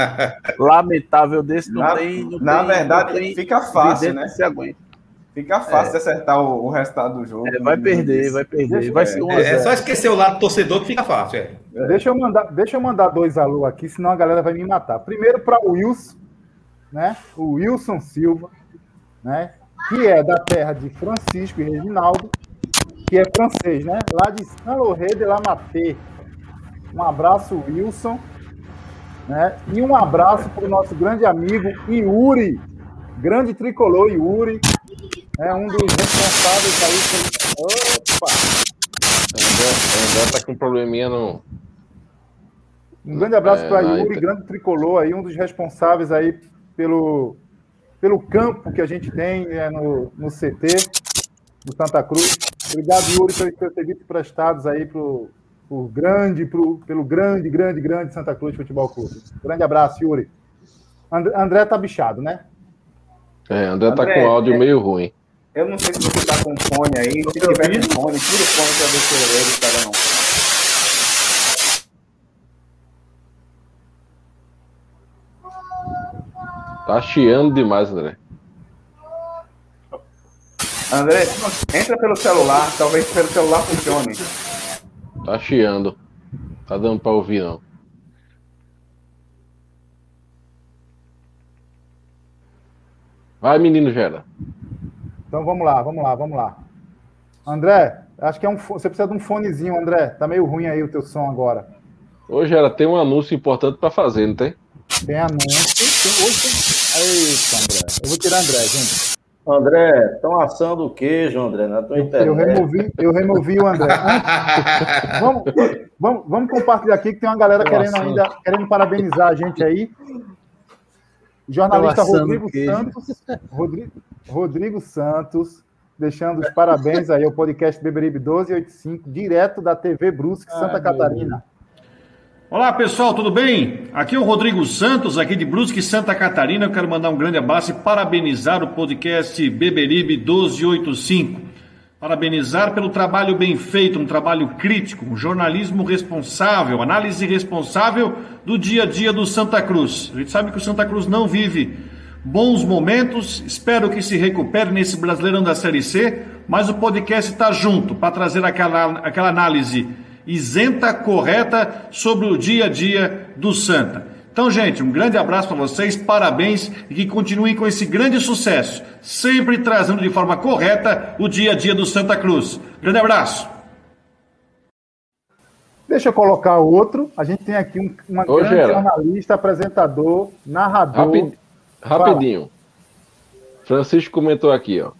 lamentável desse, não na, tem. Não na tem, verdade, tem fica fácil, né? Se aguenta. Fica fácil é. de acertar o, o, resultado do jogo. É, vai perder, vai perder. Vai ser é, é, só esquecer o lado torcedor que fica fácil. É. Deixa, eu mandar, deixa eu mandar dois alô aqui, senão a galera vai me matar. Primeiro para o Wilson, né? O Wilson Silva, né? Que é da terra de Francisco e Reginaldo que é francês, né? Lá de Saint-Laurent de la Maté. Um abraço, Wilson. Né? E um abraço para o nosso grande amigo Yuri, grande tricolor Yuri, é um dos responsáveis aí por... Opa! André, André tá com um probleminha no... Um grande abraço é, para Yuri, grande tricolor aí, um dos responsáveis aí pelo, pelo campo que a gente tem é, no, no CT do Santa Cruz. Obrigado, Yuri, pelos seus serviços prestados aí pro, pro grande, pro, pelo grande, grande, grande Santa Cruz Futebol Clube. Grande abraço, Yuri. André, André tá bichado, né? É, André, André tá com áudio é, meio ruim. Eu não sei se você tá com fone aí. Se tiver com fone, tira o fone pra ver se ele pega não. Tá chiando demais, André. André, entra pelo celular, talvez pelo celular funcione. Tá chiando. Tá dando pra ouvir, não. Vai, menino Gera. Então vamos lá, vamos lá, vamos lá. André, acho que é um você precisa de um fonezinho, André. Tá meio ruim aí o teu som agora. Hoje ela tem um anúncio importante para fazer, não tem? Tem anúncio. Tem, hoje tem. Eita, André. Eu vou tirar André, gente. André, estão assando o queijo, André, na tua internet. Eu removi, eu removi o André. vamos, vamos, vamos compartilhar aqui que tem uma galera querendo ainda querendo parabenizar a gente aí. O jornalista Rodrigo queijo. Santos, Rodrigo, Rodrigo Santos, deixando os parabéns aí ao podcast Beberibe 1285, direto da TV Brusque, Santa Catarina. Olá pessoal, tudo bem? Aqui é o Rodrigo Santos, aqui de Brusque, Santa Catarina. Eu quero mandar um grande abraço e parabenizar o podcast Beberibe 1285. Parabenizar pelo trabalho bem feito, um trabalho crítico, um jornalismo responsável, análise responsável do dia a dia do Santa Cruz. A gente sabe que o Santa Cruz não vive bons momentos, espero que se recupere nesse Brasileirão da Série C, mas o podcast está junto para trazer aquela, aquela análise isenta, correta sobre o dia a dia do Santa. Então, gente, um grande abraço para vocês, parabéns e que continuem com esse grande sucesso, sempre trazendo de forma correta o dia a dia do Santa Cruz. Grande abraço. Deixa eu colocar outro. A gente tem aqui um, uma Ô, grande Gera. jornalista, apresentador, narrador. Rapid- Rapidinho. Francisco comentou aqui, ó.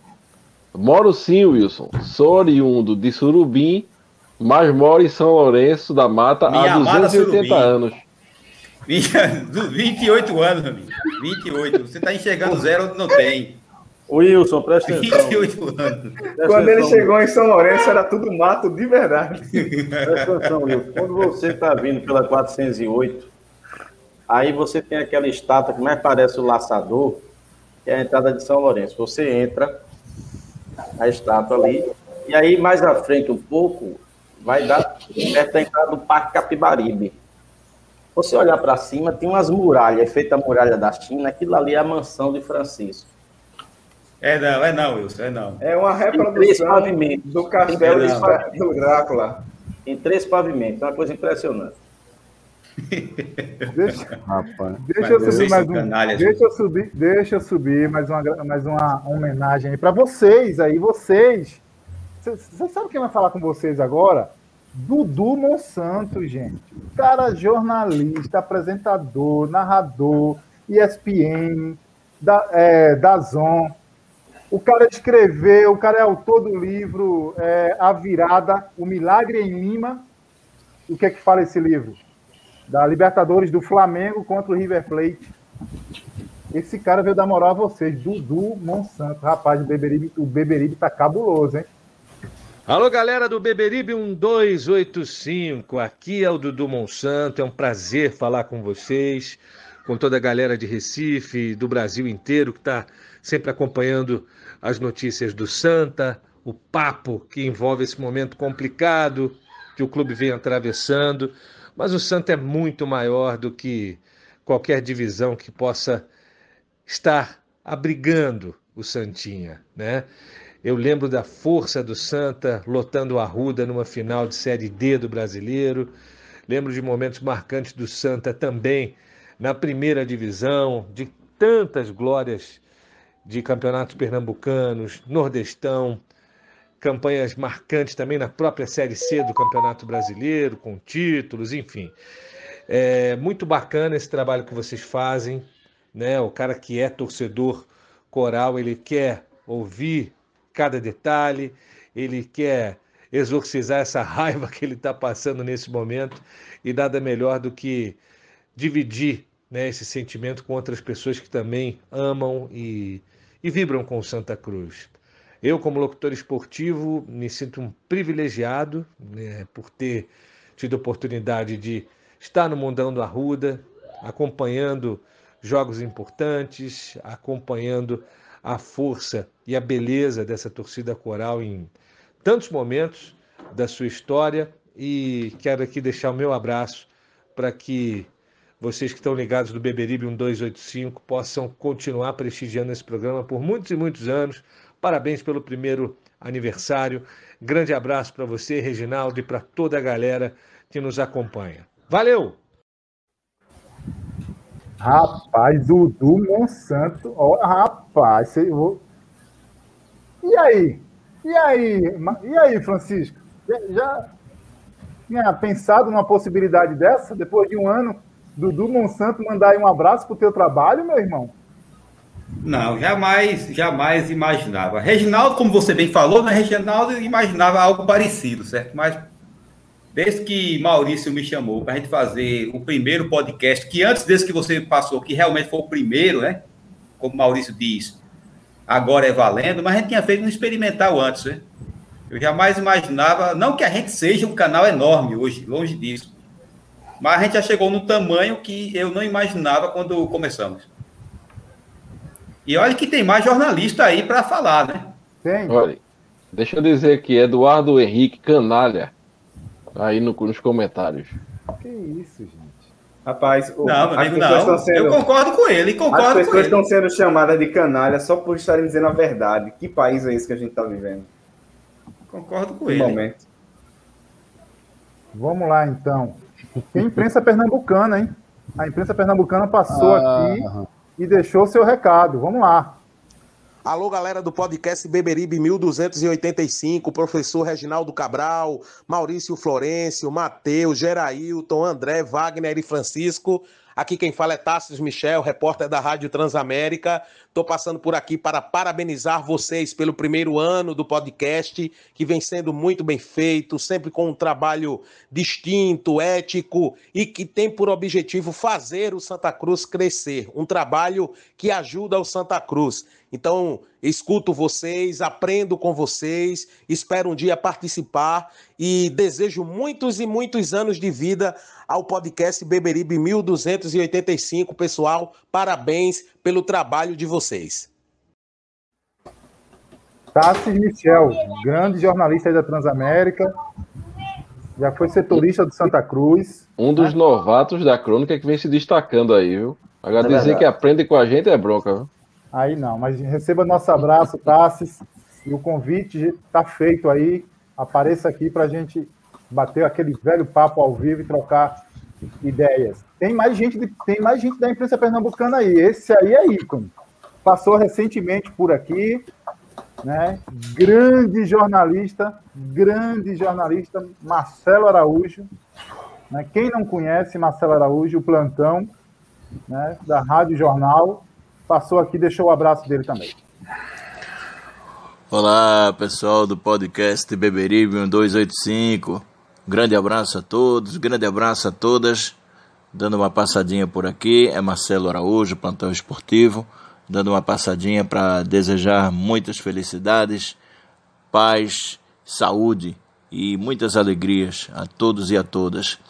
Moro sim, Wilson. Sou oriundo de Surubim, mas moro em São Lourenço da Mata Minha há amada 280 Surubim. anos. Vinha- do- 28 anos, amigo. 28. Você está enxergando zero onde não tem. Wilson, presta atenção. 28 anos. Quando ele chegou em São Lourenço, era tudo mato de verdade. Presta atenção, Wilson. Quando você está vindo pela 408, aí você tem aquela estátua que mais parece o laçador, que é a entrada de São Lourenço. Você entra, a estátua ali, e aí mais à frente um pouco, vai dar perto da entrada do Parque Capibaribe. Você olhar para cima, tem umas muralhas, é feita a muralha da China, aquilo ali é a mansão de Francisco. É não, é não, Wilson, é não. É uma reprodução do castelo três do Drácula. Tem três pavimentos, é uma coisa impressionante. Deixa, Rapaz. deixa eu subir mais um. canalhas, Deixa eu subir, deixa eu subir mais uma, mais uma homenagem aí para vocês aí, vocês. Vocês vocês sabem quem vai falar com vocês agora? Dudu Monsanto, gente. Cara jornalista, apresentador, narrador, ESPN, da, é, Dazon. O cara escreveu, o cara é autor do livro é, A Virada, O Milagre em Lima. O que é que fala esse livro? Da Libertadores do Flamengo contra o River Plate. Esse cara veio dar moral a vocês, Dudu Monsanto. Rapaz, o Beberibe, o Beberibe tá cabuloso, hein? Alô, galera do Beberibe 1285, aqui é o Dudu Monsanto, é um prazer falar com vocês, com toda a galera de Recife, do Brasil inteiro, que está sempre acompanhando as notícias do Santa, o papo que envolve esse momento complicado que o clube vem atravessando, mas o Santa é muito maior do que qualquer divisão que possa estar abrigando o Santinha, né? Eu lembro da força do Santa lotando a Ruda numa final de Série D do Brasileiro. Lembro de momentos marcantes do Santa também na primeira divisão, de tantas glórias de campeonatos pernambucanos, nordestão, campanhas marcantes também na própria Série C do Campeonato Brasileiro, com títulos, enfim. É muito bacana esse trabalho que vocês fazem, né? O cara que é torcedor coral, ele quer ouvir cada detalhe, ele quer exorcizar essa raiva que ele está passando nesse momento e nada melhor do que dividir né, esse sentimento com outras pessoas que também amam e, e vibram com Santa Cruz. Eu, como locutor esportivo, me sinto um privilegiado né, por ter tido a oportunidade de estar no Mundão do Arruda, acompanhando jogos importantes, acompanhando a força e a beleza dessa torcida coral em tantos momentos da sua história e quero aqui deixar o meu abraço para que vocês que estão ligados do Beberibe 1285 possam continuar prestigiando esse programa por muitos e muitos anos. Parabéns pelo primeiro aniversário. Grande abraço para você, Reginaldo, e para toda a galera que nos acompanha. Valeu! Rapaz, Dudu Monsanto. Ó, rapaz, cê- eu vou- e aí? E aí? E aí, Francisco? Já tinha pensado numa possibilidade dessa? Depois de um ano, Dudu Monsanto mandar aí um abraço pro teu trabalho, meu irmão? Não, jamais, jamais imaginava. Reginaldo, como você bem falou, né? Reginaldo imaginava algo parecido, certo? Mas desde que Maurício me chamou para a gente fazer o primeiro podcast, que antes desse que você passou, que realmente foi o primeiro, né? Como Maurício diz, agora é valendo, mas a gente tinha feito um experimental antes, né? Eu jamais imaginava, não que a gente seja um canal enorme hoje, longe disso, mas a gente já chegou no tamanho que eu não imaginava quando começamos. E olha que tem mais jornalista aí para falar, né? Tem. Olha, deixa eu dizer aqui, Eduardo Henrique Canalha, aí no, nos comentários. Que isso, gente. Rapaz, o- Não, amigo, pessoas não. estão sendo- Eu concordo com ele, concordo As pessoas ele. estão sendo chamadas de canalha só por estarem dizendo a verdade. Que país é esse que a gente está vivendo? Concordo com Que ele. momento. Vamos lá, então. Tem imprensa pernambucana, hein? A imprensa pernambucana passou Ah, aqui e deixou seu recado. Vamos lá. Alô, galera do podcast Beberibe 1285, professor Reginaldo Cabral, Maurício Florencio, Matheus, Gerailton, André, Wagner e Francisco. Aqui quem fala é Tassos Michel, repórter da Rádio Transamérica. Estou passando por aqui para parabenizar vocês pelo primeiro ano do podcast, que vem sendo muito bem feito, sempre com um trabalho distinto, ético e que tem por objetivo fazer o Santa Cruz crescer. Um trabalho que ajuda o Santa Cruz. Então, escuto vocês, aprendo com vocês, espero um dia participar e desejo muitos e muitos anos de vida ao podcast Beberibe 1285. Pessoal, parabéns pelo trabalho de vocês. Tassis Michel, grande jornalista aí da Transamérica. Já foi setorista do Santa Cruz. Um dos novatos da crônica que vem se destacando aí, viu? Agora É dizer verdade. que aprende com a gente é bronca, viu? Aí não, mas receba nosso abraço, Tassis. E o convite está feito aí. Apareça aqui para a gente bater aquele velho papo ao vivo e trocar ideias. Tem mais gente, de- tem mais gente da imprensa pernambucana aí. Esse aí é ícone. Passou recentemente por aqui, né? Grande jornalista, grande jornalista, Marcelo Araújo. Né? Quem não conhece Marcelo Araújo, o plantão né? da Rádio Jornal, passou aqui, deixou o abraço dele também. Olá, pessoal do podcast Beberibe 1285. Grande abraço a todos, grande abraço a todas. Dando uma passadinha por aqui, é Marcelo Araújo, plantão esportivo. Dando uma passadinha para desejar muitas felicidades, paz, saúde e muitas alegrias a todos e a todas.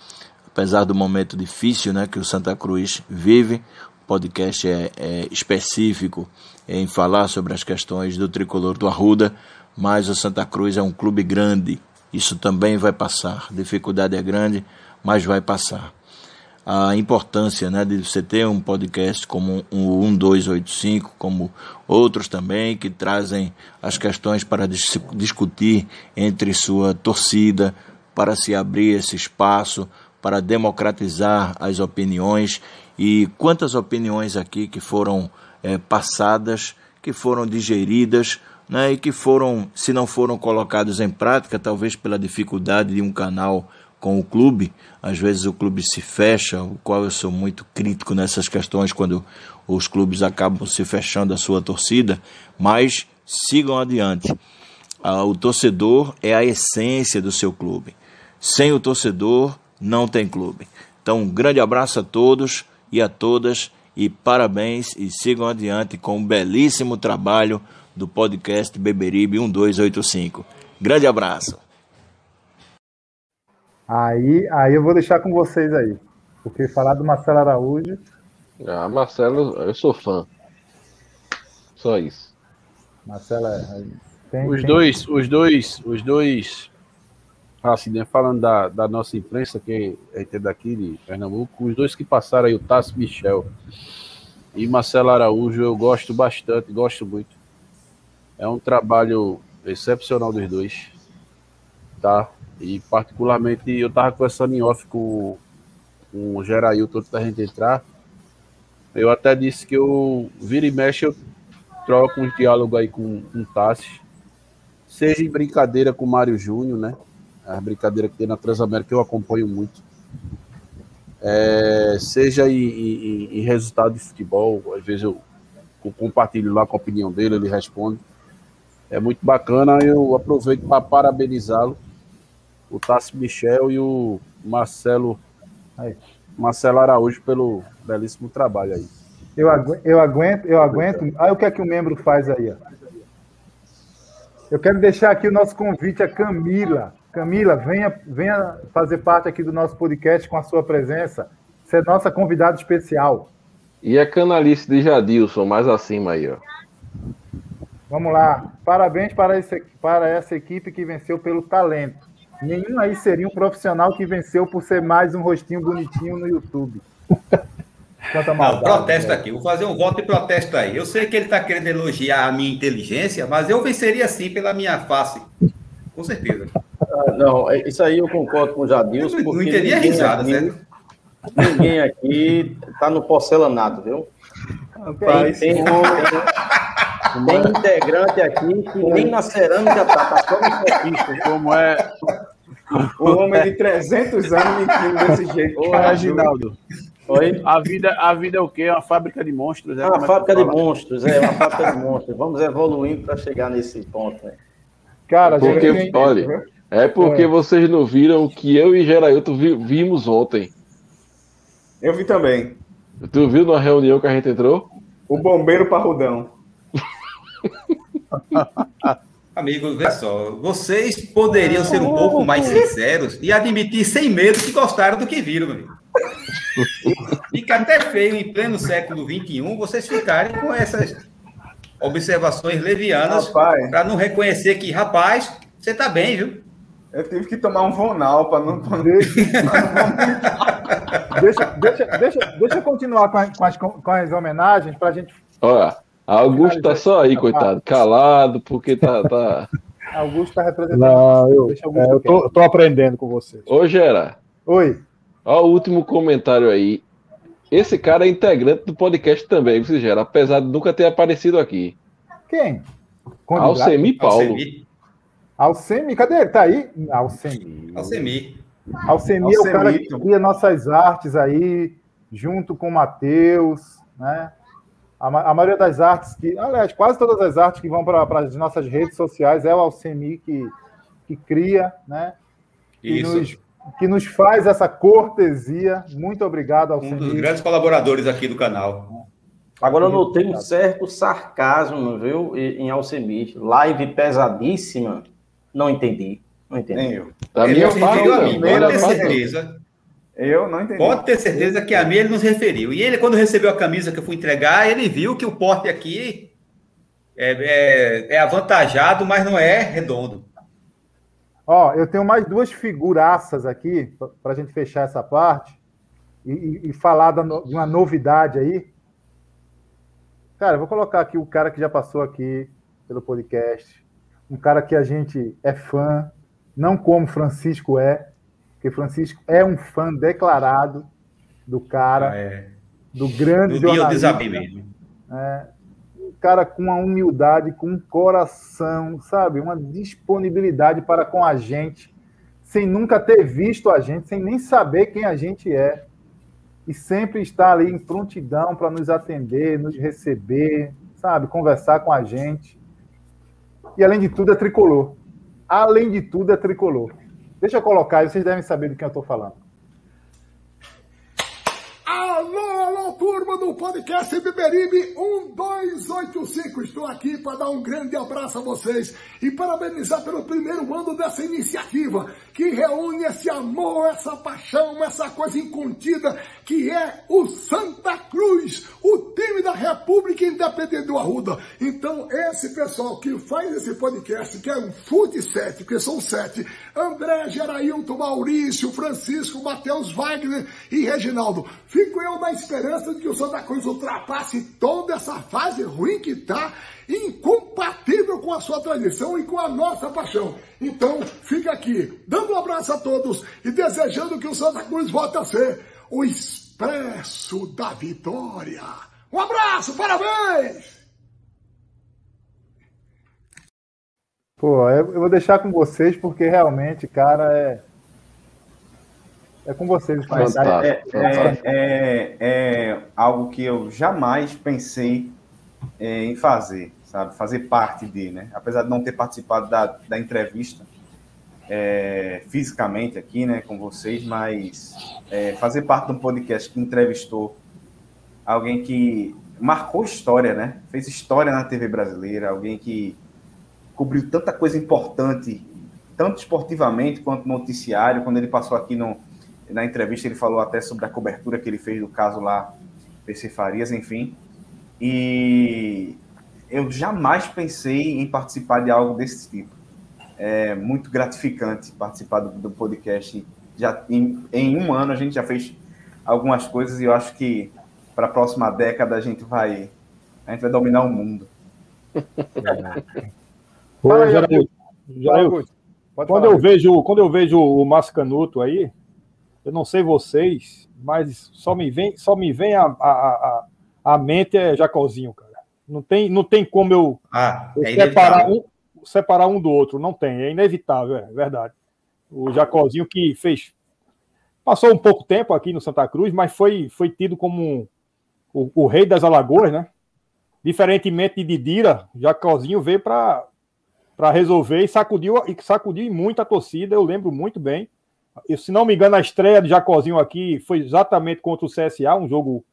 Apesar do momento difícil né, que o Santa Cruz vive, o podcast é, é específico em falar sobre as questões do tricolor do Arruda, mas o Santa Cruz é um clube grande, isso também vai passar. A dificuldade é grande, mas vai passar. A importância né, de você ter um podcast como o 1285, como outros também, que trazem as questões para dis discutir entre sua torcida, para se abrir esse espaço, para democratizar as opiniões e quantas opiniões aqui que foram é, passadas, que foram digeridas né, e que foram, se não foram colocadas em prática, talvez pela dificuldade de um canal com o clube, às vezes o clube se fecha, o qual eu sou muito crítico nessas questões quando os clubes acabam se fechando a sua torcida, mas sigam adiante. Ah, o torcedor é a essência do seu clube. Sem o torcedor, não tem clube. Então, um grande abraço a todos e a todas e parabéns e sigam adiante com um belíssimo trabalho do podcast Beberibe 1285. Grande abraço. Aí, aí eu vou deixar com vocês aí. Porque falar do Marcelo Araújo. Ah, Marcelo, eu sou fã. Só isso. Marcelo é. Tem, Os tem- dois, os dois, os dois, assim, né, falando da, da nossa imprensa, que é é daqui de Pernambuco, os dois que passaram aí, o Tasso Michel e Marcelo Araújo, eu gosto bastante, gosto muito. É um trabalho excepcional dos dois, tá? E particularmente eu tava conversando em off com, com o Gerailton antes da gente entrar. Eu até disse que eu vira e mexe, eu troco um diálogo aí com, o Tassi. Seja em brincadeira com o Mário Júnior, né? A brincadeira que tem na Transamérica eu acompanho muito. É, seja em, em- em resultado de futebol, às vezes eu compartilho lá com a opinião dele, ele responde. É muito bacana, eu aproveito para parabenizá-lo o Tassi Michel e o Marcelo Marcelo Araújo pelo belíssimo trabalho aí. Eu aguento, eu aguento, eu aguento. Aí o que é que o membro faz aí? ó? Eu quero deixar aqui o nosso convite a Camila. Camila, venha, venha fazer parte aqui do nosso podcast com a sua presença. Você é nossa convidada especial. E a canalice de Jadilson, mais acima aí, ó. Vamos lá. Parabéns para, esse, para essa equipe que venceu pelo talento. Nenhum aí seria um profissional que venceu por ser mais um rostinho bonitinho no YouTube. Quanta Não, maldade, protesto aqui. Vou fazer um voto de protesto aí. Eu sei que ele está querendo elogiar a minha inteligência, mas eu venceria sim pela minha face. Com certeza. Ah, Não, é- isso aí eu concordo com o Jadilson. Não porque entendi a ninguém risada, aqui- certo? Ninguém aqui tá no porcelanato, viu? Rapaz, tem, tem, tem, integrante aqui que nem na cerâmica tá, tá só no. Como é? O homem de 300 anos mentindo desse jeito. Ô. Reginaldo. Oi? A vida, a vida é o quê? É uma fábrica de monstros. É, É uma Como é fábrica de monstros, é uma fábrica de monstros. Vamos evoluindo para chegar nesse ponto, né? Cara, Porque, gente, olha, é porque É. vocês não viram o que eu e Gerailton vi- vimos ontem. Eu vi também. Tu viu na reunião que a gente entrou? O bombeiro parrudão. Amigos, vê só, vocês poderiam ser um pouco mais sinceros e admitir sem medo que gostaram do que viram, meu amigo. Fica até feio em pleno século XXI vocês ficarem com essas observações levianas para não reconhecer que, rapaz, você tá bem, viu? Eu tive que tomar um Vonal para não. pra não- Deixa, deixa, deixa, deixa eu continuar com, as, com as homenagens para a gente. Olha, Augusto tá só aí, coitado, calado, porque tá. tá... Augusto está representando. Não, eu, é, eu, tô, tô aprendendo com vocês. Ô, Gera. Oi. Ó, o último comentário aí. Esse cara é integrante do podcast também, você Gera, apesar de nunca ter aparecido aqui. Quem? Alcemi Paulo. Alcemi. Alcemi, cadê ele? Tá aí? Alcemi. Alcemi. Alcemi é o cara que Alcemito. cria nossas artes aí, junto com o Matheus, né? A, a maioria das artes que, aliás, quase todas as artes que vão para as nossas redes sociais é o Alcemi que, que cria, né? Que Isso. nos, que nos faz essa cortesia. Muito obrigado, Um dos Alcemi. grandes colaboradores aqui do canal. Agora eu notei um certo sarcasmo, viu, em Alcemir. Live pesadíssima. Não entendi. Não entendi. Nem eu. Da Ele se parte, referiu a mim, pode minha ter certeza. Eu não entendi. Pode ter certeza que a mim ele nos referiu. E ele, quando recebeu a camisa que eu fui entregar, ele viu que o porte aqui é, é, é avantajado, mas não é redondo. Ó, eu tenho mais duas figuraças aqui para a gente fechar essa parte e, e- e falar da no- de uma novidade aí. Cara, eu vou colocar aqui o cara que já passou aqui pelo podcast, um cara que a gente é fã, não como Francisco é, porque Francisco é um fã declarado do cara, É. do grande No eu jornalista. desabei mesmo. É, um cara com uma humildade, com um coração, sabe? Uma disponibilidade para com a gente, sem nunca ter visto a gente, sem nem saber quem a gente é. E sempre está ali em prontidão para nos atender, nos receber, sabe? Conversar com a gente. E além de tudo, é tricolor. Além de tudo, é tricolor. Deixa eu colocar vocês devem saber do que eu estou falando. Alô, alô, turma do podcast Beberibe 1285. Estou aqui para dar um grande abraço a vocês e parabenizar pelo primeiro ano dessa iniciativa que reúne esse amor, essa paixão, essa coisa incontida que é o Santa Cruz, o time da República Independente do Arruda. Então, esse pessoal que faz esse podcast, que é um Food 7, porque são sete, André, Gerailton, Maurício, Francisco, Matheus, Wagner e Reginaldo. Fico eu na esperança de que o Santa Cruz ultrapasse toda essa fase ruim que está, incompatível com a sua tradição e com a nossa paixão. Então, fica aqui, dando um abraço a todos e desejando que o Santa Cruz volte a ser o expresso da vitória. Um abraço, parabéns! Pô, eu vou deixar com vocês porque realmente, cara, é. É com vocês os comentários. é, é, é, é algo que eu jamais pensei é, em fazer, sabe? Fazer parte de, né? Apesar de não ter participado da, da entrevista, é, fisicamente aqui, né, com vocês, mas é, fazer parte de um podcast que entrevistou alguém que marcou história, né? Fez história na TV brasileira, alguém que cobriu tanta coisa importante, tanto esportivamente quanto noticiário. Quando ele passou aqui no, na entrevista, ele falou até sobre a cobertura que ele fez do caso lá, PC Farias, enfim. E eu jamais pensei em participar de algo desse tipo. É muito gratificante participar do, do podcast. Já em, em um ano a gente já fez algumas coisas e eu acho que para a próxima década a gente vai a gente vai dominar o mundo. Ô, Jarail, Jarail, quando eu vejo quando eu vejo o Márcio Canuto aí, eu não sei vocês, mas só me vem só me vem a, a, a, a mente é Jacozinho, cara. Não tem não tem como eu, ah, eu é separar um separar um do outro, não tem, é inevitável, é verdade. O Jacozinho que fez passou um pouco tempo aqui no Santa Cruz, mas foi foi tido como um o, o, rei das Alagoas, né? Diferentemente de Didira, Jacozinho veio para resolver e sacudiu, e sacudiu muito a torcida, eu lembro muito bem. Eu, se não me engano, a estreia de Jacozinho aqui foi exatamente contra o CSA, um jogo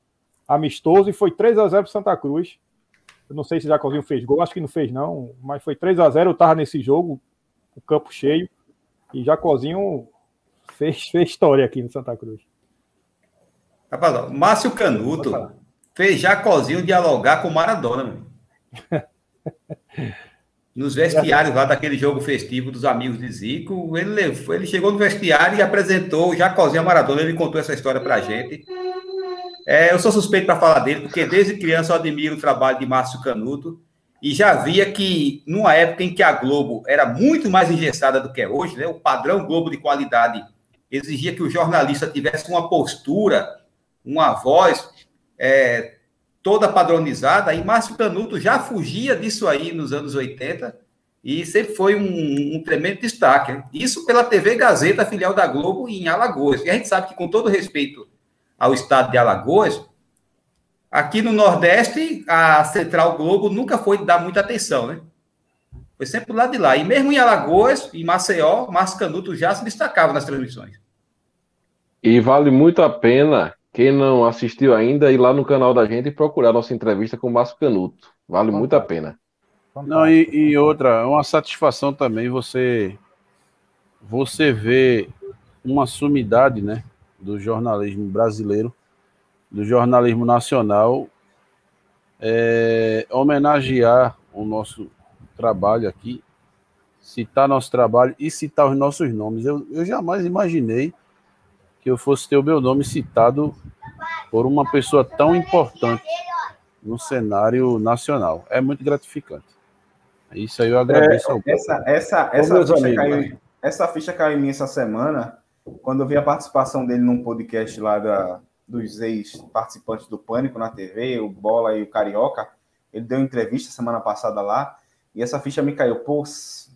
amistoso, e foi 3 a 0 para Santa Cruz. Eu não sei se Jacozinho fez gol, acho que não fez, não, mas foi 3 a 0 Eu estava nesse jogo, o campo cheio, e Jacozinho fez, fez história aqui no Santa Cruz. Rapaz, Márcio Canuto fez Jacozinho dialogar com Maradona, Nos vestiários lá daquele jogo festivo dos amigos de Zico, ele, levou, ele chegou no vestiário e apresentou o Jacozinho a Maradona. Ele contou essa história pra gente. É, eu sou suspeito para falar dele, porque desde criança eu admiro o trabalho de Márcio Canuto e já via que, numa época em que a Globo era muito mais engessada do que é hoje, né, o padrão Globo de qualidade exigia que o jornalista tivesse uma postura, uma voz é, toda padronizada, e Márcio Canuto já fugia disso aí nos anos 80 e sempre foi um, um tremendo destaque. Isso pela TV Gazeta, filial da Globo, em Alagoas. E a gente sabe que, com todo respeito ao estado de Alagoas, aqui no Nordeste, a Central Globo nunca foi dar muita atenção, né? Foi sempre do lado de lá. E mesmo em Alagoas, em Maceió, Márcio Canuto já se destacava nas transmissões. E vale muito a pena quem não assistiu ainda, ir lá no canal da gente e procurar nossa entrevista com o Márcio Canuto. Vale muito a pena. Não, e, e outra, é uma satisfação também você você vê uma sumidade, né, do jornalismo brasileiro, do jornalismo nacional, é, homenagear o nosso trabalho aqui, citar nosso trabalho e citar os nossos nomes. Eu, eu jamais imaginei que eu fosse ter o meu nome citado por uma pessoa tão importante no cenário nacional. É muito gratificante. Isso aí eu agradeço é, ao essa, essa, essa, ficha amigos, caiu, né? essa ficha caiu em mim essa semana, quando eu vi a participação dele num podcast lá da, dos ex-participantes do Pânico na TV, o Bola e o Carioca. Ele deu entrevista semana passada lá, e essa ficha me caiu. Pô,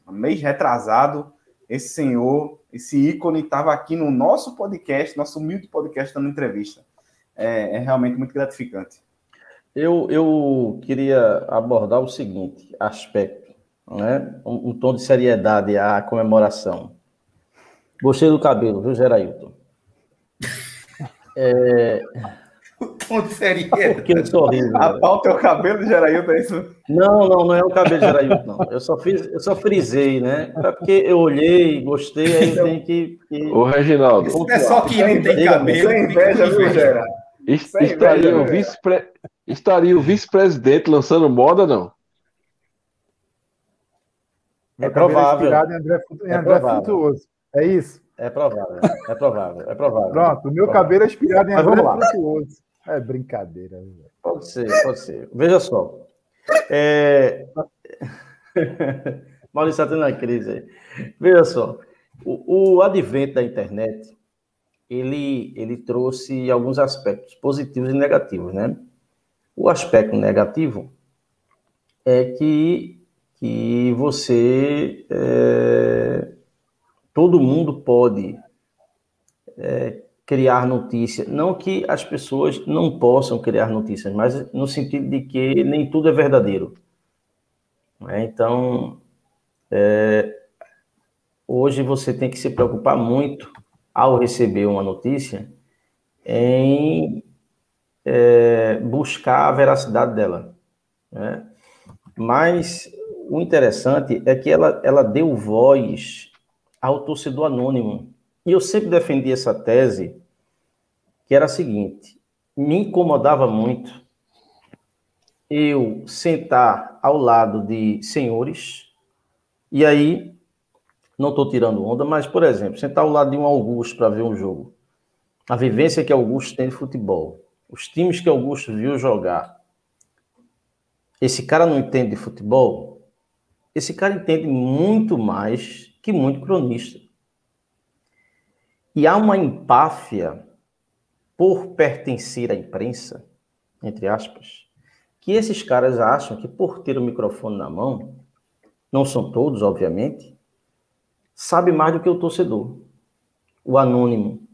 mês retrasado, esse senhor esse ícone estava aqui no nosso podcast, nosso humilde podcast, dando entrevista. É, é realmente muito gratificante. Eu, eu queria abordar o seguinte aspecto, né? um, um tom de seriedade à comemoração. Gostei do cabelo, viu, Gerailton? É... O tom de seriedade. Porque eu sou horrível. Rapaz, o teu cabelo, Gerailton, é isso? Não, não, não é o cabelo de Gerailton, não. Eu só fiz, eu só frisei, né? É porque eu olhei, gostei, aí tem que. que... Ô, Reginaldo. Isso é só que não tem cabelo. Sem inveja, viu, Gera? Estaria o, vice estaria o vice-presidente lançando moda, não? É provável. É André, é André Frutuoso. É isso? É provável, é provável, é provável. Pronto, o meu cabelo é inspirado em André Frutuoso. É brincadeira. Pode ser, pode ser. Veja só. É... Maurício está tendo uma crise aí. Veja só. O, o advento da internet, ele, ele trouxe alguns aspectos positivos e negativos, né? O aspecto negativo é que, que você... É, todo mundo pode é, criar notícia. Não que as pessoas não possam criar notícias, mas no sentido de que nem tudo é verdadeiro. É, então, é, hoje você tem que se preocupar muito ao receber uma notícia em é, buscar a veracidade dela. Né? Mas o interessante é que ela, ela deu voz ao torcedor anônimo. E eu sempre defendi essa tese, que era a seguinte: me incomodava muito eu sentar ao lado de senhores, e aí, não estou tirando onda, mas, por exemplo, sentar ao lado de um Augusto para ver um jogo. A vivência que Augusto tem de futebol, os times que Augusto viu jogar. Esse cara não entende de futebol? Esse cara entende muito mais que muito cronista. E há uma empáfia por pertencer à imprensa, entre aspas, que esses caras acham que por ter o microfone na mão, não são todos, obviamente, sabe mais do que o torcedor, o anônimo.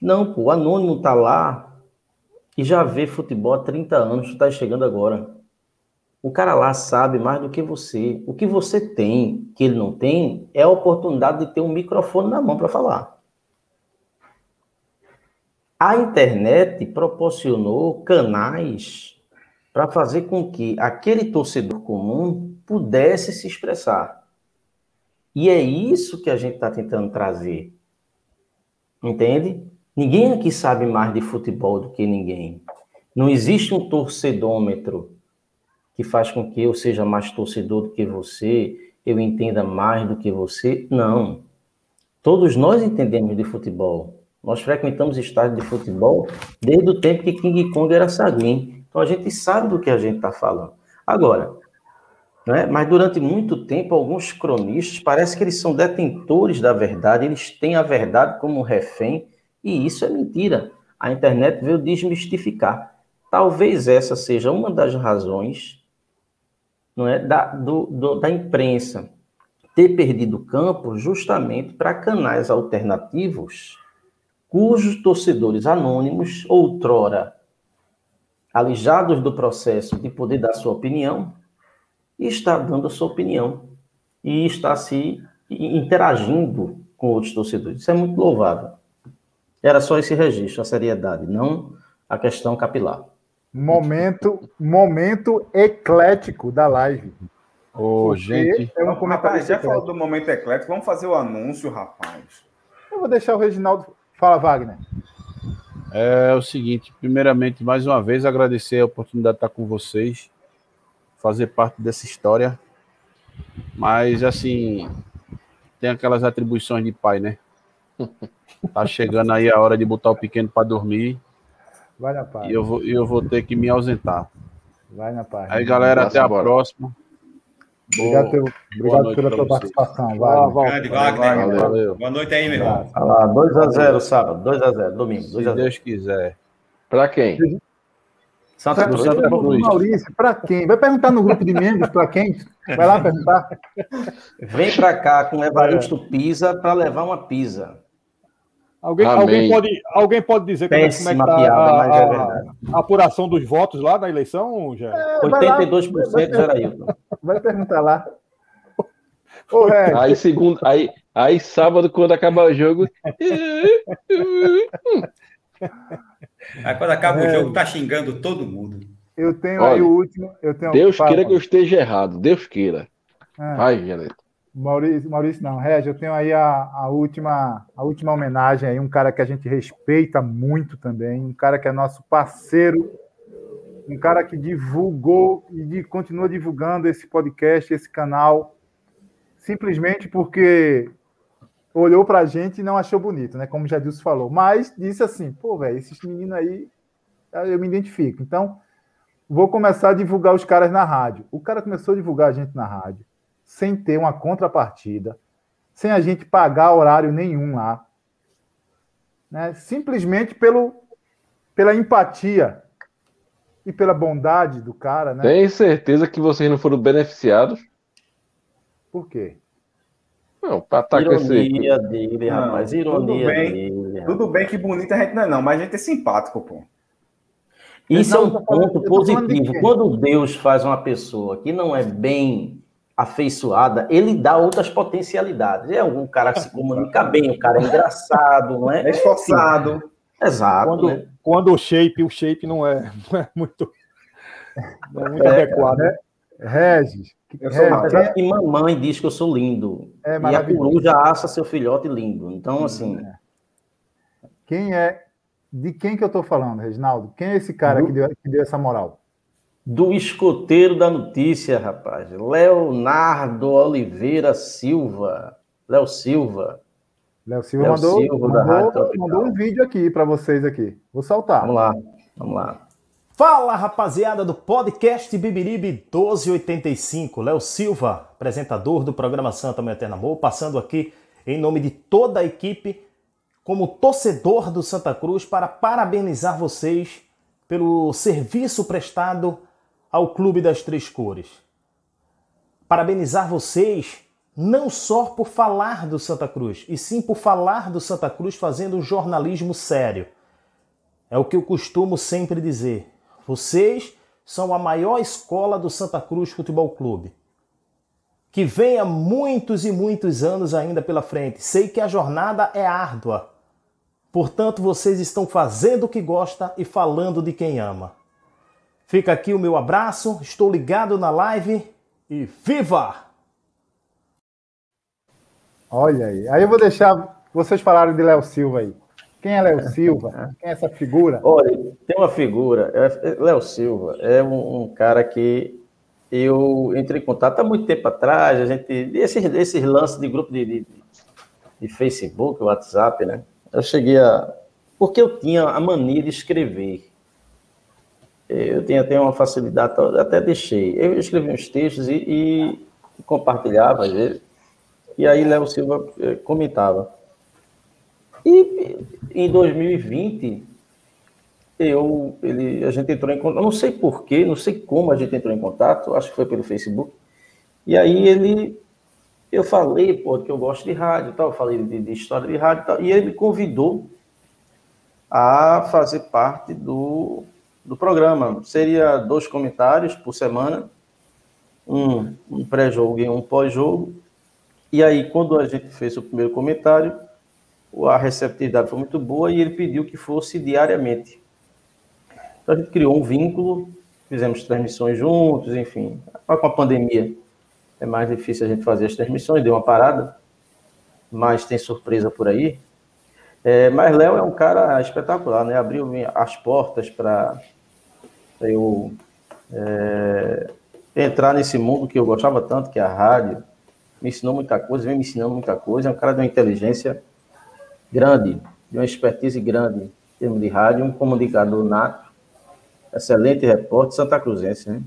Não, pô, o anônimo tá lá e já vê futebol há 30 anos, tu tá chegando agora. O cara lá sabe mais do que você. O que você tem, que ele não tem, é a oportunidade de ter um microfone na mão para falar. A internet proporcionou canais para fazer com que aquele torcedor comum pudesse se expressar. E é isso que a gente está tentando trazer. Entende? Ninguém aqui sabe mais de futebol do que ninguém. Não existe um torcedômetro que faz com que eu seja mais torcedor do que você, eu entenda mais do que você. Não. Todos nós entendemos de futebol. Nós frequentamos estádios de futebol desde o tempo que King Kong era saguim. Então a gente sabe do que a gente está falando. Agora, né, mas durante muito tempo, alguns cronistas parece que eles são detentores da verdade, eles têm a verdade como refém, e isso é mentira. A internet veio desmistificar. Talvez essa seja uma das razões não é, da, do, do, da imprensa ter perdido campo justamente para canais alternativos cujos torcedores anônimos, outrora alijados do processo de poder dar sua opinião, está dando a sua opinião e está se interagindo com outros torcedores. Isso é muito louvável. Era só esse registro, a seriedade, não a questão capilar. Momento, momento eclético da live. Ô, Porque gente. É um comentário rapaz, já falou do momento eclético, vamos fazer o anúncio, rapaz. Eu vou deixar o Reginaldo. Fala, Wagner. É o seguinte, primeiramente, mais uma vez, agradecer a oportunidade de estar com vocês, fazer parte dessa história. Mas, assim, tem aquelas atribuições de pai, né? Tá chegando aí a hora de botar o pequeno para dormir Vai na paz. e eu vou, e eu vou ter que me ausentar. Vai na paz. Aí, galera, até a próxima. Obrigado, pelo- boa obrigado noite pela tua participação, Boa, Wagner. Grande Wagner. Valeu. Boa noite aí, meu irmão. Olha lá, 2x0 sábado, 2x0, domingo, Se 2x0. Deus quiser. Pra quem? Santa Cruz, Santa Cruz. Maurício, para quem? Vai perguntar no grupo de membros para quem? Vai lá perguntar. Vem pra cá com Evaristo Pisa para levar uma pisa. Alguém, Amém. alguém, pode, alguém pode dizer como é, como é que Péssima tá piada, a, é a- a apuração dos votos lá na eleição, já? É, vai lá, 82% vai- vai- Gerailton. Vai perguntar lá. Ô, Reg, Aí, segundo, aí, aí sábado, quando acabar o jogo. Aí quando acaba o É. jogo, tá xingando todo mundo. eu tenho aí Olha, o último. Eu tenho, Deus queira que eu esteja errado. Deus queira. Ah. Vai, Janeiro. Maurício, Maurício não, Reg, eu tenho aí a, a, última, a última homenagem aí, um cara que a gente respeita muito também, um cara que é nosso parceiro, um cara que divulgou e de- continua divulgando esse podcast, esse canal, simplesmente porque olhou pra gente e não achou bonito, né? Como já Dilson falou, mas disse assim, pô, velho, esses meninos aí, eu me identifico. Então, vou começar a divulgar os caras na rádio. O cara começou a divulgar a gente na rádio sem ter uma contrapartida, sem a gente pagar horário nenhum lá, né? simplesmente pelo, pela empatia e pela bondade do cara, né? Tem certeza que vocês não foram beneficiados? Por quê? Não, pra estar com esse. Ironia dele, Não, rapaz. Ironia tudo bem, dele. rapaz. Tudo bem que bonito a gente não é, não, mas a gente é simpático, pô. Isso é Não, um ponto positivo. Quando Deus faz uma pessoa que não é bem afeiçoada, ele dá outras potencialidades. É um cara que se comunica bem, um cara é engraçado, não é? É esforçado. Exato. Quando, né? quando o shape, o shape não é, não é muito, não é muito É, adequado. né? Regis. Eu sou, apesar que mamãe diz que eu sou lindo. É e a coruja acha seu filhote lindo. Então, assim. Quem é. De quem que eu tô falando, Reginaldo? Quem é esse cara que deu, que deu essa moral? Do escoteiro da notícia, rapaz. Leonardo Oliveira Silva. Léo Silva. Léo Silva Léo mandou, Silva, da Rádio mandou, mandou um vídeo aqui para vocês aqui. Vou soltar. Vamos lá, vamos lá. Fala rapaziada do podcast Bibiribe 1285, Léo Silva, apresentador do programa Santa Mãe Eterna Amor, passando aqui em nome de toda a equipe, como torcedor do Santa Cruz, para parabenizar vocês pelo serviço prestado ao Clube das Três Cores. Parabenizar vocês não só por falar do Santa Cruz, e sim por falar do Santa Cruz fazendo um jornalismo sério. É o que eu costumo sempre dizer. Vocês são a maior escola do Santa Cruz Futebol Clube. Que venha muitos e muitos anos ainda pela frente. Sei que a jornada é árdua. Portanto, vocês estão fazendo o que gosta e falando de quem ama. Fica aqui o meu abraço, estou ligado na live e viva! Olha aí. Aí eu vou deixar vocês falarem de Léo Silva aí. Quem é Léo Silva? Quem é essa figura? Olha, tem uma figura, é- é- Léo Silva, é um, um cara que eu entrei em contato há muito tempo atrás, a gente, esses, esses lances de grupo de, de, de Facebook, WhatsApp, né? Eu cheguei a. Porque eu tinha a mania de escrever. Eu tinha até uma facilidade, até deixei. Eu escrevi uns textos e, e compartilhava às vezes. E aí Léo Silva eh, comentava. E em 2020, eu, ele, a gente entrou em contato, não sei porquê, não sei como a gente entrou em contato, acho que foi pelo Facebook. E aí ele, eu falei, pô, que eu gosto de rádio tal, eu falei de, de história de rádio tal, e ele me convidou a fazer parte do, do programa. Seria dois comentários por semana, um, um pré-jogo e um pós-jogo. E aí, quando a gente fez o primeiro comentário, a receptividade foi muito boa e ele pediu que fosse diariamente. Então a gente criou um vínculo, fizemos transmissões juntos, enfim. Com a pandemia é mais difícil a gente fazer as transmissões, deu uma parada, mas tem surpresa por aí. É, mas Léo é um cara espetacular, né? Abriu as portas para eu é, entrar nesse mundo que eu gostava tanto, que é a rádio. Me ensinou muita coisa, vem me ensinando muita coisa. É um cara de uma inteligência grande, de uma expertise grande em termos de rádio, um comunicador nato, excelente repórter, Santa Cruzense, né?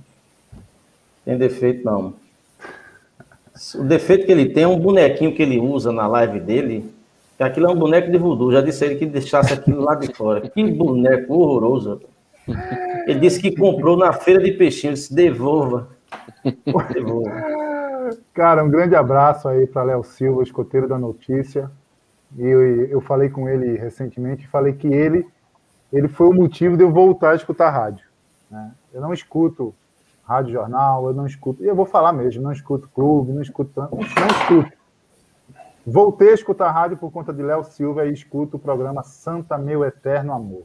Tem defeito, não. O defeito que ele tem é um bonequinho que ele usa na live dele, que aquilo é um boneco de voodoo. Já disse ele que deixasse aquilo lá de fora. Que boneco horroroso. Ele disse que comprou na feira de peixinho. Eu disse, devolva. Devolva. Cara, um grande abraço aí para Léo Silva, escoteiro da notícia. E eu, eu falei com ele recentemente e falei que ele, ele foi o motivo de eu voltar a escutar rádio. né? Eu não escuto rádio jornal, eu não escuto, e eu vou falar mesmo, não escuto clube, não escuto, não escuto. Voltei a escutar rádio por conta de Léo Silva e escuto o programa Santa Meu Eterno Amor.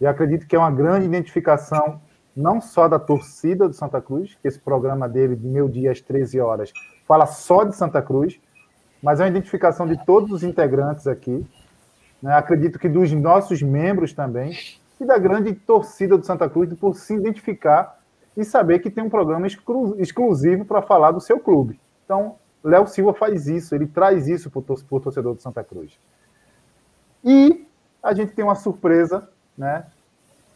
E acredito que é uma grande identificação, não só da torcida do Santa Cruz, que esse programa dele, de meu dia às 13 horas, fala só de Santa Cruz, mas é uma identificação de todos os integrantes aqui. né? Acredito que dos nossos membros também, e da grande torcida do Santa Cruz, por se identificar e saber que tem um programa exclu- exclusivo para falar do seu clube. Então, Léo Silva faz isso, ele traz isso para o torcedor do Santa Cruz. E a gente tem uma surpresa, né?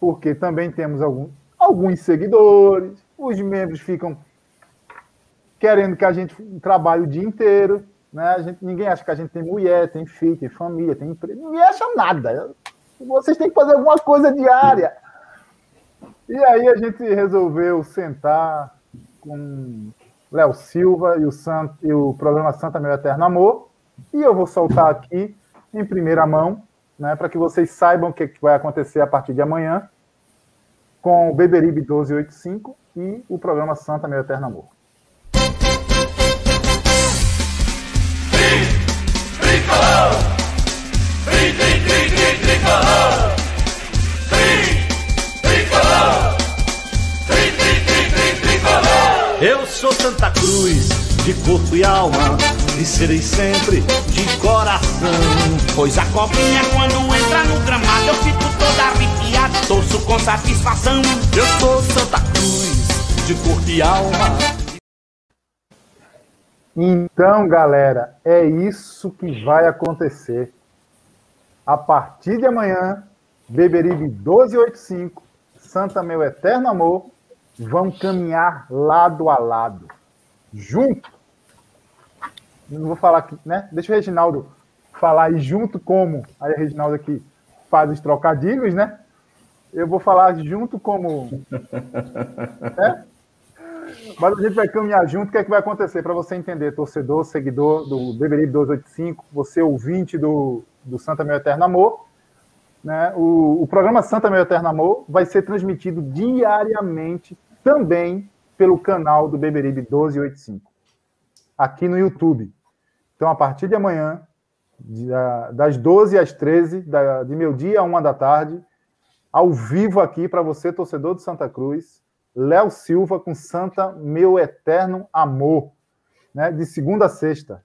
Porque também temos algum, alguns seguidores, os membros ficam querendo que a gente trabalhe o dia inteiro, né? A gente, ninguém acha que a gente tem mulher, tem filho, tem família, tem emprego, ninguém acha nada. Vocês têm que fazer alguma coisa diária. E aí a gente resolveu sentar com Léo Silva e o, Sant, e o programa Santa Meu Eterno Amor. E eu vou soltar aqui em primeira mão, né, para que vocês saibam o é que vai acontecer a partir de amanhã com o Beberibe 1285 e o programa Santa Meu Eterno Amor. Tricolor! Tricolor! Tricolor! Tricolor! Eu sou Santa Cruz, de corpo e alma e serei sempre de coração. Pois a cobrinha quando entra no gramado, eu fico toda arrepiada, torço com satisfação. Eu sou Santa Cruz, de corpo e alma. Então, galera, é isso que vai acontecer. A partir de amanhã, Beberibe 1285, Santa Meu Eterno Amor, vão caminhar lado a lado, junto. Não vou falar aqui, né? Deixa o Reginaldo falar aí junto como. Aí o Reginaldo aqui faz os trocadilhos, né? Eu vou falar junto como. né? Mas a gente vai caminhar junto. O que é que vai acontecer para você entender, torcedor, seguidor do Beberibe 285, você ouvinte do, do Santa Meu Eterno Amor? Né? O, o programa Santa Meu Eterno Amor vai ser transmitido diariamente também pelo canal do Beberibe 1285, aqui no YouTube. Então, a partir de amanhã, das 12 às 13, de meu dia a uma da tarde, ao vivo aqui para você, torcedor de Santa Cruz, Léo Silva com Santa Meu Eterno Amor, né? de segunda a sexta.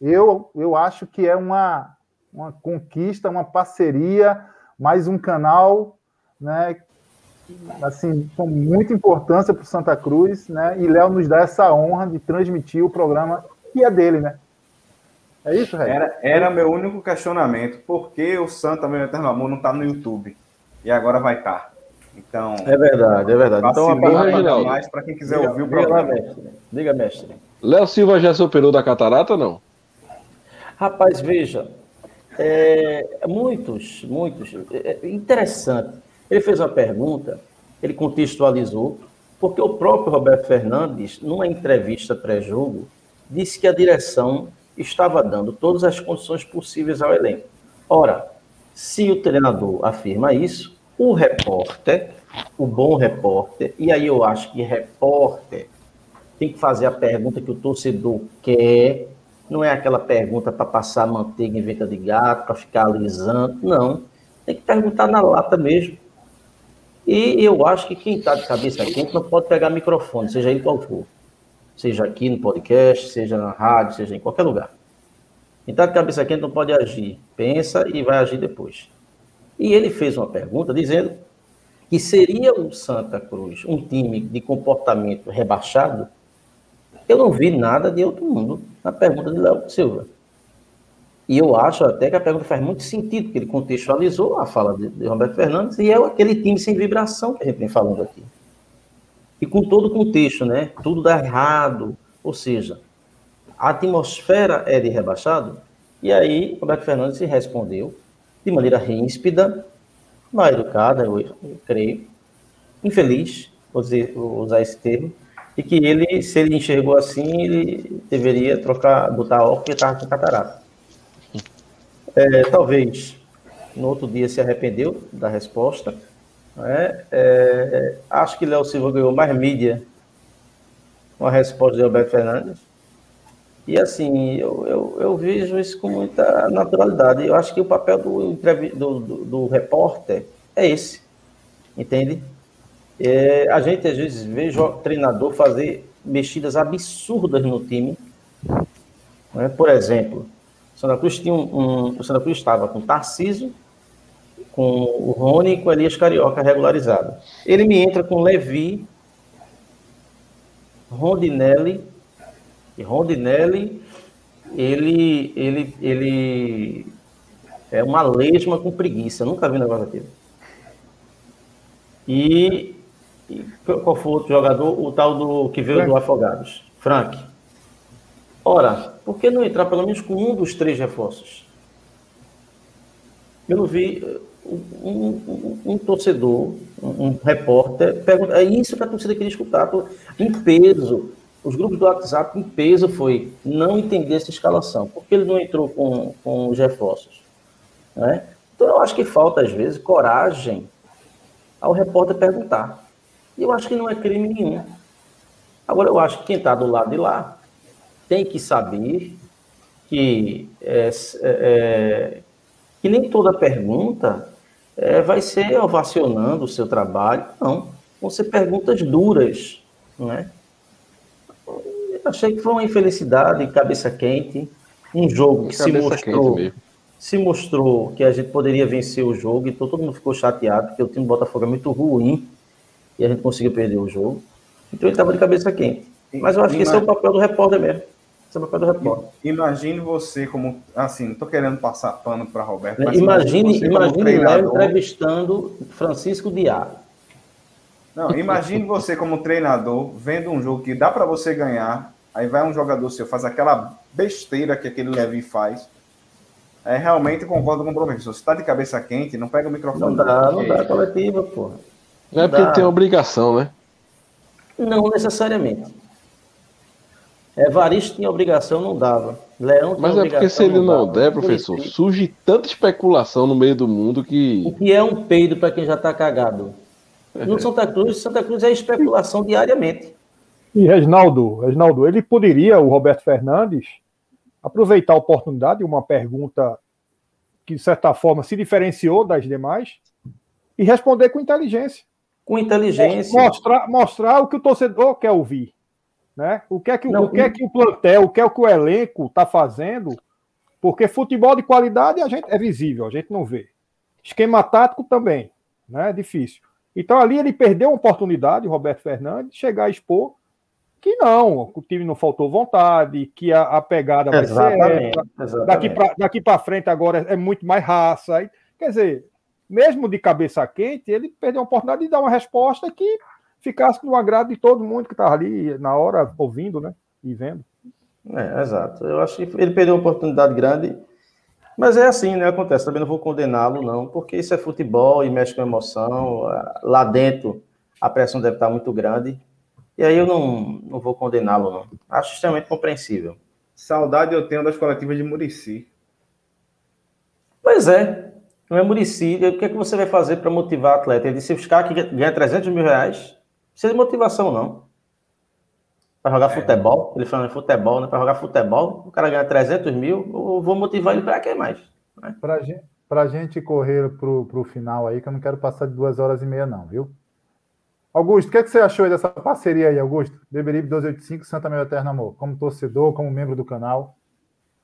Eu, eu acho que é uma, uma conquista, uma parceria, mais um canal, né, assim, com muita importância para o Santa Cruz, né, e Léo nos dá essa honra de transmitir o programa que é dele, né? É isso, Ré? Era, era meu único questionamento. Por que o Santa Meu Eterno Amor não está no YouTube? E agora vai estar. Tá. Então. É verdade, é verdade. Então, a mais para quem quiser diga, ouvir o programa. Diga, mestre. Diga, mestre. Léo Silva já superou da catarata ou não? Rapaz, veja, é, muitos, muitos. É, é interessante. Ele fez uma pergunta, ele contextualizou, porque o próprio Roberto Fernandes, numa entrevista pré-jogo, disse que a direção estava dando todas as condições possíveis ao elenco. Ora, se o treinador afirma isso, o repórter, o bom repórter, e aí eu acho que repórter tem que fazer a pergunta que o torcedor quer, não é aquela pergunta para passar manteiga em venta de gato, para ficar alisando. Não. Tem que perguntar na lata mesmo. E eu acho que quem está de cabeça quente não pode pegar microfone, seja ele qual for. Seja aqui no podcast, seja na rádio, seja em qualquer lugar. Está de cabeça quente não pode agir. Pensa e vai agir depois. E ele fez uma pergunta dizendo que seria o Santa Cruz um time de comportamento rebaixado eu não vi nada de outro mundo na pergunta de Léo Silva. E eu acho até que a pergunta faz muito sentido, porque ele contextualizou a fala de, de Roberto Fernandes e é aquele time sem vibração que a gente vem falando aqui. E com todo o contexto, né? Tudo dá errado. Ou seja, a atmosfera é de rebaixado. E aí, Roberto Fernandes respondeu de maneira ríspida, mal educada, eu, eu creio, infeliz, vou, dizer, vou usar esse termo, e que ele, se ele enxergou assim, ele deveria trocar, botar óculos porque estava com catarata. É, talvez no outro dia se arrependeu da resposta. Né? É, acho que Léo Silva ganhou mais mídia com a resposta de Alberto Fernandes. E assim, eu, eu, eu, vejo isso com muita naturalidade. Eu acho que o papel do, do, do, do repórter é esse, entende? É, a gente às vezes vê o treinador fazer mexidas absurdas no time. Né? Por exemplo, o Santa Cruz tinha um, um, o Santa Cruz estava com Tarciso, com o Rony e com o Elias Carioca regularizado. Ele me entra com Levi, Rondinelli, e Rondinelli, ele, ele, ele é uma lesma com preguiça. Eu nunca vi um negócio daquele. E e qual foi o outro jogador? O tal do que veio Frank. do Afogados. Frank. Ora, por que não entrar pelo menos com um dos três reforços? Eu não vi um, um, um torcedor, um, repórter, pergunta, é isso que a torcida queria escutar. Em peso, os grupos do WhatsApp, em peso, foi não entender essa escalação. Por que ele não entrou com, com os reforços? Né? Então, eu acho que falta, às vezes, coragem ao repórter perguntar. E eu acho que não é crime nenhum. Agora, eu acho que quem está do lado de lá tem que saber que, é, é, que nem toda pergunta é, vai ser ovacionando o seu trabalho. Não. Vão ser perguntas duras. Não é? Achei que foi uma infelicidade, cabeça quente. Um jogo que se mostrou, se mostrou que a gente poderia vencer o jogo, então todo mundo ficou chateado, porque o time do Botafogo é muito ruim e a gente conseguiu perder o jogo. Então ele estava de cabeça quente. Mas eu acho que esse é o papel do repórter mesmo. Esse é o papel do repórter. Imagine você como. Assim, não tô querendo passar pano para Roberto. mas Imagine, você como imagine entrevistando Francisco Diá. Não, imagine você como treinador vendo um jogo que dá para você ganhar, aí vai um jogador seu, faz aquela besteira que aquele Levi faz. É, realmente concordo com o professor. Se tá de cabeça quente, não pega o microfone. Não dá, não dá coletiva, porra. Não é porque Dá. tem obrigação, né? Não necessariamente. Evaristo tinha obrigação, não dava. Leão tinha Mas é porque se ele não dava. der, professor, surge tanta especulação no meio do mundo que. O que é um peido para quem já está cagado? No Santa Cruz, Santa Cruz é especulação diariamente. E Reginaldo, Reginaldo, ele poderia, o Roberto Fernandes, aproveitar a oportunidade, uma pergunta que, de certa forma, se diferenciou das demais, e responder com inteligência. Com inteligência. Mostrar, mostrar o que o torcedor quer ouvir. Né? O, que é que, Não, o que é que o plantel, o que é que o elenco está fazendo, porque futebol de qualidade a gente é visível, a gente não vê. Esquema tático também, né? É difícil. Então ali ele perdeu uma oportunidade, o Roberto Fernandes, de chegar a expor que não, o time não faltou vontade, que a, a pegada vai ser Exatamente, essa. exatamente. Daqui para frente agora é muito mais raça. Quer dizer, mesmo de cabeça quente, ele perdeu a oportunidade de dar uma resposta que ficasse no agrado de todo mundo que estava ali na hora ouvindo, né? E vendo. É, exato. Eu acho que ele perdeu uma oportunidade grande. Mas é assim, né? Acontece. Também não vou condená-lo, não, porque isso é futebol e mexe com emoção. Lá dentro a pressão deve estar muito grande. E aí eu não, não vou condená-lo, não. Acho extremamente compreensível. Saudade eu tenho das coletivas de Murici. Pois é. Não é Murici. O que, é que você vai fazer para motivar o atleta? Ele disse: os caras que ganham 300 mil reais, precisa de motivação, não. Para jogar futebol, ele falando em futebol, né? Para jogar futebol, o cara ganha 300 mil, eu vou motivar ele para quê mais? Pra gente, pra gente correr pro, pro final aí, que eu não quero passar de duas horas e meia, não, viu? Augusto, o que, é que você achou aí dessa parceria aí, Augusto? Beberibe 1285, Santa Meu Eterno Amor, como torcedor, como membro do canal.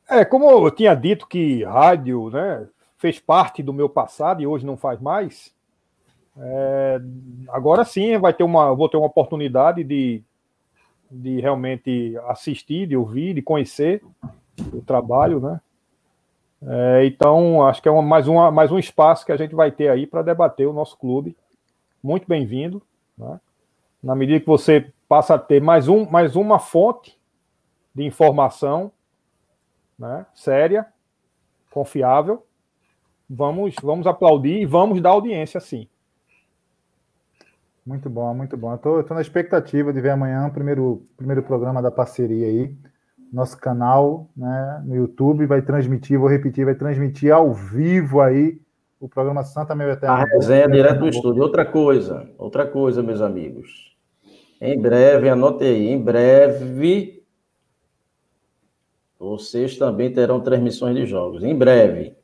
É, como eu tinha dito que rádio né, fez parte do meu passado e hoje não faz mais, é, agora sim vai ter uma, vou ter uma oportunidade de, de realmente assistir, de ouvir, de conhecer o trabalho, né? É, então, acho que é uma, mais, uma, mais um espaço que a gente vai ter aí para debater o nosso clube. Muito bem-vindo. Né? Na medida que você passa a ter mais, um, mais uma fonte de informação né, séria, confiável, vamos, vamos aplaudir e vamos dar audiência sim. Muito bom, muito bom. Eu tô na expectativa de ver amanhã o primeiro, primeiro programa da parceria aí. Nosso canal né, no YouTube vai transmitir, vou repetir, vai transmitir ao vivo aí o programa Santa Meu Eterno. A resenha direto do estúdio. Outra coisa, outra coisa, meus amigos. Em breve, anote aí, em breve, vocês também terão transmissões de jogos. Em breve.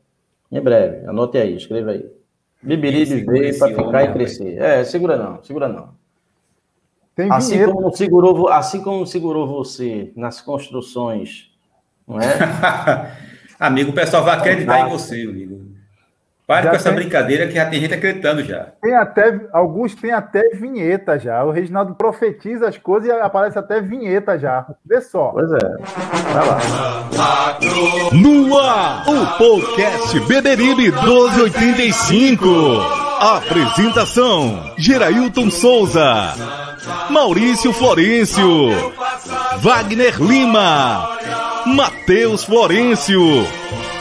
Em breve. Anote aí, escreva aí. Bibiribe veio para ficar e crescer. É, segura não, segura não. Tem assim como, segurou, assim como segurou você nas construções, não é? Amigo, o pessoal vai acreditar em você, amigo. Pare Já com essa tem- brincadeira que já tem gente acreditando já. Tem até, alguns tem até vinheta já. O Reginaldo profetiza as coisas e aparece até vinheta já. Vê só. Pois é. Vai lá. Ar, o podcast Beberibe 1285. Apresentação: Gerailton Souza, Maurício Florencio, Wagner Lima, Matheus Florencio,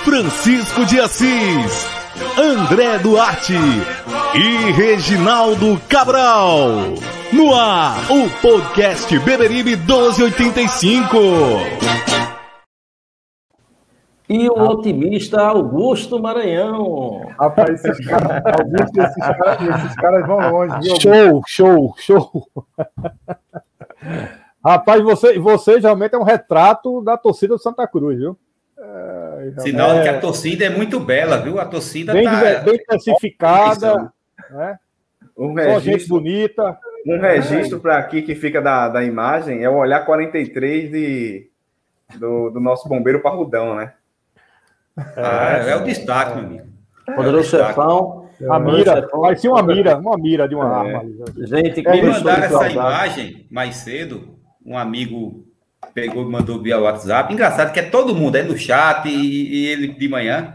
Francisco de Assis, André Duarte e Reginaldo Cabral. No ar, o podcast Beberibe 1285. E o otimista Augusto Maranhão. Rapaz, esses caras, Augusto, esses caras, esses caras vão longe, viu? Show, show, show. Rapaz, você, você realmente é um retrato da torcida do Santa Cruz, viu? Sinal de que a É, torcida é muito bela, viu? A torcida bem, tá. bem classificada, né? Um registro, bonita. Um registro para aqui que fica da, da imagem é o olhar 43 de, do, do nosso bombeiro parrudão, né? Ah, é o destaque, meu amigo. Poderoso É o destaque. chefão. A mira, parecia uma mira, uma mira de uma É. arma. ali. Gente, Me que mandaram essa saudade. imagem mais cedo. Um amigo pegou e mandou via WhatsApp. Engraçado que é todo mundo aí no chat e, e ele de manhã.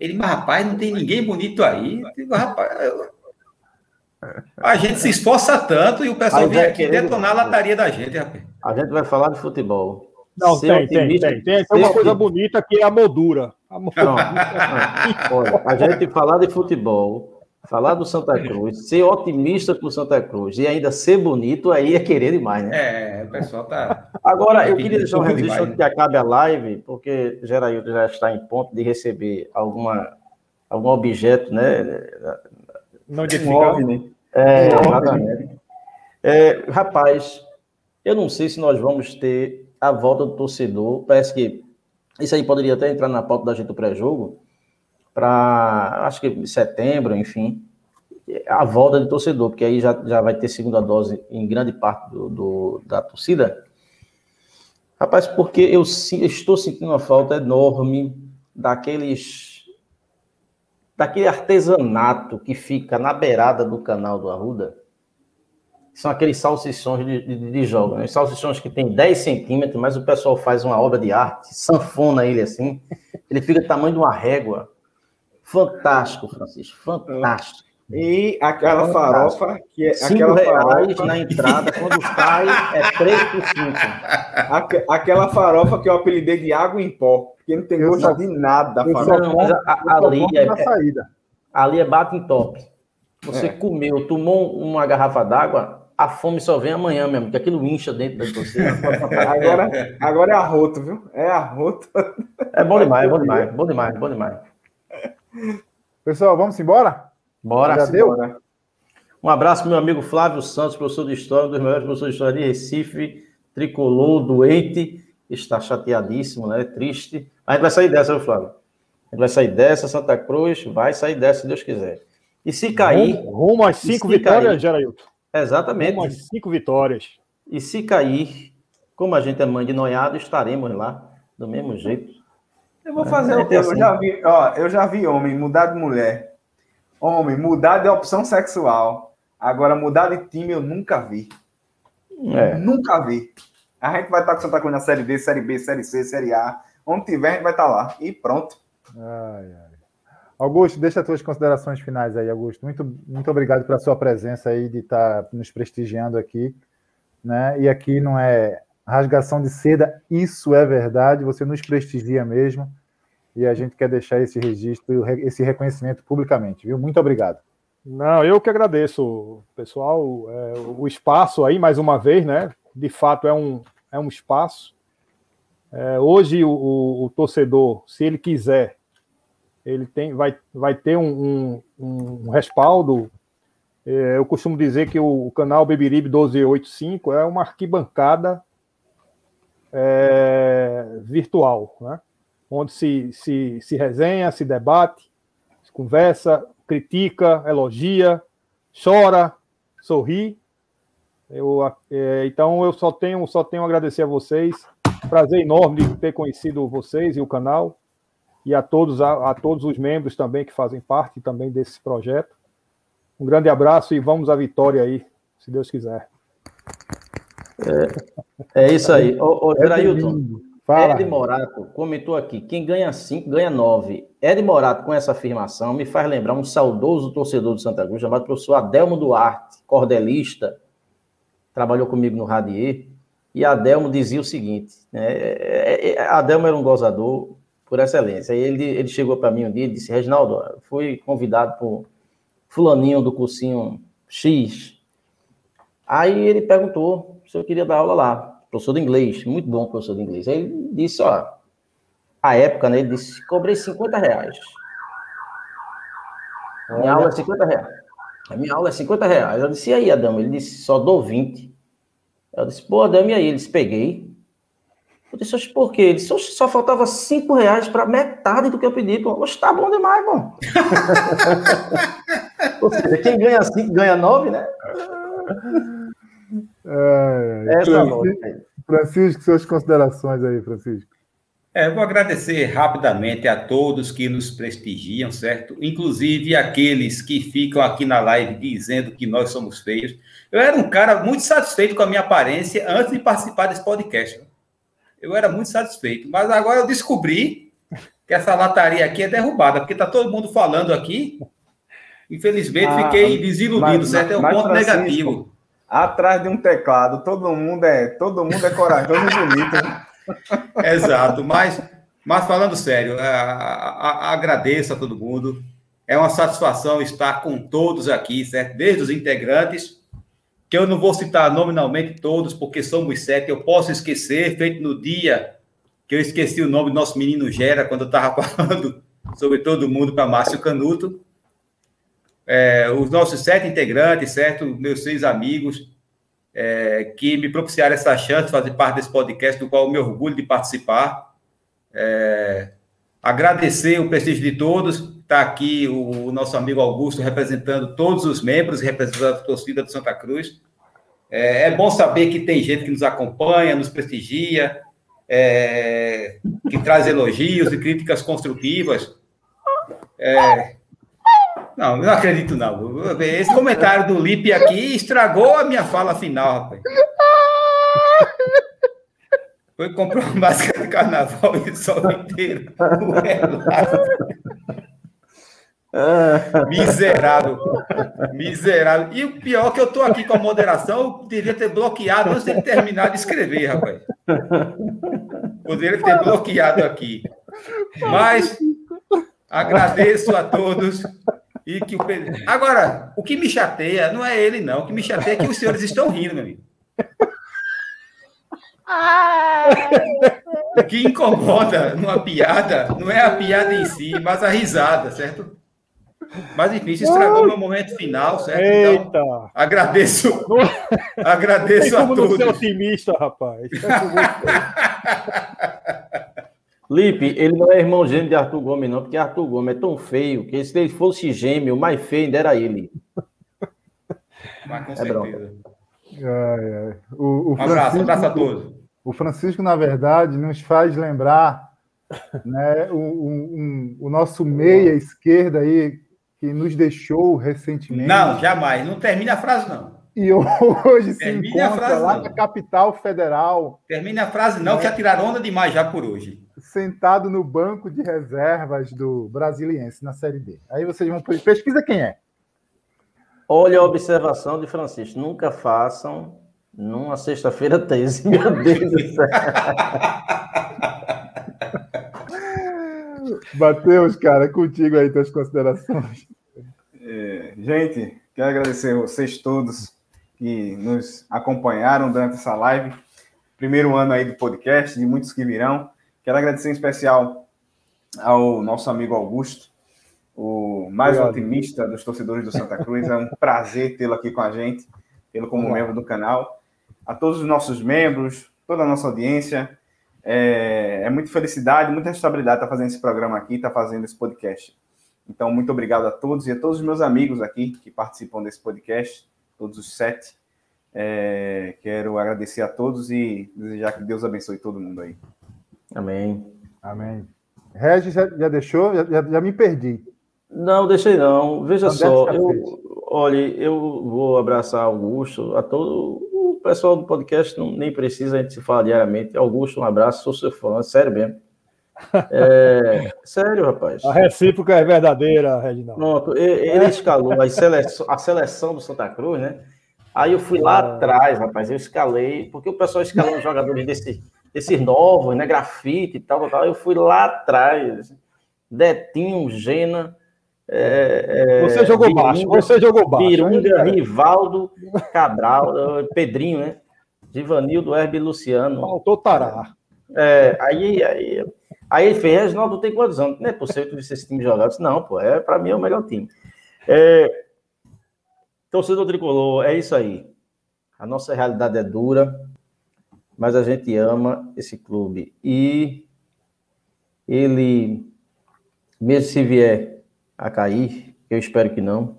Ele, mas rapaz, não tem ninguém bonito aí. Digo, rapaz, eu- a gente se esforça tanto e o pessoal vem vai aqui querer- detonar a lataria da gente, rapaz. A gente vai falar de futebol. Não, tem, tem, otimista- tem, tem. Tem uma coisa bonita que é a moldura. A moldura. Olha, a gente falar de futebol, falar do Santa Cruz, ser otimista com o Santa Cruz e ainda ser bonito, aí é querer demais, né? É, o pessoal tá. Agora, eu queria deixar um registro antes que acabe a live, porque Geraildo já está em ponto de receber alguma, algum objeto, né? Não identificado. OVNI. É, exatamente. É, rapaz, eu não sei se nós vamos ter a volta do torcedor. Parece que isso aí poderia até entrar na pauta da gente do pré-jogo, para acho que em setembro, enfim, a volta de torcedor, porque aí já, já vai ter segunda dose em grande parte do, do- da torcida. Rapaz, porque eu, eu estou sentindo uma falta enorme daqueles daquele artesanato que fica na beirada do canal do Arruda, são aqueles salsichões de, de, de jogo, né? Salsichões que tem 10 centímetros, mas o pessoal faz uma obra de arte, sanfona ele assim, ele fica do tamanho de uma régua. Fantástico, Francisco, fantástico. E aquela farofa, que é Cinco aquela reais farofa... na entrada, quando sai é 3 por 5. Aque- Aquela farofa que eu apelidei de água em pó, porque não tem gosto de nada a farofa. não, mas a- a- ali, é, na saída. ali é bate em top. Você É. comeu, tomou uma garrafa d'água, a fome só vem amanhã mesmo, porque aquilo incha dentro de você. Agora, agora é arroto, viu? É arroto. É bom demais, é bom demais, bom demais, bom demais. Pessoal, vamos embora? Bora. Já deu? Bora. Um abraço pro meu amigo Flávio Santos, professor de História, um dos melhores professores de História de Recife, tricolor, doente, está chateadíssimo, né? Triste. A gente vai sair dessa, viu, Flávio? A gente vai sair dessa, Santa Cruz, vai sair dessa, se Deus quiser. E se cair... Rumo, rumo às cinco vitórias, cair- Gerailton. Exatamente. Rumo às cinco vitórias. E se cair, como a gente é mãe de noiado, estaremos lá, do mesmo jeito. Eu vou fazer É, o quê? é Eu assim. já vi, ó, eu já vi homem mudar de mulher. Homem mudar de opção sexual. Agora, mudar de time eu nunca vi. É. Nunca vi. A gente vai estar com Santa Cruz na Série D, Série B, Série C, Série A. Onde tiver, a gente vai estar lá. E pronto. Ai, ai. Augusto, deixa as tuas considerações finais aí, Augusto. Muito, muito obrigado pela sua presença aí, de estar nos prestigiando aqui. Né? E aqui não é rasgação de seda, isso é verdade, você nos prestigia mesmo. E a gente quer deixar esse registro, esse reconhecimento publicamente, viu? Muito obrigado. Não, eu que agradeço, pessoal, é, o espaço aí, mais uma vez, né? De fato, é um, é um espaço. É, hoje, o, o- o torcedor, se ele quiser, ele tem, vai, vai ter um, um- um respaldo. É, eu costumo dizer que o, o canal Beberibe 1285 é uma arquibancada é, virtual, né? onde se, se, se resenha, se debate, se conversa, critica, elogia, chora, sorri. Eu, é, então eu só tenho, só tenho a agradecer a vocês. Prazer enorme de ter conhecido vocês e o canal e a todos a, a todos os membros também que fazem parte também desse projeto. Um grande abraço e vamos à vitória aí, se Deus quiser. É isso aí. Ô, ô É Gerailton, lindo. Fala. Ed Morato comentou aqui: quem ganha 5 ganha 9. Ed Morato, com essa afirmação, me faz lembrar um saudoso torcedor do Santa Cruz chamado professor Adelmo Duarte, cordelista, trabalhou comigo no Radier. E Adelmo dizia o seguinte: né, é, é, Adelmo era um gozador por excelência. Ele, ele chegou para mim um dia e disse: Reginaldo, fui convidado por Fulaninho do cursinho X. Aí ele perguntou se eu queria dar aula lá, professor de inglês, muito bom professor de inglês. Aí ele disse: Ó, a época, né? Ele disse: cobrei 50 reais. Minha aula é 50 reais. A minha aula é 50 reais. Eu disse: e aí, Adão? Ele disse: só dou 20. Eu disse, pô, Adão, e aí? Eles peguei. Eu disse, por quê? Ele disse, só faltava 5 reais para metade do que eu pedi. Pô. Oxe, tá bom demais, pô. Ou seja, quem ganha 5 ganha 9, né? É, Essa Francisco, lógica Francisco, suas considerações aí, Francisco. É, eu vou agradecer rapidamente a todos que nos prestigiam, certo? Inclusive aqueles que ficam aqui na live dizendo que nós somos feios. Eu era um cara muito satisfeito com a minha aparência antes de participar desse podcast. Eu era muito satisfeito, mas agora eu descobri que essa lataria aqui é derrubada, porque está todo mundo falando aqui. Infelizmente, Ah, fiquei desiludido, mas- certo? É um ponto Francisco, negativo. Atrás de um teclado, todo mundo é, todo mundo é corajoso e bonito. Exato, mas, mas falando sério, a- a- a- agradeço a todo mundo. É uma satisfação estar com todos aqui, certo? Desde os integrantes, que eu não vou citar nominalmente todos, porque somos sete, eu posso esquecer, feito no dia que eu esqueci o nome do nosso menino Gera, quando eu estava falando sobre todo mundo para Márcio Canuto. É, os nossos sete integrantes, certo? Meus seis amigos, é, que me propiciaram essa chance de fazer parte desse podcast, do qual eu me orgulho de participar. É, agradecer o prestígio de todos. Está aqui o, o nosso amigo Augusto representando todos os membros, representando a torcida do Santa Cruz. É, é bom saber que tem gente que nos acompanha, nos prestigia, é, que traz elogios e críticas construtivas. É, não, não acredito, não. Esse comentário do Lipe aqui estragou a minha fala final, rapaz. Foi comprar uma máscara de carnaval e o sol inteiro. O relato. Miserável. Miserável. E o pior é que eu estou aqui com a moderação, eu deveria ter bloqueado antes de terminar de escrever, rapaz. Poderia ter bloqueado aqui. Mas agradeço a todos. E que o Pedro... Agora, o que me chateia não é ele, não. O que me chateia é que os senhores estão rindo, meu amigo. O que incomoda numa piada não é a piada em si, mas a risada, certo? Mas enfim, isso estragou meu momento final, certo? Eita! Então, agradeço, agradeço a como não ser todos. otimista, rapaz. Lipe, ele não é irmão gêmeo de Arthur Gomes, não, porque Arthur Gomes é tão feio que se ele fosse gêmeo, o mais feio ainda era ele. Mas com É certeza. Ai, ai. O, o Um abraço, abraço a todos. O Francisco, na verdade, nos faz lembrar né, o, um- o nosso meia esquerda aí, que nos deixou recentemente. Não, jamais. Não termina a frase, não. E hoje se Termine a encontra frase, lá não. na capital federal, Termina a frase, não, que já tiraram onda demais já por hoje. Sentado no banco de reservas do Brasiliense na Série D. Aí vocês vão pesquisa quem é. Olha a observação de Francisco. Nunca façam numa sexta-feira 13. Meu Deus do céu. Matheus, cara, é contigo aí tuas considerações. É, gente, quero agradecer a vocês todos que nos acompanharam durante essa live. Primeiro ano aí do podcast, de muitos que virão. Quero agradecer em especial ao nosso amigo Augusto, o mais Obrigado. otimista dos torcedores do Santa Cruz. É um prazer tê-lo aqui com a gente, tê-lo como membro do canal. A todos os nossos membros, toda a nossa audiência, é, é muita felicidade, muita responsabilidade estar fazendo esse programa aqui, estar fazendo esse podcast. Então, muito obrigado a todos e a todos os meus amigos aqui que participam desse podcast, todos os sete. É, quero agradecer a todos e desejar que Deus abençoe todo mundo aí. Amém. Amém. Regis já, já deixou? Já, já- já me perdi. Não, deixei não. Veja só, eu, olha, eu vou abraçar Augusto, a todo o pessoal do podcast, não, nem precisa a gente se falar diariamente. Augusto, um abraço, sou seu fã, sério mesmo. É, sério, rapaz. A recíproca é verdadeira, Reginaldo. Pronto, ele escalou a seleção, a seleção do Santa Cruz, né? Aí eu fui lá atrás, rapaz, eu escalei, porque o pessoal escalando jogadores desse, desses novos, né? Grafite e tal, tal, tal. Eu fui lá atrás. Detinho, Gena. é, é, Você jogou baixo, você jogou baixo. Virunga, Rivaldo, Cabral, eh, Pedrinho, né? Givanildo, Herbe e Luciano. Faltou Tará. É, aí, aí, aí ele fez, Reginaldo tem quantos anos? Não é possível ver esse time jogar. Eu disse, não, pô, é, pra mim é o melhor time. É, torcedor tricolor, é isso aí. A nossa realidade é dura, mas a gente ama esse clube. E ele, mesmo se vier a cair, eu espero que não,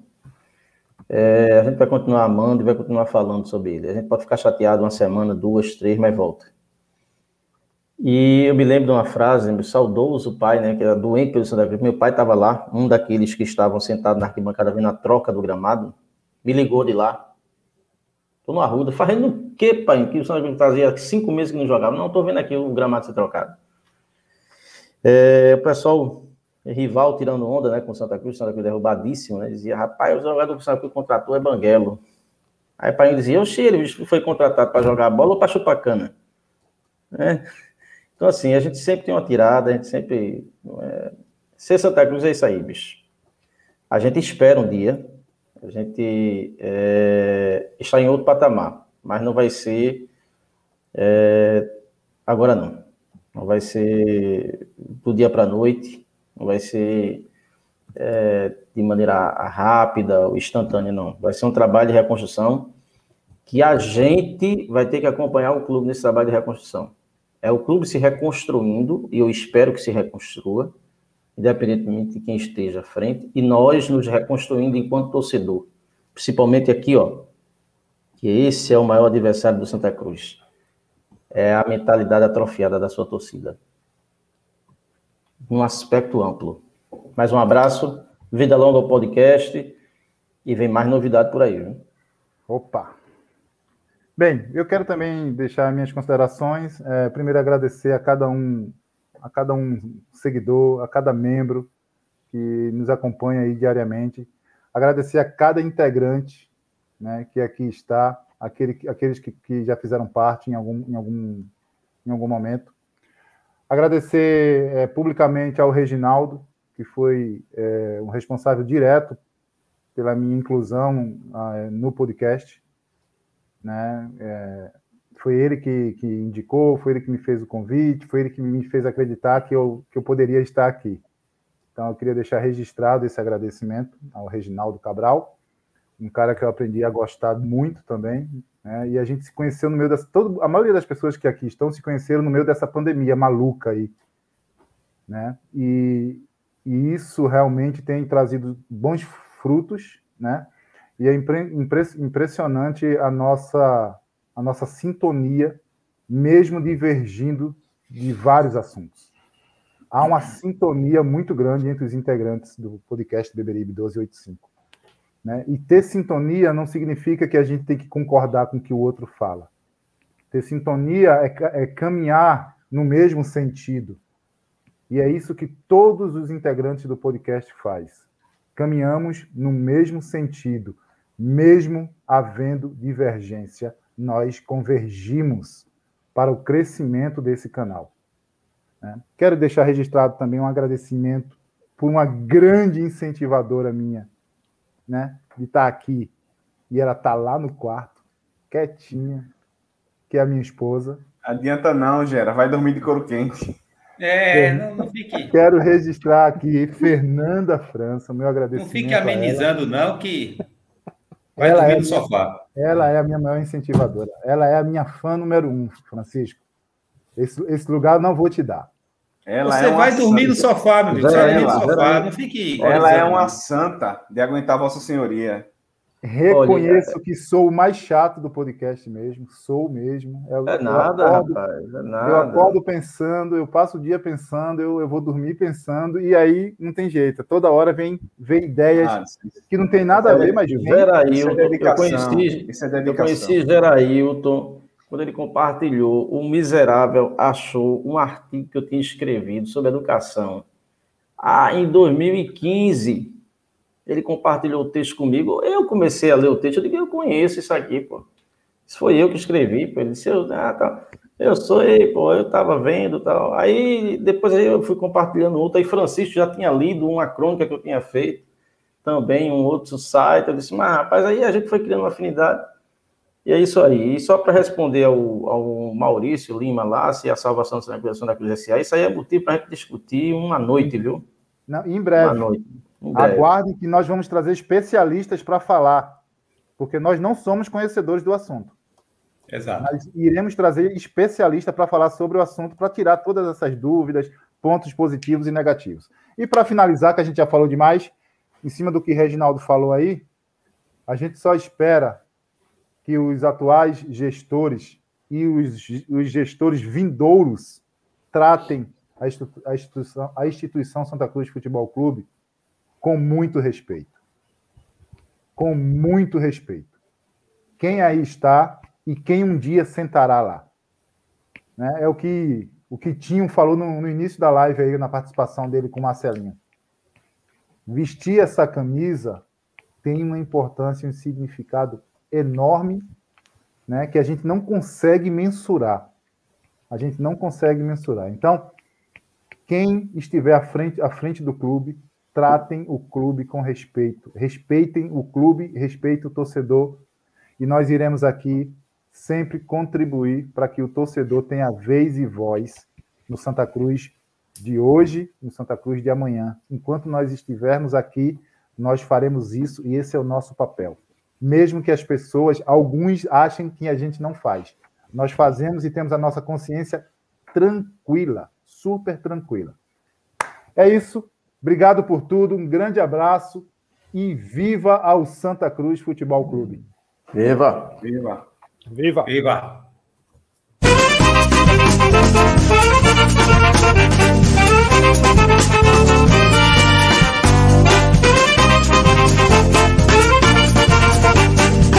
É, a gente vai continuar amando e vai continuar falando sobre ele. A gente pode ficar chateado uma semana, duas, três, mas volta. E eu me lembro de uma frase, meu saudoso pai, né, que era doente pelo Santa Cruz. Meu pai estava lá, um daqueles que estavam sentados na arquibancada vendo a troca do gramado, me ligou de lá. Tô no Arruda, fazendo o quê, pai? Que o Santa Cruz fazia cinco meses que não jogava. Não, tô vendo aqui o gramado ser trocado. É, o pessoal rival tirando onda, né, com o Santa Cruz, Santa Cruz derrubadíssimo, né, dizia, rapaz, o jogador que o Santa Cruz contratou é Banguelo. Aí o pai dizia, oxe, ele foi contratado para jogar bola ou para chupar cana? É. Então, assim, a gente sempre tem uma tirada, a gente sempre... É... Ser Santa Cruz é isso aí, bicho. A gente espera um dia, a gente é... está em outro patamar, mas não vai ser é... agora não. Não vai ser do dia para a noite, não vai ser é, de maneira rápida ou instantânea, não. Vai ser um trabalho de reconstrução que a gente vai ter que acompanhar o clube nesse trabalho de reconstrução. É o clube se reconstruindo, e eu espero que se reconstrua, independentemente de quem esteja à frente, e nós nos reconstruindo enquanto torcedor. Principalmente aqui, ó, que esse é o maior adversário do Santa Cruz. É a mentalidade atrofiada da sua torcida num aspecto amplo. Mais um abraço, vida longa ao podcast e vem mais novidade por aí. Viu? Opa! Bem, eu quero também deixar minhas considerações. É, primeiro agradecer a cada um, a cada um seguidor, a cada membro que nos acompanha aí diariamente. Agradecer a cada integrante, né, que aqui está, aquele, aqueles que, que já fizeram parte em algum, em algum, em algum momento. Agradecer é, publicamente ao Reginaldo, que foi é, um responsável direto pela minha inclusão ah, no podcast. Né? É, foi ele que, que, indicou, foi ele que me fez o convite, foi ele que me fez acreditar que eu, que eu poderia estar aqui. Então, eu queria deixar registrado esse agradecimento ao Reginaldo Cabral, um cara que eu aprendi a gostar muito também, né? E a gente se conheceu no meio dessa. Todo, a maioria das pessoas que aqui estão se conheceram no meio dessa pandemia maluca aí. Né? E, e isso realmente tem trazido bons frutos, né? E é impre, impressionante a nossa, a nossa sintonia, mesmo divergindo de vários assuntos. Há uma sintonia muito grande entre os integrantes do podcast Beberibe 1285. Né? E ter sintonia não significa que a gente tem que concordar com o que o outro fala. Ter sintonia é, é caminhar no mesmo sentido. E é isso que todos os integrantes do podcast faz. Caminhamos no mesmo sentido, mesmo havendo divergência, nós convergimos para o crescimento desse canal. Né? Quero deixar registrado também um agradecimento por uma grande incentivadora minha, né? De estar tá aqui e ela tá lá no quarto, quietinha, que é a minha esposa. Adianta não, Gera, vai dormir de couro quente. É, não, não fique. Quero registrar aqui Fernanda França, meu agradecimento. Não fique amenizando, não, que vai ela dormir é no sofá. Ela é a minha maior incentivadora. Ela é a minha fã número um, Francisco. Esse, esse lugar não vou te dar. Ela Você é vai dormir santa. no sofá, meu filho. Você vai dormir no sofá, não fique. Ela é uma santa de aguentar Vossa Senhoria. Reconheço Olha, que sou o mais chato do podcast mesmo, sou mesmo. Eu, é nada, acordo, rapaz, é nada. Eu acordo pensando, eu passo o dia pensando, eu, eu vou dormir pensando, e aí não tem jeito. Toda hora vem, vem ideias ah, que não tem nada a ver, mas vem. Gerailton, é eu conheci, é eu conheci Gerailton quando ele compartilhou, o miserável achou um artigo que eu tinha escrevido sobre educação. Ah, em 2015, ele compartilhou o texto comigo. Eu comecei a ler o texto, eu digo, eu conheço isso aqui, pô. Isso foi eu que escrevi, pô. Ele disse, eu, ah, tá. eu sou, ei, pô, eu estava vendo tal. Aí, depois eu fui compartilhando outro, aí Francisco já tinha lido uma crônica que eu tinha feito, também um outro site. Eu disse, mas rapaz, aí a gente foi criando uma afinidade. E é isso aí. E só para responder ao, ao, Maurício Lima lá, se a salvação da tranquilização da Cruz S.A., isso aí é motivo para a gente discutir uma noite, viu? Não, em breve. Uma noite. Aguardem que nós vamos trazer especialistas para falar, porque nós não somos conhecedores do assunto. Exato. Nós iremos trazer especialistas para falar sobre o assunto, para tirar todas essas dúvidas, pontos positivos e negativos. E para finalizar, que a gente já falou demais, em cima do que Reginaldo falou aí, A gente só espera que os atuais gestores e os, os gestores vindouros tratem a instituição, a instituição Santa Cruz Futebol Clube com muito respeito. Com muito respeito. Quem aí está e quem um dia sentará lá. Né? É o que o que Tinho falou no, no início da live aí, na participação dele com o Marcelinho. Vestir essa camisa tem uma importância e um significado enorme, né, que a gente não consegue mensurar. A gente não consegue mensurar. Então, quem estiver à frente, à frente do clube, tratem o clube com respeito. Respeitem o clube, respeitem o torcedor. E nós iremos aqui sempre contribuir para que o torcedor tenha vez e voz no Santa Cruz de hoje, no Santa Cruz de amanhã. Enquanto nós estivermos aqui, nós faremos isso e esse é o nosso papel. Mesmo que as pessoas, alguns achem que a gente não faz. Nós fazemos e temos a nossa consciência tranquila, super tranquila. É isso. Obrigado por tudo. Um grande abraço e viva ao Santa Cruz Futebol Clube. Viva! Viva! Viva! Viva! Viva!